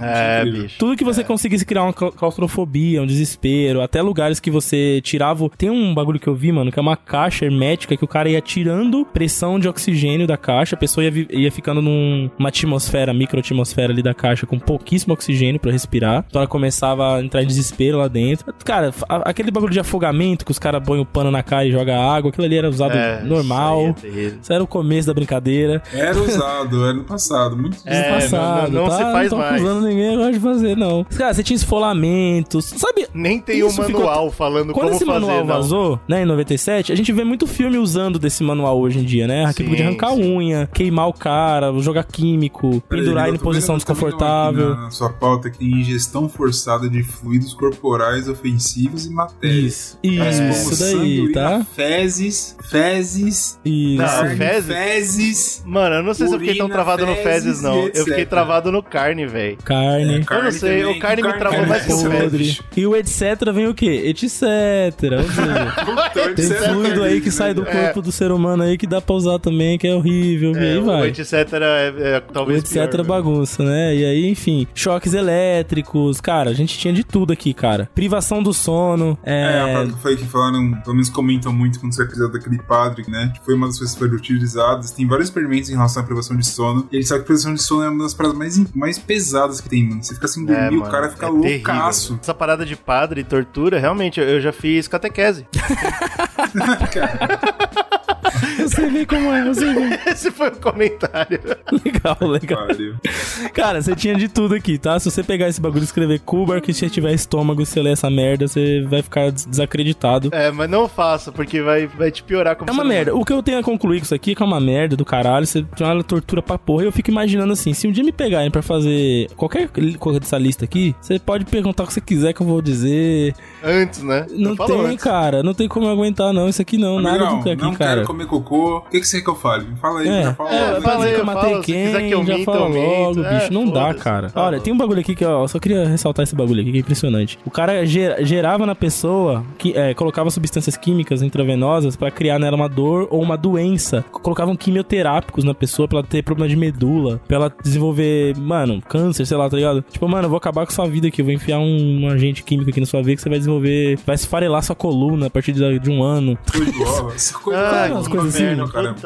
é... É, incrível. bicho. Tudo que você conseguisse criar uma cla- claustrofobia, um desespero, até lugares que você tirava. Tem um bagulho que eu vi, mano, que é uma caixa hermética que o cara ia tirando pressão de oxigênio da caixa, a pessoa ia, ia ficando num- numa atmosfera, microatmosfera ali da caixa com pouquíssimo oxigênio pra respirar. Então ela começava a entrar em desespero lá dentro. Cara, a- aquele bagulho de afogamento que os caras põem o pano na cara e jogam água, aquilo ali era usado É, normal. isso aí é. Isso era o começo da brincadeira. Era usado, era no passado. Muito É, No passado, não- não tá? se faz não tô mais. acusando ninguém agora de fazer, não. Cara, você tinha esfolamentos. Sabe, Nem tem um Isso ficou- manual falando quando como esse fazer, manual não. vazou, né, em 97, a gente vê muito filme usando desse manual hoje em dia, né? Aquilo Sim, de arrancar sim. unha, queimar o cara, jogar químico, pendurar ele em Eu posição desconfortável. Na sua pauta que ingestão forçada de fluidos corporais ofensivos e matérias. Isso, como isso daí, tá? Fezes, fezes, Isso. Carne, fezes? fezes, Mano, eu não sei se eu fiquei tão travado no fezes fezes, não. Eu fiquei travado no carne, velho. Carne. É, carne não sei, também, o carne me carne travou é mais que o podre. fezes. E o etc vem o quê? Etc. Ou seja, Puta, Tem fluido aí que sai do É. corpo do ser humano aí que dá pra usar também, que é horrível, e aí o vai. etc. é, é O talvez etc pior, né? bagunça, né? E aí, enfim, choques elétricos, cara, a gente tinha de tudo aqui, cara. Privação do sono, É, a é... parada que foi que falaram, pelo menos comentam muito quando você episódio daquele padre, né? Que foi uma das coisas que foram utilizadas. Tem vários experimentos em relação à privação de sono. E ele sabe que a privação de sono é uma das paradas mais, mais pesadas que tem, mano. Você fica sem dormir, É, o mano, cara fica é terrível. loucaço. Essa parada de padre e tortura, realmente, eu- eu já fiz catequese. [LAUGHS] [LAUGHS] Eu sei bem como é, bem. [LAUGHS] Esse foi o comentário. Legal, legal. Cara, você tinha de tudo aqui, tá? Se você pegar esse bagulho e escrever Kubar, que se tiver estômago e você ler essa merda, você vai ficar des- desacreditado. É, mas não faça, porque vai, vai te piorar como É uma merda. O que eu tenho a concluir com isso aqui é que é uma merda do caralho. Você tem uma tortura pra porra. E eu fico imaginando assim: se um dia me pegarem pra fazer qualquer coisa dessa lista aqui, você pode perguntar o que você quiser que eu vou dizer. Antes, né? Não tem, antes. cara. Não tem como eu aguentar, não. Isso aqui não. nada Amigão, do que aqui, não cara. quero comer cocô. O que, que você quer que eu fale? Fala aí, É, já fala. é, dizer que eu matei falo, se quem, que eu já minta, fala minto. logo, É, bicho, não dá, cara. Tá Olha, tem um bagulho aqui que, ó, eu só queria ressaltar esse bagulho aqui, que é impressionante. O cara gera- gerava na pessoa, que, é, colocava substâncias químicas intravenosas pra criar nela uma dor ou uma doença. Colocavam quimioterápicos na pessoa pra ela ter problema de medula, pra ela desenvolver, mano, câncer, sei lá, tá ligado? Tipo, mano, eu vou acabar com sua vida aqui, eu vou enfiar um, um agente químico aqui na sua veia que você vai desenvolver, vai esfarelar sua coluna a partir de, de um ano. Coisa [LAUGHS] Ah, coisas assim,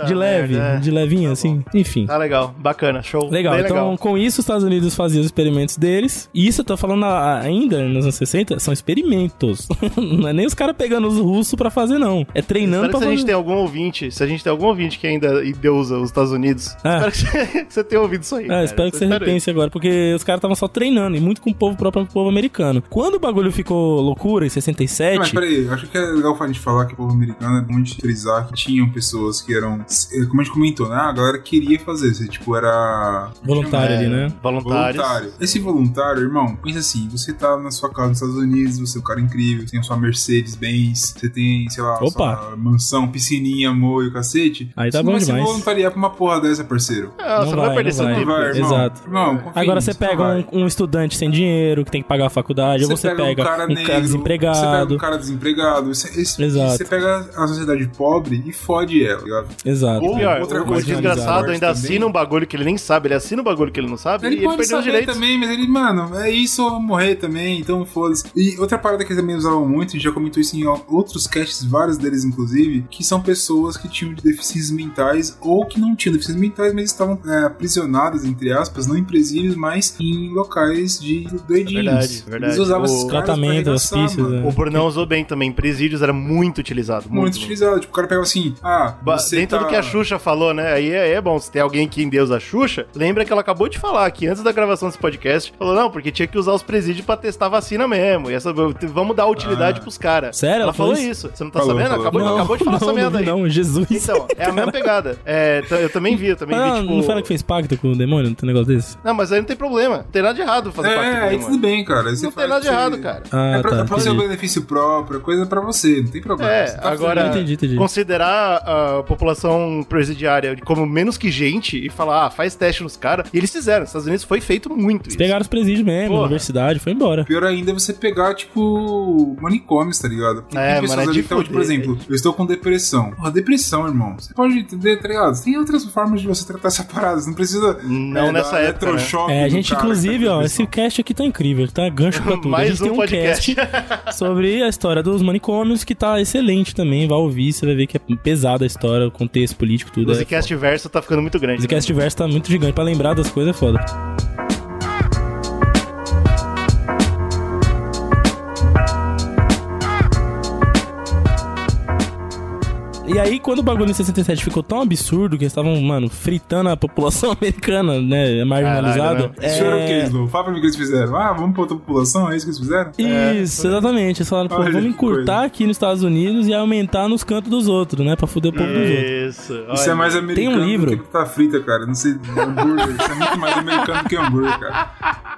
de leve, é. de levinho, assim. Enfim. Tá legal, bacana, show. Legal, Bem então legal. com isso os Estados Unidos faziam os experimentos deles. E isso eu tô falando ainda nos anos 60, são experimentos. [LAUGHS] não é nem os caras pegando os russos pra fazer, não. É treinando Espero pra que se a gente fazer. tem algum ouvinte, se a gente tem algum ouvinte que ainda endeusa os Estados Unidos, Ah. espero que você, [LAUGHS] que você tenha ouvido isso aí. É, cara. espero que você repense agora, porque os caras estavam só treinando, e muito com o povo próprio povo americano. Quando o bagulho ficou loucura, em Mas 67, peraí, acho que é legal a gente falar que o povo americano é bom de frisar que tinham pessoas que eram, é, como a gente comentou, né? A galera queria fazer, você, tipo, era... voluntário ali, né? Voluntários. Voluntário. Esse voluntário, irmão, pensa assim: você tá na sua casa nos Estados Unidos, você é um cara incrível, você tem a sua Mercedes-Benz, você tem, sei lá, Opa. sua mansão, piscininha, amor e o cacete. Aí tá você bom não vai demais. se voluntariar pra uma porra dessa, parceiro. Ah, você não vai perder não seu vai. tempo. vai, irmão. Exato. Irmão, Agora você pega vai. um, um estudante sem dinheiro, que tem que pagar a faculdade, ou você pega, um cara, negro, Você pega desempregado. um cara desempregado. Você, esse- Exato. você pega a sociedade pobre e fode ela, tá ligado? Exato. Ou pior, Outra o, o coisa que desgraçado ainda também- assina um bagulho que ele nem sabe, ele assina um bagulho que ele não sabe Ele e ele pode perdeu os direitos. também, mas ele, mano, é isso, eu vou morrer também, então foda-se. E outra parada que eles também usavam muito, a gente já comentou isso em outros casts, vários deles inclusive, que são pessoas que tinham deficiências mentais ou que não tinham deficiências mentais, mas estavam é, aprisionadas, entre aspas, não em presídios, mas em locais de doidinhos. verdade, é verdade. Eles usavam O esses caras pra tratamento, arregaçar, hospício, mano. né? O Brunão usou bem também. Presídios era muito utilizado. Muito, Muito utilizado. Tipo, o cara pegava assim, ah, Ba- você Dentro tá... do que a Xuxa falou, né? Aí é, é bom, se tem alguém que endeusa a Xuxa, lembra que ela acabou de falar que antes da gravação desse podcast, falou, não, porque tinha que usar os presídios pra testar a vacina mesmo. E essa, vamos dar utilidade Ah. pros caras. Sério? Ela Ela falou isso. Você não tá Falou, sabendo? falou. Acabou, Não, acabou de falar não, essa merda aí. não, Jesus. Então, é a mesma [LAUGHS] pegada. É, eu também vi, eu também Ah, vi, tipo... não foi ela que fez pacto com o demônio? Não tem um negócio desse? Não, mas aí não tem problema. Não tem nada de errado fazer parte É, aí tudo bem, cara. Você Não tem nada de errado, cara. Ah, é pra, tá. é pra seu benefício próprio, é coisa pra você, não tem problema. É, tá agora, Entendi, entendi. considerar a população presidiária como menos que gente e falar, ah, faz teste nos caras. E eles fizeram. Nos Estados Unidos foi feito muito Eles isso. pegaram os presídios mesmo, Porra. universidade, foi embora. Pior ainda é você pegar, tipo, manicômios, tá ligado? Porque É, tem pessoas mano, é ali de que tão, tipo, por exemplo, eu estou com depressão. Porra, depressão, irmão. Você pode entender, tá ligado? Tem outras formas de você tratar essa parada. Você não precisa. Não é, nessa época, eletrochoque É, a gente, inclusive, tá ó, esse cast aqui tá incrível, tá? Gancho pra [LAUGHS] tudo. a Mais gente um tem um podcast. cast [LAUGHS] sobre a história dos manicômios que tá excelente também. Vai ouvir, você vai ver que é pesada a história, o contexto político, tudo. O É Zcast verso tá ficando muito grande. O Zcast verso tá muito gigante. Pra lembrar das coisas é foda. E aí, quando o bagulho em 67 ficou tão absurdo que eles estavam, mano, fritando a população [LAUGHS] americana, né, marginalizada. Caralho, Isso era o que, Slow? Fala pra mim o que eles fizeram. Ah, vamos pra outra população? É isso que eles fizeram? Isso, exatamente. Eles falaram, pô, Olha vamos encurtar coisa. aqui nos Estados Unidos e aumentar nos cantos dos outros, né? Pra fuder o povo dos outros. Isso. Isso é mais americano livro. do que tá frita, cara. Não sei, hambúrguer. Isso é muito mais americano do que hambúrguer, cara.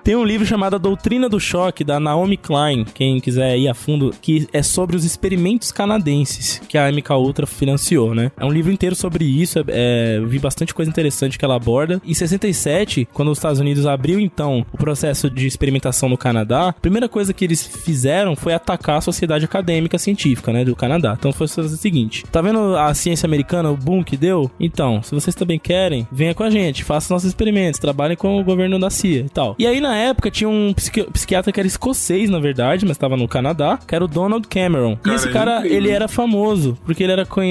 Tem um livro chamado A Doutrina do Choque, da Naomi Klein, quem quiser ir a fundo, que é sobre os experimentos canadenses que a MK Ultra financiou, né? É um livro inteiro sobre isso, é, é, vi bastante coisa interessante que ela aborda. Em 67, quando os Estados Unidos abriu, então, o processo de experimentação no Canadá, a primeira coisa que eles fizeram foi atacar a sociedade acadêmica científica, né, do Canadá. Então foi o seguinte, tá vendo a ciência americana, o boom que deu? Então, se vocês também querem, venha com a gente, faça nossos experimentos, trabalhem com o governo da CIA e tal. E aí, na época, tinha um psiqui psiquiatra que era escocês, na verdade, mas estava no Canadá, que era o Donald Cameron. Cara, e esse é cara, ele era famoso, porque ele era conhecido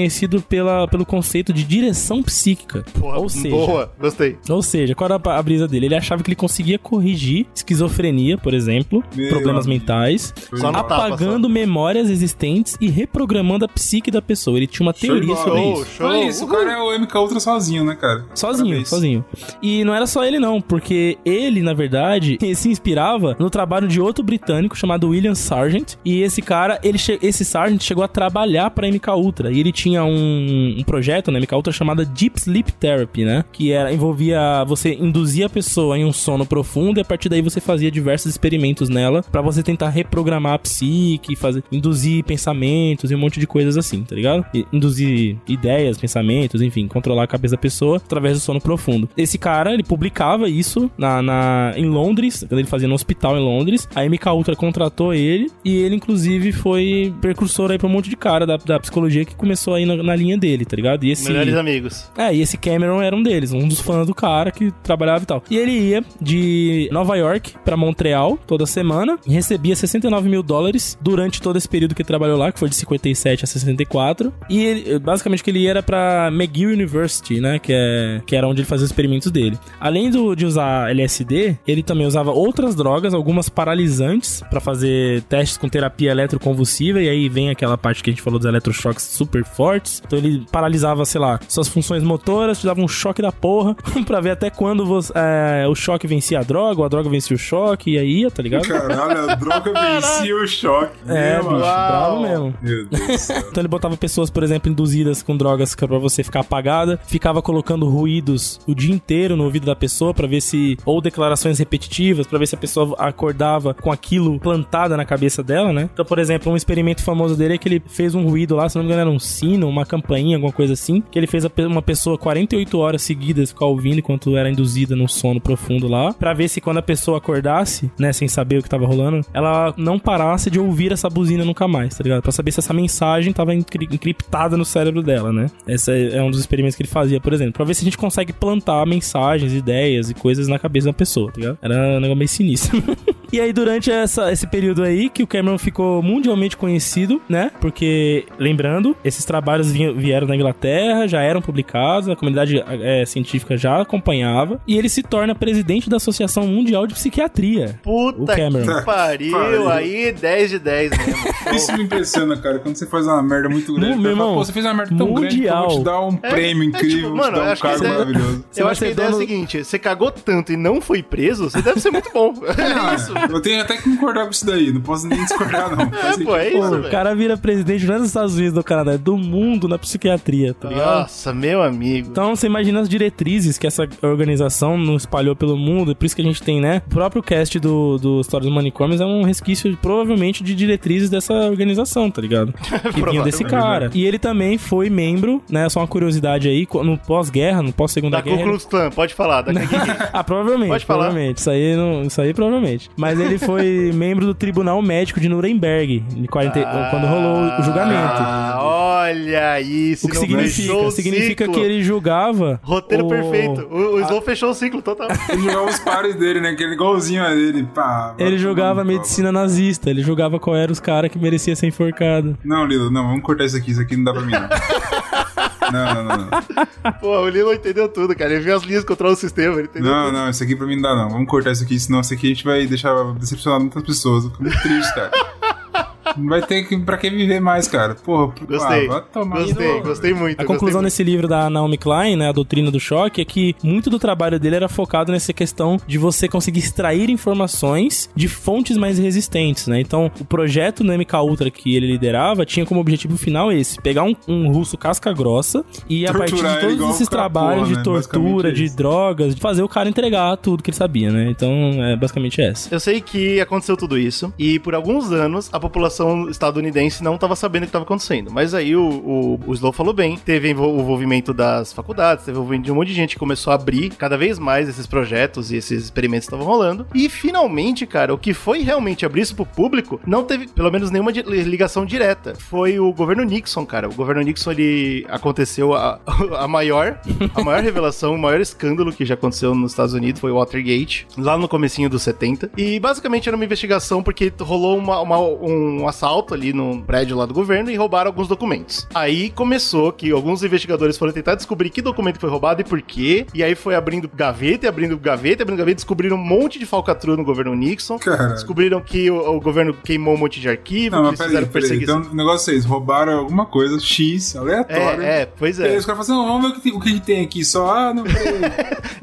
pela, pelo conceito de direção psíquica. Porra, Ou seja, boa, gostei. ou seja, qual era a brisa dele? Ele achava que ele conseguia corrigir esquizofrenia, por exemplo, Meu problemas amigo. mentais, Só apagando memórias existentes e reprogramando a psique da pessoa. Ele tinha uma teoria Show, sobre show, isso. show. Olha isso, o cara é o MK Ultra sozinho, né, cara? Sozinho, Parabéns. sozinho. E não era só ele não, porque ele, na verdade, [LAUGHS] se inspirava no trabalho de outro britânico chamado William Sargent. E esse cara, ele esse Sargent chegou a trabalhar pra MK Ultra. E ele tinha um, um projeto na MK Ultra chamado Deep Sleep Therapy, né? Que era, envolvia você induzir a pessoa em um sono profundo e a partir daí você fazia diversos experimentos nela pra você tentar reprogramar a psique, fazer, induzir pensamentos e um monte de coisas assim, tá ligado? E- induzir ideias, pensamentos, enfim, controlar a cabeça da pessoa através do sono profundo. Esse cara, ele publicava isso na, na- em Londres, quando ele fazia no hospital em Londres. A MK Ultra contratou ele e ele, inclusive, foi precursor aí pra um monte de cara da, da psicologia que começou aí na, na linha dele, tá ligado? E esse... Melhores amigos. É, e esse Cameron era um deles, um dos fãs do cara que trabalhava e tal. E ele ia de Nova York pra Montreal toda semana e recebia 69 mil dólares durante todo esse período que ele trabalhou lá, que foi de 57 a 64. E ele, basicamente o que ele ia era pra McGill University, né? Que, é, que era onde ele fazia os experimentos dele. Além do, de usar LSD, ele também usava outras drogas, algumas paralisantes, pra fazer testes com terapia eletroconvulsiva. E aí vem aquela parte que a gente falou dos eletrochoques super fortes. Então ele paralisava, sei lá, suas funções motoras, te dava um choque da porra, [LAUGHS] pra ver até quando você, é, o choque vencia a droga, ou a droga vencia o choque, e aí ia, tá ligado? Caralho, a droga [LAUGHS] vencia o choque. É, Meu, bicho, bravo mesmo. Meu Deus. Então ele botava pessoas, por exemplo, induzidas com drogas pra você ficar apagada, ficava colocando ruídos o dia inteiro no ouvido da pessoa pra ver se ou declarações repetitivas, pra ver se a pessoa acordava com aquilo plantada na cabeça dela, né? Então, por exemplo, um experimento famoso dele é que ele fez um ruído lá, se não me engano era um sino, uma campainha, alguma coisa assim, que ele fez uma pessoa 48 horas seguidas ficar ouvindo enquanto era induzida num sono profundo lá, pra ver se quando a pessoa acordasse, né, sem saber o que tava rolando, ela não parasse de ouvir essa buzina nunca mais, tá ligado? Pra saber se essa mensagem tava encri- encriptada no cérebro dela, né? Esse é é um dos experimentos que ele fazia, por exemplo, pra ver se a gente consegue plantar mensagens, ideias e coisas na cabeça da pessoa, tá ligado? Era um negócio meio sinistro. [LAUGHS] E aí, durante essa- esse período aí, que o Cameron ficou mundialmente conhecido, né? Porque, lembrando, esses trabalhos vinham- vieram da Inglaterra, já eram publicados, a comunidade é, científica já acompanhava, e ele se torna presidente da Associação Mundial de Psiquiatria. Puta O Cameron. que pariu, Pariu. aí 10 de 10 mesmo. [LAUGHS] Isso me impressiona, cara. Quando você faz uma merda muito grande, Não, meu irmão, Pô, você fez uma merda tão grande que eu vou mundial. te dar um prêmio incrível, tipo, vou te mano, dar um cargo você- maravilhoso. Eu acho que a ideia é a dono- seguinte: você cagou tanto e não foi preso, você deve ser muito bom. [LAUGHS] É isso. [LAUGHS] Eu tenho até que concordar com isso daí. Não posso nem discordar, não. [LAUGHS] É, pô, é isso, Pô, o cara vira presidente não é dos Estados Unidos, do Canadá, é do mundo na psiquiatria, tá ligado? Nossa, meu amigo. Então você imagina as diretrizes que essa organização não espalhou pelo mundo, por isso que a gente tem, né? O próprio cast do, do História dos Manicômios é um resquício, provavelmente, de diretrizes dessa organização, tá ligado? [LAUGHS] Que vinha desse cara. E ele também foi membro, né? Só uma curiosidade aí, no pós-guerra, no pós-segunda da guerra. Ku Klux Klan, pode falar. Da ah, provavelmente. Pode falar. Provavelmente. Isso aí, não, isso aí provavelmente. Mas ele foi [LAUGHS] membro do Tribunal Médico de Nuremberg, em 40, quando rolou o julgamento. Ah, olha isso. O que não significa? Significa ciclo. que ele julgava. Roteiro o- perfeito. O, o Slow fechou o ciclo total. [LAUGHS] Ele jogava os pares dele, né? Aquele igualzinho a dele. Pá, Ele julgava medicina nazista, ele julgava qual era os caras que merecia ser enforcado. Não, Lilo, não, vamos cortar isso aqui. Isso aqui não dá pra mim, não. [LAUGHS] Não, não, não, não. Pô, o Lilo entendeu tudo, cara. Ele viu as linhas contra o sistema, ele entendeu Não, tudo. não, isso aqui pra mim não dá, não. Vamos cortar isso aqui, senão isso aqui a gente vai deixar decepcionar muitas pessoas. Eu fico muito triste, cara. Não vai ter que, pra que viver mais, cara. Porra, Gostei. Ah, vai tomar Gostei, no- gostei muito. A gostei conclusão muito. nesse livro da Naomi Klein, né, a doutrina do choque, é que muito do trabalho dele era focado nessa questão de você conseguir extrair informações de fontes mais resistentes, né? Então, o projeto no MK Ultra que ele liderava tinha como objetivo final esse: pegar um, um russo casca grossa e a partir Torturar de todos esses trabalhos né? de tortura, Basicamente de isso. drogas, de fazer o cara entregar tudo que ele sabia, né? Então, é basicamente essa. Eu sei que aconteceu tudo isso e por alguns anos a população estadunidense não estava sabendo o que estava acontecendo. Mas aí o, o, o Slow falou bem, teve o envolvimento das faculdades, teve o envolvimento de um monte de gente que começou a abrir cada vez mais esses projetos e esses experimentos estavam rolando. E finalmente, cara, o que foi realmente abrir isso pro público não teve pelo menos nenhuma ligação direta. Foi o governo Nixon, cara. O governo Nixon ele aconteceu a, [LAUGHS] a maior, a maior revelação, o maior escândalo que já aconteceu nos Estados Unidos foi o Watergate, lá no comecinho dos 70. E basicamente era uma investigação porque rolou uma- uma- um assalto ali no prédio lá do governo e roubaram alguns documentos. Aí começou que alguns investigadores foram tentar descobrir que documento foi roubado e por quê. E aí foi abrindo gaveta, abrindo gaveta, abrindo gaveta, descobriram um monte de falcatrua no governo Nixon. Cara. Descobriram que o, o governo queimou um monte de arquivo, Não, que eles fizeram perseguição. Então, o negócio é esse: roubaram alguma coisa X, aleatório. É, é, pois E aí é. os caras falam assim: vamos ver o que, tem- o que tem aqui. Só, ah, não, peraí.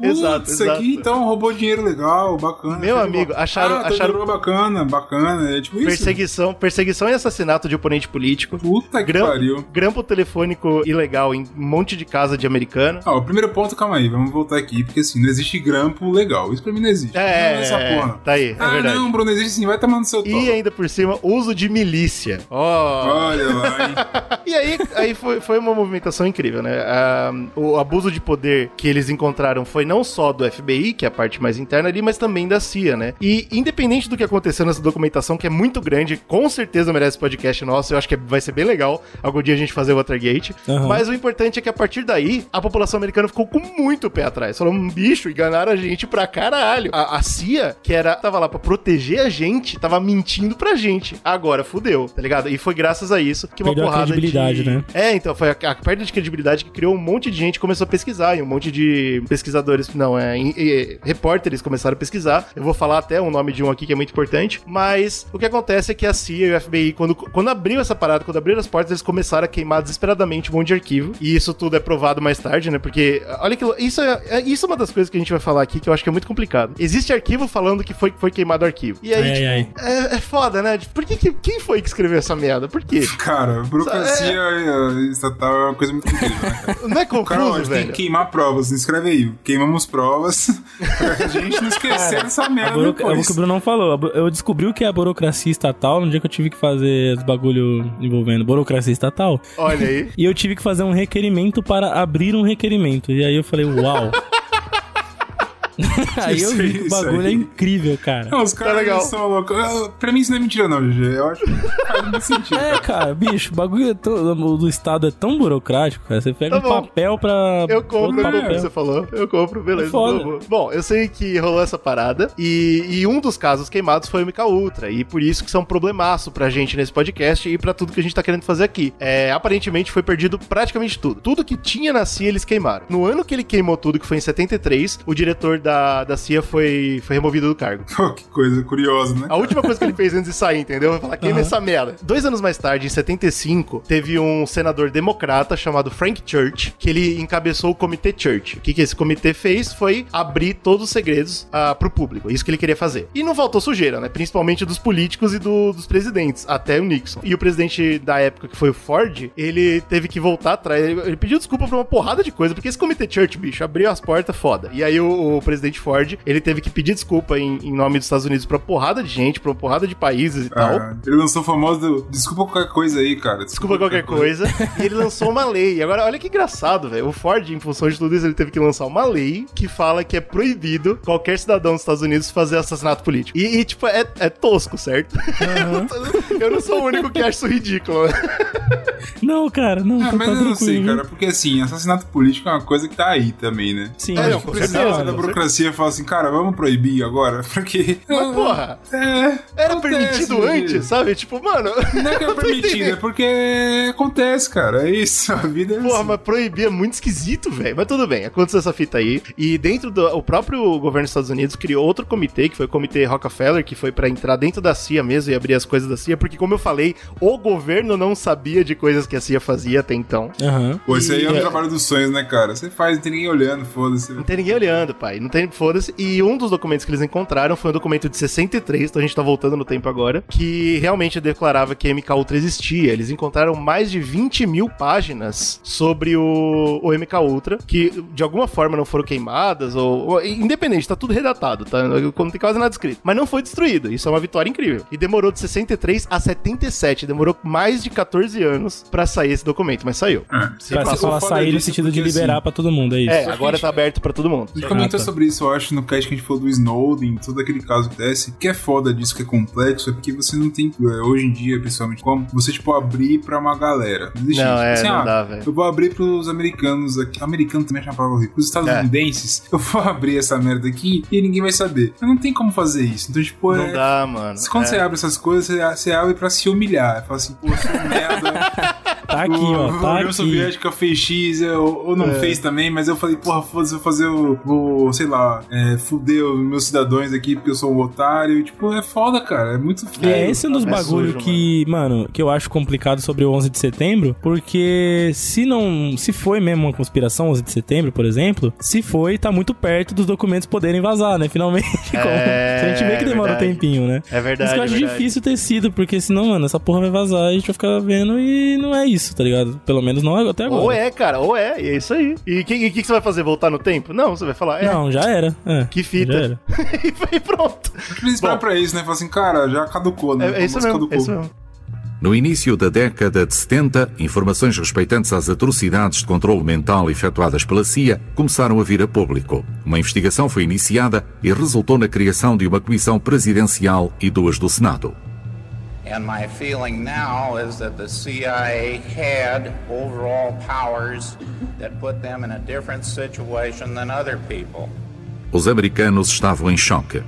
[LAUGHS] Exato, Isso exato. aqui então roubou dinheiro legal, bacana. Meu amigo, acharam- Ah, acharam- torturou bacana, bacana. É tipo isso. Perseguição, perseguição e assassinato de oponente político. Puta que Gram- pariu. Grampo telefônico ilegal em um monte de casa de americano. Ó, o primeiro ponto, calma aí, vamos voltar aqui, porque assim, não existe grampo legal. Isso pra mim não existe. É, não, essa porra. tá aí, é ah, verdade. não, Bruno, existe sim, vai tomando seu toque. E ainda por cima, uso de milícia. Ó. Olha lá? [LAUGHS] E aí, aí foi, foi uma movimentação incrível, né? Ah, o abuso de poder que eles encontraram foi não só do FBI, que é a parte mais interna ali, mas também da CIA, né? E independente do que aconteceu nessa documentação, que é muito grande, com certeza merece podcast nosso, eu acho que vai ser bem legal algum dia a gente fazer o Watergate. Aham. Mas o importante é que a partir daí, a população americana ficou com muito pé atrás. Falou, um bicho, enganaram a gente pra caralho. A, a CIA, que era, tava lá pra proteger a gente, tava mentindo pra gente. Agora fudeu, tá ligado? E foi graças a isso que uma Perdeu a porrada credibilidade, de... né? É, então, foi a, a perda de credibilidade que criou um monte de gente que começou a pesquisar, e um monte de pesquisadores, não, é, em- em- repórteres começaram a pesquisar. Eu vou falar até o nome de um aqui que é muito importante, mas o que acontece é que a CIA e o FBI, quando, quando abriu essa parada, quando abriram as portas, eles começaram a queimar desesperadamente um monte de arquivo, e isso tudo é provado mais tarde, né, porque, olha que, isso é, é- isso é uma das coisas que a gente vai falar aqui que eu acho que é muito complicado. Existe arquivo falando que foi, foi queimado o arquivo. E aí, Ai, ai, tipo, É, é foda, né? Tipo, Por que, que- quem foi que escreveu essa merda? Por quê? [LAUGHS] Cara, burocracia eh, estatal é uma coisa muito incrível, né? [LAUGHS] Não é O cara, ó, confuso, gente tem velho? que queimar provas, escreve aí. Queimamos provas [LAUGHS] pra gente não esquecer dessa merda buro- É o que o Bruno não falou. Eu descobri o que é a burocracia estatal no dia que eu tive que fazer os bagulho envolvendo burocracia estatal. Olha aí. E eu tive que fazer um requerimento para abrir um requerimento. E aí eu falei, uau. [LAUGHS] aí eu vi que o bagulho é incrível, cara. Não, os Tá caras legal. são loucos. Pra mim isso não é mentira, não, GG. Eu acho que faz muito sentido. É, cara, bicho, o bagulho é tão- o do Estado é tão burocrático, cara. Você pega Tá um bom. papel pra. Eu compro, compro, papel. você falou. Eu compro, beleza. É foda. Bom, Bom, eu sei que rolou essa parada e, e um dos casos queimados foi o MK Ultra. E por isso que isso é um problemaço pra gente nesse podcast e pra tudo que a gente tá querendo fazer aqui. É, aparentemente foi perdido praticamente tudo. Tudo que tinha na CIA eles queimaram. No ano que ele queimou tudo, que foi em 73, o diretor da, da CIA foi, foi removido do cargo. Pô, [LAUGHS] que coisa curiosa, né? A última coisa que ele fez antes de sair, entendeu? Vai falar, queima Aham. essa merda. Dois anos mais tarde, em 75, teve um senador democrata chamado Frank Church, que ele encabeçou o Comitê Church. O que, que esse comitê fez foi abrir todos os segredos ah, pro público. Isso que ele queria fazer. E não faltou sujeira, né? Principalmente dos políticos e do- dos presidentes, até o Nixon. E o presidente da época, que foi o Ford, ele teve que voltar atrás. Ele, ele pediu desculpa pra uma porrada de coisa, porque esse Comitê Church, bicho, abriu as portas foda. E aí o, o presidente Ford, ele teve que pedir desculpa em, em nome dos Estados Unidos pra porrada de gente, pra uma porrada de países e tal. Ah, ele lançou o famoso desculpa qualquer coisa aí, cara. Desculpa qualquer coisa. e ele lançou uma lei. E agora, olha que engraçado, velho. O Ford, em função de tudo isso, ele teve que lançar uma lei que fala que é proibido qualquer cidadão dos Estados Unidos fazer assassinato político. E, e, tipo, é, é tosco, certo? [LAUGHS] Eu não sou o único que acha isso ridículo. Não, cara, não, Ah, tá, mas tá eu não sei, cara, porque assim, assassinato político é uma coisa que tá aí também, né? Sim, É, não, com certeza, da burocracia e fala assim, cara, vamos proibir agora? [LAUGHS] Porque. Mas, porra, É. era acontece, permitido gente. antes, sabe? Tipo, mano. Não é que [LAUGHS] é eu tô permitido, é porque acontece, cara. É isso. A vida é Porra, assim. mas proibir é muito esquisito, velho. Mas tudo bem, aconteceu essa fita aí. E dentro do o próprio governo dos Estados Unidos criou outro comitê, que foi o comitê Rockefeller, que foi pra entrar dentro da CIA mesmo e abrir as coisas da CIA, porque como eu falei, o governo não sabia de coisas que a CIA fazia até então. Aham. Pô, isso aí é E- um trabalho dos sonhos, né, cara? Você faz, não tem ninguém olhando, foda-se. Não tem ninguém olhando, pai. Não tem, foda-se. E um dos documentos que eles encontraram foi um documento de 63, então a gente tá voltando no tempo agora, que realmente declarava que MK Ultra existia. Eles encontraram mais de 20 mil páginas sobre o, o MK Ultra, que de alguma forma não foram queimadas, ou, ou- independente, tá tudo redatado, tá? Não tem quase nada escrito. Mas não foi destruído. Isso é uma vitória incrível. E demorou de 63 a 77. Demorou mais de 14 anos pra sair esse documento, mas saiu. Se Pra passou- falar sair no sentido de porque, liberar assim, pra todo mundo, é isso. É, agora tá aberto pra todo mundo. Gente comentou Ah, tá. sobre isso, eu acho, no cast que a gente falou do Snowden, todo aquele caso que desce. O que é foda disso, que é complexo, é porque você não tem, é, hoje em dia, principalmente, como você, tipo, abrir pra uma galera. Não existe Não, isso. é, Assim, não ah, dá, velho. Eu vou abrir pros americanos aqui. Americano também é uma palavra horrível. Pros estadunidenses, [LAUGHS] eu vou abrir essa merda aqui e ninguém vai saber. Mas não tem como fazer isso. Então, tipo, Não é. dá, mano. Quando É. você abre essas coisas, você, você abre pra se humilhar. Fala assim, pô, eu sou merda. [LAUGHS] Tá aqui, ó. O- Tá a União aqui. Soviética fez X, eu- ou não É. fez também, mas eu falei, porra, foda-se, eu vou fazer o, o, sei lá, é, fuder os meus cidadãos aqui porque eu sou um otário. Tipo, é foda, cara, é muito feio. É, esse é um dos É bagulho sujo, que, mano. que eu acho complicado sobre o 11 de setembro, porque se não, se foi mesmo uma conspiração 11 de setembro, por exemplo, se foi, tá muito perto dos documentos poderem vazar, né, finalmente. [LAUGHS] Como- É, a gente vê que demora um verdade. tempinho, né? É verdade. Isso que eu é acho verdade. difícil ter sido, porque senão, mano, essa porra vai vazar e a gente vai ficar vendo e não é isso, tá ligado? Pelo menos não até agora. Ou é, cara, ou é, e é isso aí. E o que, que, que você vai fazer? Voltar no tempo? Não, você vai falar, é. Não, já era. É, Que fita. Já era. [LAUGHS] e foi pronto. Eles esperam pra isso, né? Fala assim, cara, já caducou, né? É, é isso mesmo, caducou. é isso mesmo. No início da década de 70, informações respeitantes às atrocidades de controle mental efetuadas pela CIA começaram a vir a público. Uma investigação foi iniciada e resultou na criação de uma comissão presidencial e duas do Senado. And my feeling now is that the CIA had overall powers that put them in a different situation than other people. Os americanos estavam em choque.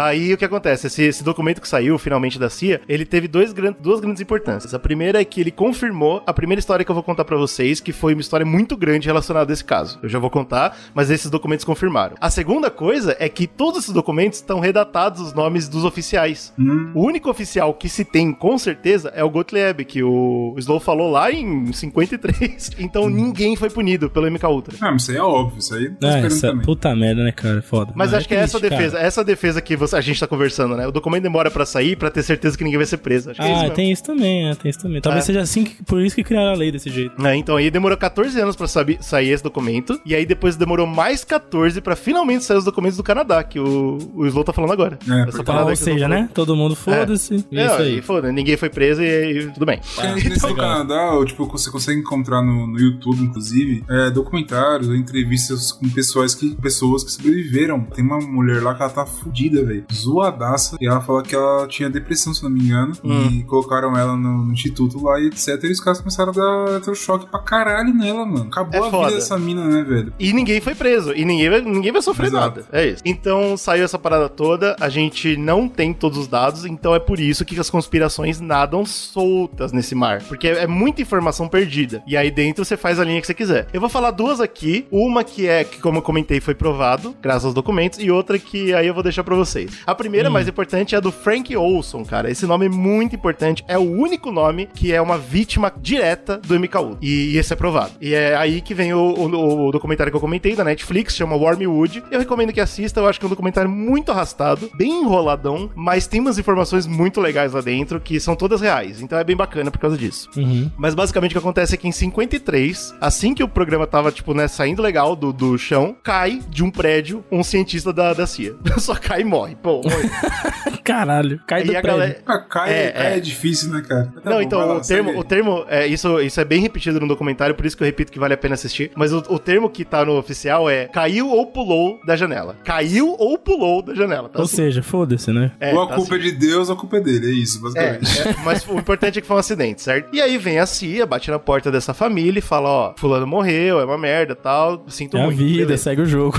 Aí o que acontece? Esse, esse documento que saiu finalmente da CIA, ele teve dois, gran- duas grandes importâncias. A primeira é que ele confirmou a primeira história que eu vou contar pra vocês, que foi uma história muito grande relacionada a esse caso. Eu já vou contar, mas esses documentos confirmaram. A segunda coisa é que todos esses documentos estão redatados os nomes dos oficiais. O único oficial que se tem com certeza é o Gottlieb, que o Slow falou lá em 53. [LAUGHS] Então ninguém foi punido pelo MK Ultra. Ah, mas isso aí é óbvio, isso aí tá É, esperando essa também. puta merda, né, cara? Foda. Mas Não, acho que é essa triste, cara. defesa, essa defesa que você- a gente tá conversando, né? O documento demora pra sair pra ter certeza que ninguém vai ser preso. Acho que é isso Ah, mesmo. tem isso também, é, tem isso também. Talvez É. seja assim, que, por isso que criaram a lei desse jeito. É, então aí demorou 14 anos pra saber, sair esse documento, e aí depois demorou mais 14 pra finalmente sair os documentos do Canadá, que o, o Slow tá falando agora. É, Essa porque- parada Ah, ou seja, né? Todo mundo foda-se. falando. Isso Não, aí. foda, ninguém foi preso e, e tudo bem. Porque nesse do Canadá, ou, tipo, você consegue encontrar no, no YouTube, inclusive, é, documentários entrevistas com pessoas que, pessoas que sobreviveram. Tem uma mulher lá que ela tá fudida, velho. Zoadaça. E ela fala que ela tinha depressão, se não me engano. Hum. E colocaram ela no, no instituto lá e etc. E os caras começaram a dar eletrochoque pra caralho nela, mano. Acabou É a foda. vida dessa mina, né, velho? E ninguém foi preso. E ninguém vai, ninguém vai sofrer Exato. nada. É isso. Então saiu essa parada toda. A gente não tem todos os dados. Então é por isso que as conspirações nadam soltas nesse mar. Porque é, é muita informação perdida. E aí dentro você faz a linha que você quiser. Eu vou falar duas aqui. Uma que é, que como eu comentei, foi provado, graças aos documentos. E outra que aí eu vou deixar pra vocês. A primeira, mais importante, é a do Frank Olson, cara. Esse nome é muito importante. É o único nome que é uma vítima direta do MK Ultra. E, e esse é provado. E é aí que vem o, o- o documentário que eu comentei da Netflix, chama Wormwood. Eu recomendo que assista. Eu acho que é um documentário muito arrastado, bem enroladão, mas tem umas informações muito legais lá dentro que são todas reais. Então é bem bacana por causa disso. Uhum. Mas basicamente o que acontece é que em 53, assim que o programa tava, tipo, né, saindo legal do, do chão, cai de um prédio um cientista da, da CIA. [LAUGHS] Só cai e morre. Morre. Pô, morre. [LAUGHS] Caralho, cai do E a prédio. galera- Ah, cai, É, cai é, é. difícil, né, cara? Tá Não, bom, então, lá, o termo, o termo é, isso, isso é bem repetido no documentário, por isso que eu repito que vale a pena assistir. Mas o, o termo que tá no oficial é caiu ou pulou da janela. Caiu ou pulou da janela. Tá Ou assim. seja, foda-se, né? É, ou a tá culpa assim. é de Deus ou a culpa é dele, é isso, É, basicamente. é, mas o importante é que foi um acidente, certo? E aí vem a CIA, bate na porta dessa família e fala, ó, fulano morreu, é uma merda, tal, sinto É a muito. vida, beleza. segue o jogo.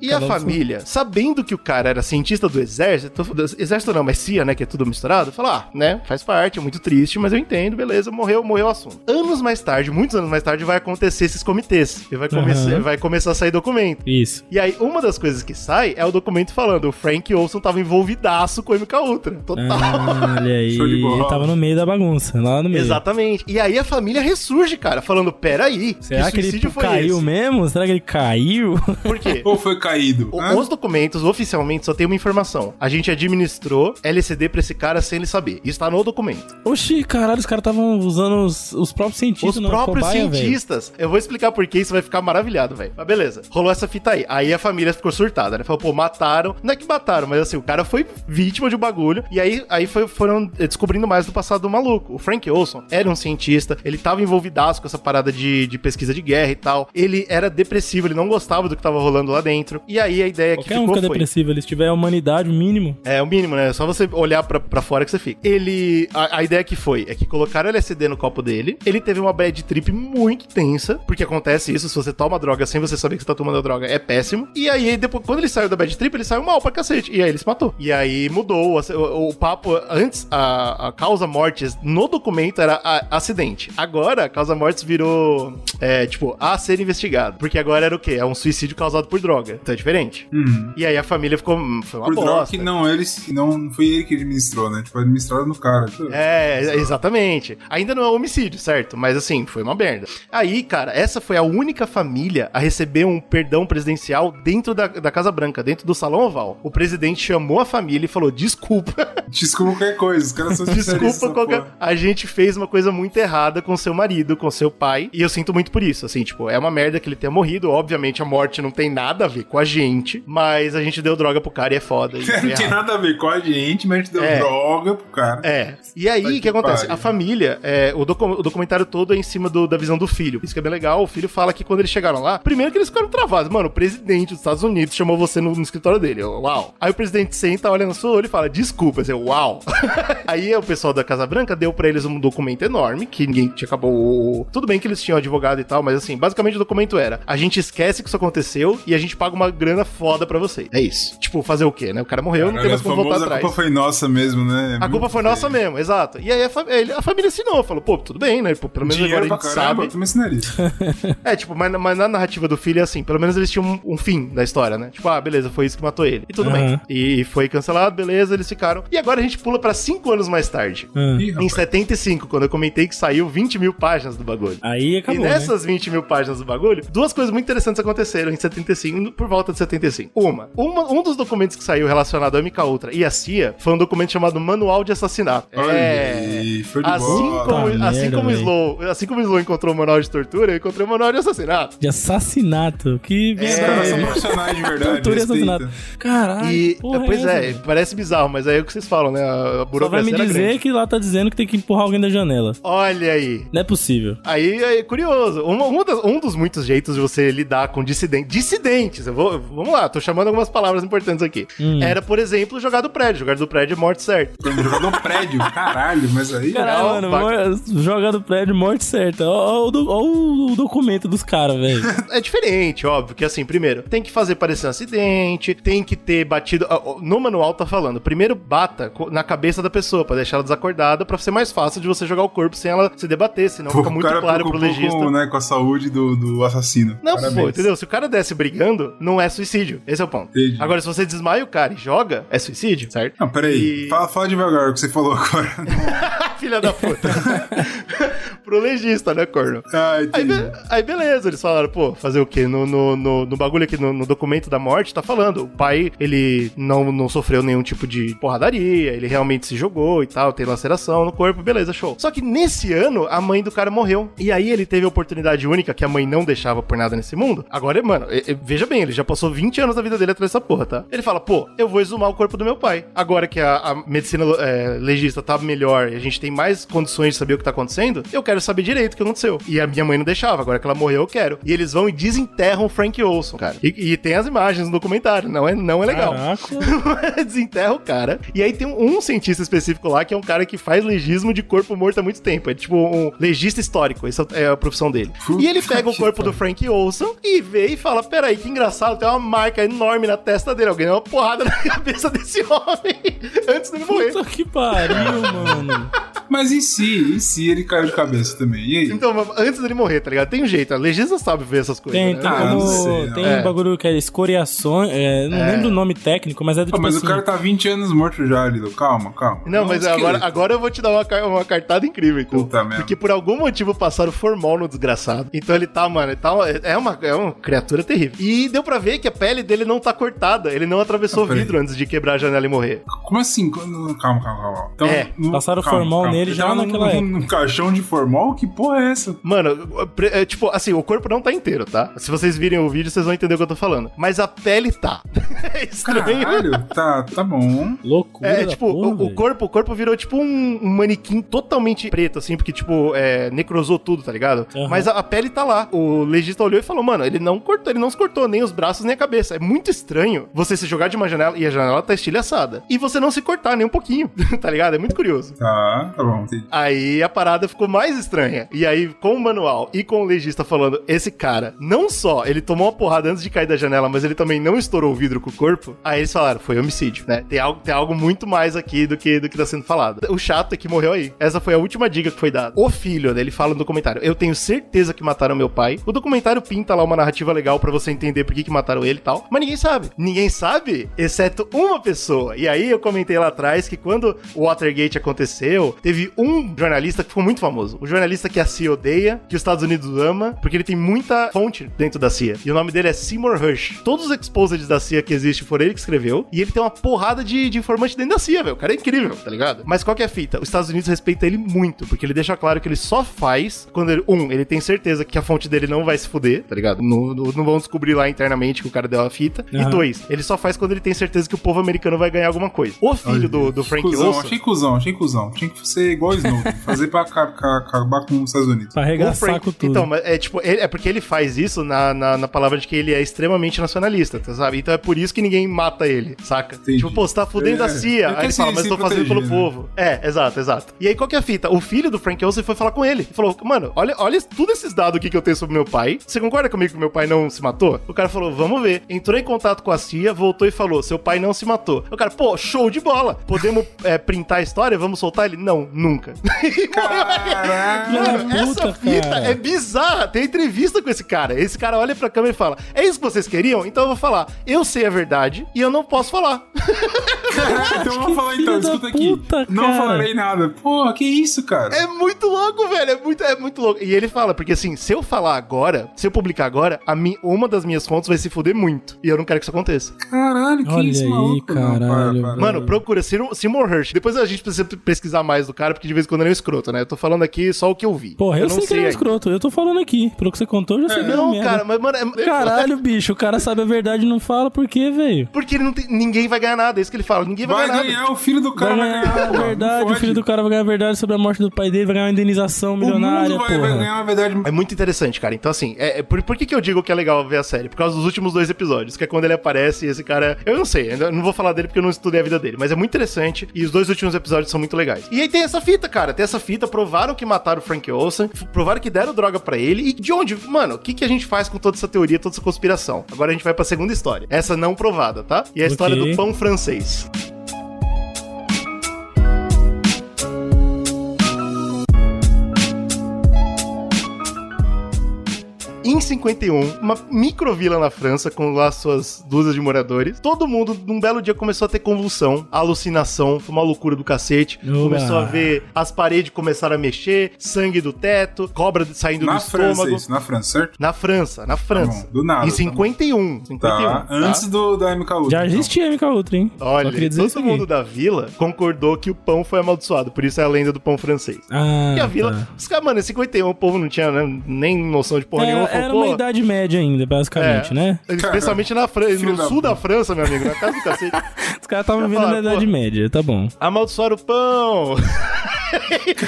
E a Cada um família, sabendo que o cara era cientista do exército, do- exército não, mas CIA, né, que é tudo misturado, fala, ah, né, faz parte, é muito triste, mas eu entendo, beleza, morreu, morreu o assunto. Anos mais tarde, muitos anos mais tarde, vai acontecer esses comitês, e vai, começar, vai começar a sair documento. Isso. E aí, uma das coisas que sai é o documento falando, o Frank Olson tava envolvidaço com o MK Ultra. Total. Ah, olha aí. Show de bola. Ele tava no meio da bagunça, lá no meio. Exatamente. E aí a família ressurge, cara, falando, peraí, Será que, ele suicídio foi caiu esse? mesmo? Será que ele caiu? Por quê? Ou foi caído? O- Hã? Os documentos, oficialmente, só tem uma informação. A gente administrou LCD pra esse cara sem ele saber. Isso tá no documento. Oxi, caralho, os caras estavam usando os, os próprios cientistas Os próprios cobaia, cientistas. Eu vou explicar por que isso vai ficar maravilhado, velho. Mas beleza. Rolou essa fita aí. Aí a família ficou surtada, né? Falou, pô, mataram. Não é que mataram, mas assim, o cara foi vítima de um bagulho. E aí, aí foi- foram descobrindo mais do passado do maluco. O Frank Olson era um cientista. Ele tava envolvidaço com essa parada de, de pesquisa de guerra e tal. Ele era depressivo, ele não gostava do que tava rolando lá dentro. E aí a ideia que Qualquer um ficou fica foi... depressivo, ele tiver a humanidade, o mínimo. É, o mínimo, né? Só você olhar pra, pra fora que você fica. Ele. A, a ideia que foi é que colocaram LSD no copo dele. Ele teve uma bad trip muito tensa. Porque acontece isso, se você toma droga sem você saber que você tá tomando a droga, é péssimo. E aí, depois, quando ele saiu da bad trip, ele saiu mal pra cacete. E aí ele se matou. E aí mudou. O, o- o papo. Antes, a, a causa mortes no documento era a- acidente. Agora, a causa mortes virou. É, tipo, a ser investigado. Porque agora era o quê? É um suicídio causado por droga. Então é diferente. Uhum. E aí a família ficou. hum, Foi uma Por que não, eles, não, foi ele que administrou, né? Tipo, administraram no cara. É, exatamente. Ainda não é homicídio, certo? Mas assim, foi uma merda. Aí, cara, essa foi a única família a receber um perdão presidencial dentro da, da Casa Branca, dentro do Salão Oval. O presidente chamou a família e falou: desculpa. [LAUGHS] Desculpa qualquer coisa, os caras são Desculpa qualquer. porra. A gente fez uma coisa muito errada com seu marido, com seu pai. E eu sinto muito por isso. Assim, tipo, é uma merda que ele tenha morrido. Obviamente a morte não tem nada a ver com a gente. Mas a gente deu droga pro cara e é foda. Foi [LAUGHS] Não tinha errado. nada a ver com a gente, mas a gente deu É. droga pro cara. É. E aí, o que, que acontece? pariu. A família, é, o, docu- o documentário todo é em cima do- da visão do filho. Isso que é bem legal. O filho fala que quando eles chegaram lá, primeiro que eles ficaram travados. Mano, o presidente dos Estados Unidos chamou você no, no escritório dele. Eu, uau. Aí o presidente senta, olha no seu olho e fala, desculpa. Eu, uau. [LAUGHS] aí o pessoal da Casa Branca deu pra eles um documento enorme, que ninguém tinha acabou... Tudo bem que eles tinham advogado e tal, mas assim, basicamente o documento era, a gente esquece que isso aconteceu e a gente paga uma grana foda pra vocês. É isso. Tipo, fazer o quê, né? O cara morreu, não tem Caralho, mais como voltar famoso, a atrás. culpa foi nossa mesmo, né? A culpa foi nossa mesmo, exato. E aí a, fa- ele- a família assinou, falou, pô, tudo bem, né? Pô, pelo menos Dinheiro agora a gente caramba, sabe. ensinaria. [LAUGHS] É, tipo, mas, mas na narrativa do filho é assim, pelo menos eles tinham um, um fim da história, né? Tipo, ah, beleza, foi isso que matou ele. E tudo Aham. bem. E foi cancelado, beleza, eles ficaram. E agora a gente pula pra cinco anos mais tarde. Ih, Em rapaz. 75, quando eu comentei que saiu 20 mil páginas do bagulho. Aí acabou, e né? nessas 20 mil páginas do bagulho, duas coisas muito interessantes aconteceram em 75, por volta de 75. Uma, uma um dos documentos que saiu relacionado ao MK Ultra e a CIA foi um documento chamado Manual de Assassinato. É. show de Assim bola. como, Puta assim, merda, como. Slow, assim como o Slow encontrou o manual de tortura, eu encontrei o manual de assassinato. De assassinato. Que são verdade. profissionais de verdade. [LAUGHS] Tortura e assassinato. Caralho. E, porra pois é, essa, parece bizarro, mas aí é o que vocês falam, né? A Só vai burocracia me dizer grande. que lá tá dizendo que tem que empurrar alguém da janela. Olha aí. Não é possível. Aí é curioso. Uma- uma das- um dos muitos jeitos de você lidar com dissidentes. Dissidentes! Eu vou, vamos lá, tô chamando algumas palavras importantes aqui. Hum. Era, por exemplo, jogar do prédio. Jogar do prédio é morte certa. Um jogador prédio, caralho, mas aí. Caralho, mano, ba- mor- joga do prédio, morte certa. Ó o do- o documento dos caras, velho. [LAUGHS] É diferente, óbvio, que assim, primeiro, tem que fazer parecer um acidente, tem que ter batido. No manual tá falando, primeiro bata na cabeça da pessoa, pra deixar ela desacordada, pra ser mais fácil de você jogar o corpo sem ela se debater, senão Pô, fica muito cara claro pro legista. Com, né, com a saúde do, do assassino. Não, Parabéns. pô, entendeu? Se o cara desce brigando, não é suicídio. Esse é o ponto. Entendi. Agora, se você desmaia o cara e joga, é suicídio, certo? Não, peraí. E- Fala, fala devagar o que você falou agora. [LAUGHS] Filha da puta. [LAUGHS] pro legista, né, corno? Ah, Aí, be- aí beleza, eles falaram, pô, fazer o quê? No, no, no, no bagulho aqui, no, no documento da morte, tá falando, o pai, ele não, não sofreu nenhum tipo de porradaria, ele realmente se jogou e tal, tem laceração no corpo, beleza, show. Só que nesse ano, a mãe do cara morreu. E aí ele teve a oportunidade única que a mãe não deixava por nada nesse mundo. Agora, mano, veja bem, ele já passou 20 anos da vida dele atrás dessa porra, tá? Ele fala, pô, eu vou exumar o corpo do meu pai. Agora que a, a medicina é, legista tá melhor e a gente tem mais condições de saber o que tá acontecendo, eu quero saber direito o que aconteceu. E a minha mãe não deixava, agora que ela morreu, eu quero. E eles vão e desenterram o Frank Olson, cara. E, e tem as imagens no documentário, não é, não é legal. Caraca. [LAUGHS] Desenterra o cara. E aí tem um, um cientista específico lá que é um cara que faz legismo de corpo morto há muito tempo. É tipo um legista histórico, essa é a profissão dele. e ele pega o corpo do Frank Olson e vê e fala: Peraí, que engraçado, tem uma marca enorme na testa dele. Alguém deu uma porrada na cabeça desse [LAUGHS] homem antes dele morrer. Puta que pariu, mano. [LAUGHS] Mas em si, em si ele caiu de cabeça também. E aí? Então, mas antes dele morrer, tá ligado? Tem um jeito, a legista sabe ver essas coisas. Tem, né? tem Ah, como. não sei, não. tem É. um bagulho que é escoriações. É, não É. lembro o nome técnico, mas é do tipo mas assim. o cara tá 20 anos morto já, Lido. Calma, calma. Não, mas É um agora, agora eu vou te dar uma, uma cartada incrível, então. Puta merda. Porque por algum motivo passaram formol no desgraçado. Então ele tá, mano, ele tá, é, uma, é uma criatura terrível. E deu pra ver que a pele dele não tá cortada. Ele não atravessou Ah, peraí. vidro antes de quebrar a janela e morrer. Como assim? Calma, calma, calma. Então, É, no- passaram formol nele Ele já tava num- naquela num, época. num caixão de formol? Que porra é essa? Mano, é, tipo, assim, o corpo não tá inteiro, tá? Se vocês virem o vídeo, vocês vão entender o que eu tô falando. Mas a pele tá. [LAUGHS] é estranho. Caralho, tá, tá bom. Loucura. É, tipo, porra, o, o corpo, o corpo virou tipo um, um manequim totalmente preto, assim, porque, tipo, é, necrosou tudo, tá ligado? Aham. Mas a, a pele tá lá. O legista olhou e falou, mano, ele não cortou, ele não se cortou nem os braços nem a cabeça. É muito estranho você se jogar de uma janela e a janela tá estilhaçada. E você não se cortar nem um pouquinho, [LAUGHS] tá ligado? É muito curioso. Tá, tá bom. Aí a parada ficou mais estranha. E aí, com o manual e com o legista falando, esse cara, não só ele tomou uma porrada antes de cair da janela, mas ele também não estourou o vidro com o corpo, aí eles falaram, foi homicídio, né? Tem algo, tem algo muito mais aqui do que, do que tá sendo falado. O chato é que morreu aí. Essa foi a última dica que foi dada. O filho, né, ele fala no documentário, eu tenho certeza que mataram meu pai. O documentário pinta lá uma narrativa legal pra você entender por que, que mataram ele e tal, mas ninguém sabe. Ninguém sabe, exceto uma pessoa. E aí eu comentei lá atrás que quando o Watergate aconteceu, teve um jornalista que ficou muito famoso. O jornalista que a CIA odeia, que os Estados Unidos ama, porque ele tem muita fonte dentro da CIA. E o nome dele é Seymour Hersh. Todos os exposeds da CIA que existem foram ele que escreveu. E ele tem uma porrada de, de informante dentro da CIA, velho. O cara é incrível, tá ligado? Mas qual que é a fita? Os Estados Unidos respeita ele muito, porque ele deixa claro que ele só faz quando ele, um, ele tem certeza que a fonte dele não vai se fuder, tá ligado? Não, não, não vão descobrir lá internamente que o cara deu a fita. E Aham. dois, ele só faz quando ele tem certeza que o povo americano vai ganhar alguma coisa. O filho do, do Frank cuzão, Olson. Achei cuzão, achei cuzão. Tinha que ser igual o Snow. [LAUGHS] fazer pra ca- ca- acabar com os Estados Unidos. Pra arregaçar com tudo. Então, mas é tipo, ele- é porque ele faz isso na, na, na palavra de que ele é extremamente nacionalista, tá, sabe? Então é por isso que ninguém mata ele, saca? Entendi. Tipo, pô, você tá fudendo É, a CIA. Aí ele se- fala, mas se tô fazendo pelo né? povo. É, exato, exato. E aí qual que é a fita? O filho do Frank Ocean foi falar com ele. Ele falou, mano, olha, olha tudo esses dados aqui que eu tenho sobre meu pai. Você concorda comigo que meu pai não se matou? O cara falou, vamos ver. Entrou em contato com a CIA, voltou e falou, seu pai não se matou. O cara, pô, show de bola. Podemos é, printar a história? Vamos soltar ele? Não, nunca. [LAUGHS] Caralho. Mano, essa fita cara. é bizarra. Tem entrevista com esse cara. Esse cara olha pra câmera e fala: É isso que vocês queriam? Então eu vou falar. Eu sei a verdade e eu não posso falar. [LAUGHS] então vamos falar então, escuta aqui. puta, não cara. falarei nada. Pô, que isso, cara? É muito louco, velho. É muito, é muito louco. E ele fala, porque assim, se eu falar agora, se eu publicar agora, a mi, uma das minhas fontes vai se fuder muito. E eu não quero que isso aconteça. Caralho, que Olha isso, aí, maluco? Não, caralho, para, para. Mano, procura Seymour Seymour Hersh. Depois a gente precisa pesquisar mais do cara, porque de vez em quando ele é um escroto, né? Eu tô falando aqui só o que eu vi. Porra, eu, sei que ele é um escroto. Eu tô falando aqui. Pelo que você contou, eu já sei é um Não, merda. cara, mas, mano, é, Caralho, bicho, o cara sabe a verdade e não fala por quê, velho? Porque ele não tem, ninguém vai ganhar nada, é isso que ele fala. Ninguém vai, Vai ganhar nada. ganhar, o filho do cara Vai vai ganhar ganhar. a verdade, o filho do cara vai ganhar a verdade sobre a morte do pai dele, vai ganhar uma indenização O milionária, mundo vai, vai porra. ganhar a verdade. É muito interessante, cara. Então, assim, é, é por, por que, que eu digo que é legal ver a série? Por causa dos últimos dois episódios, que é quando ele aparece e esse cara. Eu não sei, eu não vou falar dele porque eu não estudei a vida dele, mas é muito interessante e os dois últimos episódios são muito legais. E aí tem essa fita, cara. Tem essa fita, provaram que mataram o Frank Olsen, provaram que deram droga pra ele. E de onde? Mano, o que, que a gente faz com toda essa teoria, toda essa conspiração? Agora a gente vai pra segunda história. Essa não provada, tá? E é a história Ok. do pão francês. Em Em 51, uma microvila na França, com lá suas dúzias de moradores, todo mundo, num belo dia, começou a ter convulsão, alucinação, foi uma loucura do cacete. Oba. Começou a ver as paredes começaram a mexer, sangue do teto, cobra saindo Na do França, estômago. isso, na França, certo? Na França, na França. Tá bom, do nada, Em tá 51. 51 Tá, antes do, da MK Ultra. Já existia MK Ultra, hein? Olha, Só queria dizer todo mundo da vila concordou que o pão foi amaldiçoado, por isso é a lenda do pão francês. Ah, e a vila, tá. os caras, mano, em 51 o povo não tinha né, nem noção de porra Era, nenhuma. Era uma idade média ainda, basicamente, É. né? Especialmente na França, no sul da França, meu amigo, na casa do cacete. Os caras estavam vivendo na idade média, tá bom. Amaldiçoaram o pão.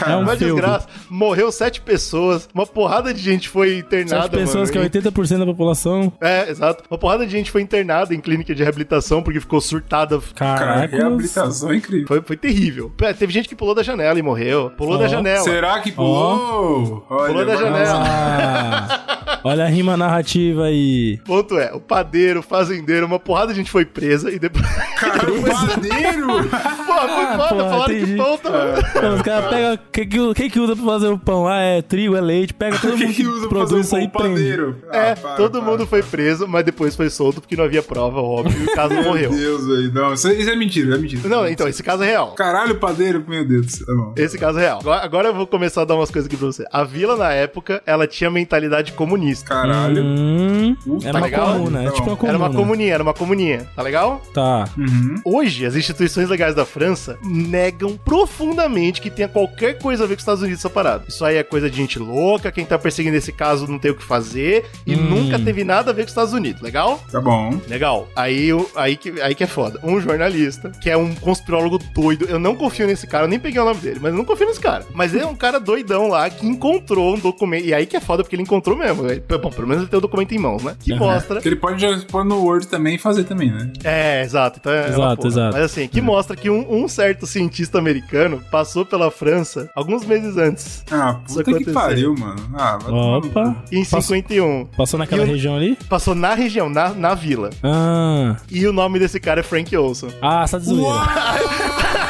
É um [LAUGHS] uma filme. desgraça. Morreu sete pessoas. Uma porrada de gente foi internada. Sete pessoas mano, que é e- 80% da população. É, exato. Uma porrada de gente foi internada em clínica de reabilitação porque ficou surtada. Cara, Caraca. reabilitação é incrível. Foi, foi terrível. Pé, Teve gente que pulou da janela e morreu. Pulou Ó. da janela. Será que pulou? Olha, Pulou da janela. Ah, [LAUGHS] [LAUGHS] olha a rima narrativa aí. Ponto é, o padeiro, o fazendeiro, uma porrada de gente foi presa e depois. Caralho, [LAUGHS] padeiro! Pô, foi Ah, foda, falaram que pão tava. Pô, os caras pegam. O que, que, que que usa pra fazer o pão? Ah, é trigo, é leite. Pega [LAUGHS] todo O mundo que, que usa pra fazer produz um isso aí pão e padeiro? É, Ah, para, todo para. mundo foi preso, mas depois foi solto porque não havia prova, óbvio, e o caso [LAUGHS] Meu morreu. Deus, velho. Não, isso, isso é mentira, é mentira. Não, então, esse caso é real. Caralho, padeiro, meu Deus do céu. Esse caso é real. Agora, agora eu vou começar a dar umas coisas aqui pra você. A vila, na época, ela tinha mentalidade comunista. Caralho. Hum, Puta é uma legal? comuna, é Então, tipo uma comuna. Era uma comuninha, era uma comuninha. Tá legal? Tá. Uhum. Hoje, as instituições legais da França negam profundamente que tenha qualquer coisa a ver com os Estados Unidos essa parada. Isso aí é coisa de gente louca, quem tá perseguindo esse caso não tem o que fazer e Hum. nunca teve nada a ver com os Estados Unidos, legal? Tá bom. Legal. Aí, aí, que, aí que é foda. Um jornalista, que é um conspirólogo doido, eu não confio nesse cara, eu nem peguei o nome dele, mas eu não confio nesse cara. Mas ele é um cara doidão lá que encontrou um documento. E aí que é foda, porque ele encontrou mesmo. Bom, pelo menos ele tem o documento em mãos, né? Que Aham. mostra. Que ele pode já pôr no Word também e fazer também, né? É, exato. Então é Exato, porra. exato. Mas assim, que mostra que um, um certo cientista americano passou pela França alguns meses antes. Ah, puta que pariu, mano. Ah, vai Opa. Em Passou- 51. Passou naquela o- região ali? Passou na região, na, na vila. Ah. E o nome desse cara é Frank Olson. Ah, de zoeira. [LAUGHS]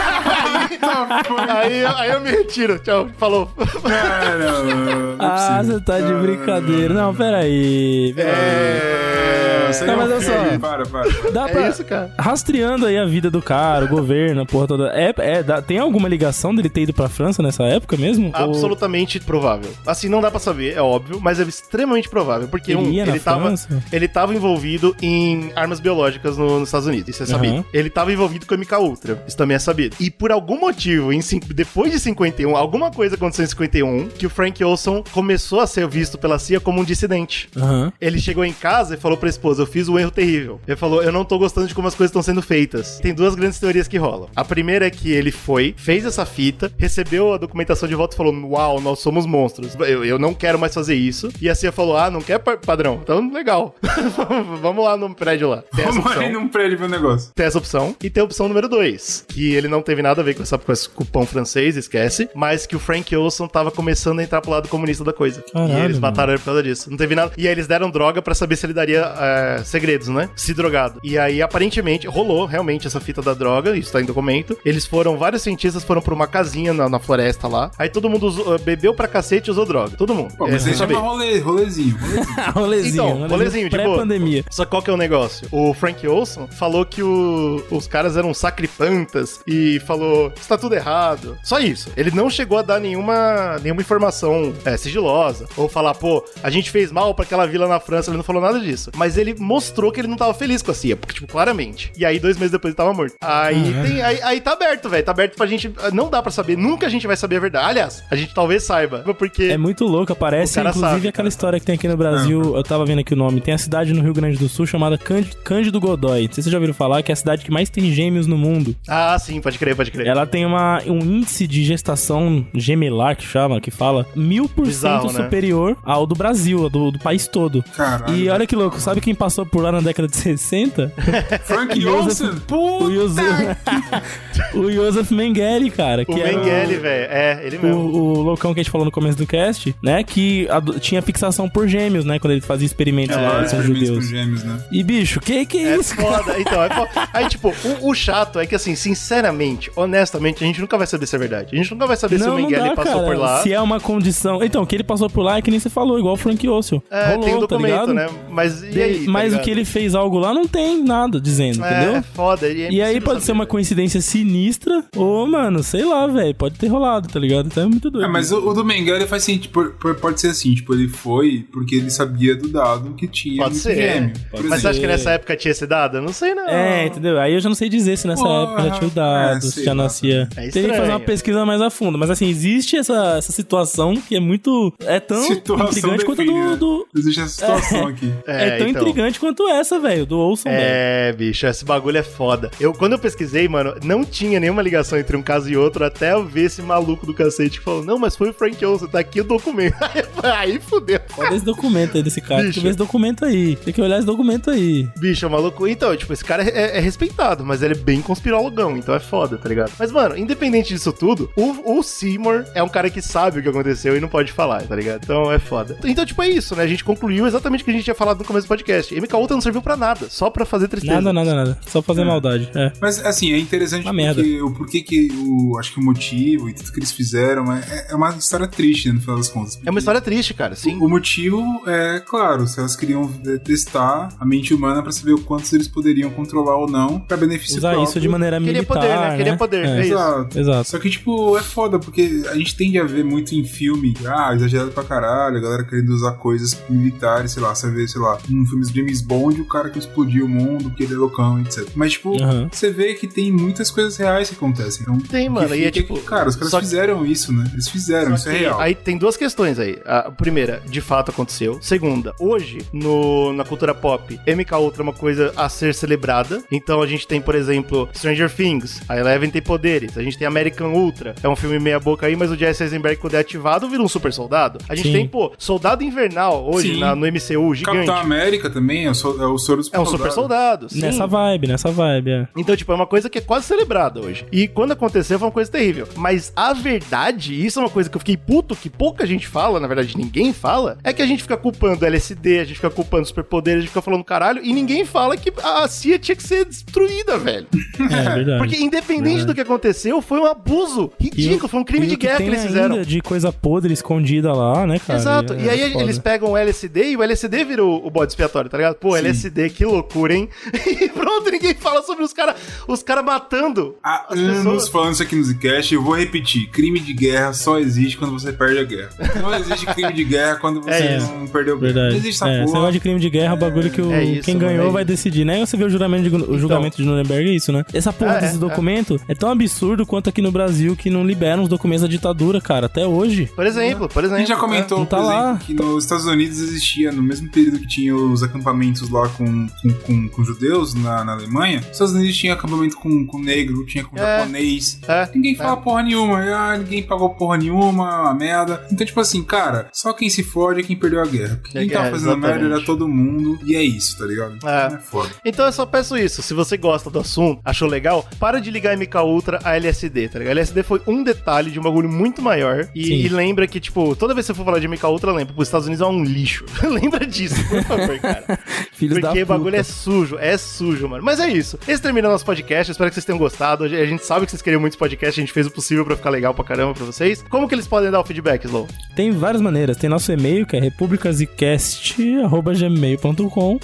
aí, aí eu me retiro. Tchau. Falou. Ah, não, não, não é Ah, você tá de brincadeira. Não, peraí. É, Não, é mas olha só. Para, para. para. Dá É pra. isso, cara. Rastreando aí a vida do cara, o governo, a porra toda. É, é, dá- tem alguma ligação dele ter ido pra França nessa época mesmo? Ou- Absolutamente provável. Assim, não dá pra saber, é óbvio, mas é extremamente provável. Porque, Ele um, ia na ele tava, França? ele tava envolvido em armas biológicas no- nos Estados Unidos, isso é sabido. Aham. Ele tava envolvido com a MK Ultra, isso também é sabido. E por algum motivo, em, depois de 51, alguma coisa aconteceu em 51 que o Frank Olson começou a ser visto pela CIA como um dissidente. Aham. Ele chegou em casa e falou pra esposa: Eu fiz um erro terrível. Ele falou: Eu não tô gostando de como as coisas estão sendo feitas. Tem duas grandes teorias que rolam. A primeira é que ele foi, fez essa fita, recebeu a documentação de volta e falou: Uau, nós somos monstros. Eu, eu não quero mais fazer isso. E a CIA falou: Ah, não quer pa- padrão? Então, legal. [LAUGHS] Vamos lá no prédio lá. Vamos aí num prédio ver o negócio. Tem essa opção. E tem a opção número 2, que ele não teve nada a ver com essa com esse cupom francês, esquece, mas que o Frank Olson tava começando a entrar pro lado comunista da coisa. Caralho, e eles mano. mataram ele por causa disso. Não teve nada. E aí eles deram droga pra saber se ele daria é, segredos, né? Se drogado. E aí, aparentemente, rolou realmente essa fita da droga, isso tá em documento. Eles foram, vários cientistas foram pra uma casinha na, na floresta lá. Aí todo mundo usou- bebeu pra cacete e usou droga. Todo mundo. Pô, É, mas sem aí chama rolê, rolezinho. rolezinho. [LAUGHS] rolezinho, Então, rolezinho, de boa. pré-pandemia. Só que qual que é o negócio? O Frank Olson falou que o- os caras eram sacripantas e falou está tudo errado. Só isso. Ele não chegou a dar nenhuma, nenhuma informação é, sigilosa ou falar, pô, a gente fez mal pra aquela vila na França. Ele não falou nada disso. Mas ele mostrou que ele não tava feliz com a CIA, porque, tipo, claramente. E aí, dois meses depois, ele tava morto. Aí, Uhum. tem, aí, aí tá aberto, velho. Tá aberto pra gente. Não dá pra saber. Nunca a gente vai saber a verdade. Aliás, a gente talvez saiba. Porque. É muito louco, aparece inclusive sabe, aquela história que tem aqui no Brasil, eu tava vendo aqui o nome, tem a cidade no Rio Grande do Sul chamada Cândido, Cândido Godói. Não sei se vocês já ouviram falar, que é a cidade que mais tem gêmeos no mundo. Ah, sim, pode crer, pode crer. Ela tem uma, um índice de gestação gemelar, que chama, que fala, mil por cento né? superior ao do Brasil, do, do país todo. Caralho. E olha que louco, sabe quem passou por lá na década de 60? [LAUGHS] Frank Joseph- Olsen. O Joseph, [LAUGHS] o Joseph Mengele, cara. O que era Mengele, velho. É, ele mesmo. O, o loucão que a gente falou no começo do cast, né? Que ado- tinha fixação por gêmeos, né? Quando ele fazia experimentos É, lá com com judeus. gêmeos, né? E, bicho, que que é, É isso, cara? foda, então, é foda. Aí, tipo, o, o chato é que, assim, sinceramente, honestamente, a gente nunca vai saber se é verdade. A gente nunca vai saber se o Não, não Mengele dá, passou cara. por lá. Se é uma condição. Então, o que ele passou por lá é que nem você falou, igual o Frank Ocean. É, Rolou, tem um tá documento, ligado? né? Mas e aí? tá Mas o que ele fez algo lá não tem nada dizendo, É, entendeu? é foda. E, é E aí pode ser saber. uma coincidência sinistra, ou, mano, sei lá, velho, pode ter rolado, tá ligado? Então é muito doido. É, mas o, o do Mengele faz assim, tipo, pode ser assim, tipo, ele foi porque ele sabia do dado que tinha Pode ser. gêmeo. Por Mas você acha que nessa época tinha esse dado? Eu não sei, não. É, entendeu? Aí eu já não sei dizer se nessa Porra, época já tinha o dado, é, se já lá. Nascia. É Teria que fazer uma pesquisa mais a fundo. Mas assim, existe essa, essa situação que é muito. É tão Situação intrigante quanto do. do- Existe essa situação aqui. [LAUGHS] é, tão então. intrigante quanto essa, velho, do Olson. É, bicho, esse bagulho é foda. Eu, quando eu pesquisei, mano, não tinha nenhuma ligação entre um caso e outro, até eu ver esse maluco do cacete que falou, não, mas foi o Frank Ocean, tá aqui o documento. [LAUGHS] aí fudeu. Olha esse documento aí desse cara. Tem Bicho. que ver esse documento aí. Tem que olhar esse documento aí. Bicho, é maluco. Então, tipo, esse cara é, é respeitado, mas ele é bem conspirologão, então é foda, tá ligado? Mas, mano, independente disso tudo, o, o Seymour é um cara que sabe o que aconteceu e não pode falar, tá ligado? Então é foda. Então, tipo, é isso, né? A gente concluiu exatamente o que a gente tinha falado no começo do podcast. MK Ultra não serviu pra nada, só pra fazer tristeza. Nada, nada, nada. Só fazer maldade. É. Mas assim, é interessante Uma porque merda. o porquê que o. Acho que o motivo e tudo que eles fizeram é, é uma história triste, né, no final das contas. É uma história triste, cara, sim. O motivo é, claro, se elas queriam eh, testar a mente humana pra saber o quanto eles poderiam controlar ou não pra benefício Usar próprio. isso de maneira Queria militar. poder, né? Queria poder, é isso. Exato. Exato. Só que, tipo, é foda, porque a gente tende a ver muito em filme, ah, exagerado pra caralho, a galera querendo usar coisas militares, sei lá, você vê, sei lá, um filme de James Bond, o cara que explodiu o mundo, porque ele é loucão, etc. Mas, tipo, você vê que tem muitas coisas reais que acontecem. Então, Tem, mano, que e é tipo, que, cara, os caras que- fizeram isso, né? Eles fizeram, Só isso é que real. Aí tem duas questões aí. A primeira, de fato aconteceu. Segunda, hoje, no, na cultura pop, MK Ultra é uma coisa a ser celebrada. Então a gente tem, por exemplo, Stranger Things, a Eleven tem poderes. A gente tem American Ultra, é um filme meia boca aí, mas o Jesse Eisenberg, quando é ativado, vira um super soldado. A gente Sim. tem, pô, Soldado Invernal hoje na- no MCU, gigante. Capitão América também é o, so, é o soro É um super soldado, sim. Nessa vibe, nessa vibe, é. Então, tipo, é uma coisa que é quase celebrada hoje. E quando aconteceu, foi uma coisa terrível. Mas a verdade, e isso é uma coisa que eu fiquei puto, que pouca gente fala, na verdade ninguém fala, é que a gente fica culpando LSD, a gente fica culpando superpoderes, a gente fica falando caralho, e ninguém fala que a CIA tinha que ser destruída, velho. É verdade. Porque independente Verdade. do que aconteceu, foi um abuso ridículo, foi um crime E de que guerra que, tem eles fizeram. ainda de coisa podre escondida lá, né, cara? Exato. É- e aí é foda. eles pegam o LSD e o LSD vira o, bode expiatório, tá ligado? Pô, LSD, que loucura, hein? [LAUGHS] E pronto, ninguém fala sobre os caras os cara matando Há as anos pessoas. falando isso aqui no Zcast, eu vou repetir: crime de guerra só existe quando você perde a guerra. Não existe crime de guerra quando você É não perdeu a guerra. Não Verdade. existe essa É, porra. de crime de guerra é o bagulho que o, É isso, quem ganhou é vai decidir, né? Você vê o julgamento de, o julgamento de Nuremberg, é isso, né? Essa porra É, desse é, documento é. tão absurdo quanto aqui no Brasil que não liberam os documentos da ditadura, cara, até hoje. Por exemplo, por A exemplo. gente já comentou, Não tá exemplo, lá. que nos Estados Unidos existia, no mesmo período que tinha os acampamentos lá com, com, com, com judeus na, na Alemanha, os Estados Unidos tinha acampamento com, com negro, tinha com É. japonês. É, Ninguém fala porra nenhuma, ah, ninguém pagou porra nenhuma, uma merda. Então, tipo assim, cara, só quem se fode é quem perdeu a guerra. Porque quem É, tava fazendo exatamente. merda era todo mundo, e é isso, tá ligado? É. é foda. Então eu só peço isso. Se você gosta do assunto, achou legal, para de ligar MK Ultra a LSD, tá ligado? LSD foi um detalhe de um bagulho muito maior. E, e lembra que, tipo, toda vez que você for falar de MK Ultra, lembra, os Estados Unidos é um lixo. [LAUGHS] lembra disso, por favor, cara. [LAUGHS] Filhos da Porque o bagulho é sujo, é sujo, mano. Mas é isso. Esse termina o nosso podcast. Espero que vocês tenham gostado. A gente sabe que vocês queriam muitos podcasts, a gente fez o possível pra ficar legal pra caramba pra vocês. Como que eles podem dar o feedback, Slow? Tem várias maneiras. Tem nosso e-mail, que é republicasicast.gmail.com.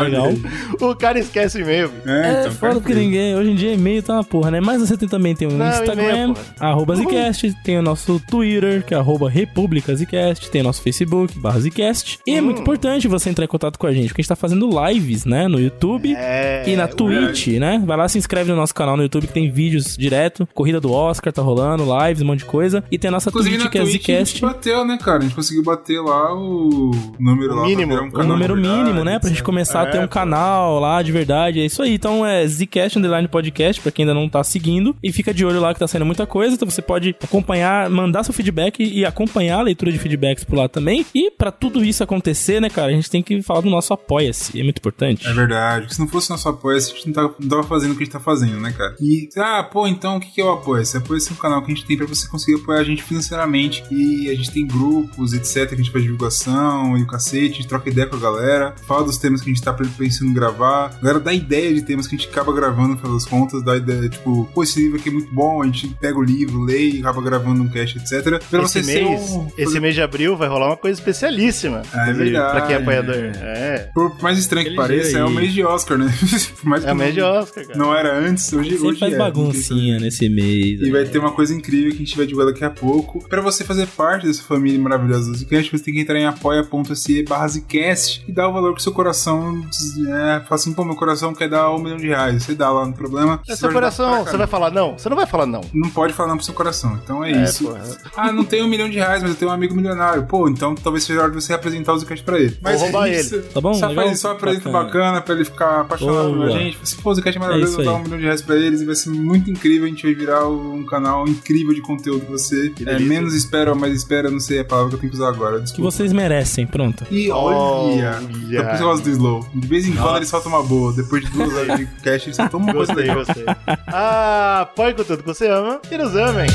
Legal. O cara esquece o e-mail. É, É então, foda porque ninguém. Hoje em dia e-mail tá uma porra, né? Mas você tem, também tem o Não, Instagram, e-mail, arroba Zcast, tem o nosso Twitter, que é arroba republicasicast, tem o nosso Facebook, barra Zcast. E é muito importante você entrar em contato com a gente, porque a gente tá fazendo lives, né? No YouTube É, e na Twitch, né? Vai lá, se inscreve no nosso canal no YouTube, que tem vídeos direto. Corrida do Oscar tá rolando, lives, um monte de coisa. E tem a nossa Inclusive Twitch, na que é Twitch a gente Zcast. bateu, né, cara? A gente conseguiu bater lá o número O lá. pra mínimo. um O O canal número de verdade, mínimo, né? Pra gente etc. começar começar a ter É, um pô. canal lá de verdade. É isso aí. Então é Zcast Underline Podcast, pra quem ainda não tá seguindo. E fica de olho lá que tá saindo muita coisa. Então você pode acompanhar, mandar seu feedback e acompanhar a leitura de feedbacks por lá também. E pra tudo isso acontecer, né, cara, a gente tem que falar do nosso Apoia-se. É muito importante. É verdade. Se não fosse nosso apoio, a gente não tava, não fazendo o que a gente tá fazendo, né, cara? E, ah, pô, então o que é o apoio? Esse apoio é um canal que a gente tem pra você conseguir apoiar a gente financeiramente. E a gente tem grupos, etc, que a gente faz divulgação e o cacete, a gente troca ideia com a galera, fala dos temas que a gente tá pensando gravar. A galera dá ideia de temas que a gente acaba gravando, no final das contas, dá ideia, tipo, pô, esse livro aqui é muito bom, a gente pega o livro, lê e acaba gravando um cast, etc. Pra esse você ser mês, um- esse mês de abril vai rolar uma coisa especialíssima. É Inclusive, verdade. Pra quem é apoiador. É. Por mais estranho que pareça, é o mês de Oscar, né? [LAUGHS] Por mais que É o mês de Oscar, cara. Não era antes, hoje, Sempre hoje faz é. baguncinha nesse mês. E né? vai ter uma coisa incrível que a gente vai divulgar daqui a pouco. Pra você fazer parte dessa família maravilhosa do Zcast, você tem que entrar em apoia.se barra Zcast e dar o valor que seu coração é, fala assim, pô, meu coração quer dar um milhão de reais. Você dá lá no problema. É seu coração, você vai falar não? Você não vai falar não. Não pode falar não pro seu coração. Então é, É, isso. porra. Ah, não tenho um milhão de reais, mas eu tenho um amigo milionário. Pô, então talvez seja a hora de você apresentar o Zcast pra ele. Mas roubar é isso. Tá bom? Só Legal? faz isso, só apresenta Bacana. bacana. pra ele ficar apaixonado Boa. pela gente. Se pô, o Zcast é maravilhoso, É vou isso dar um milhão de reais pra eles e vai ser muito incrível. A gente vai virar um canal incrível de conteúdo pra você. É, menos espera, mais espera, não sei a palavra que eu tenho que usar agora. Que Desculpa. vocês merecem, pronto. E olha, Olha. depois eu gosto do Slow. De vez em quando ele solta uma boa. Depois de duas horas de cast, ele solta uma coisa Gostei, legal. gostei. [LAUGHS] Ah, apoie com tudo que você ama e nos amem.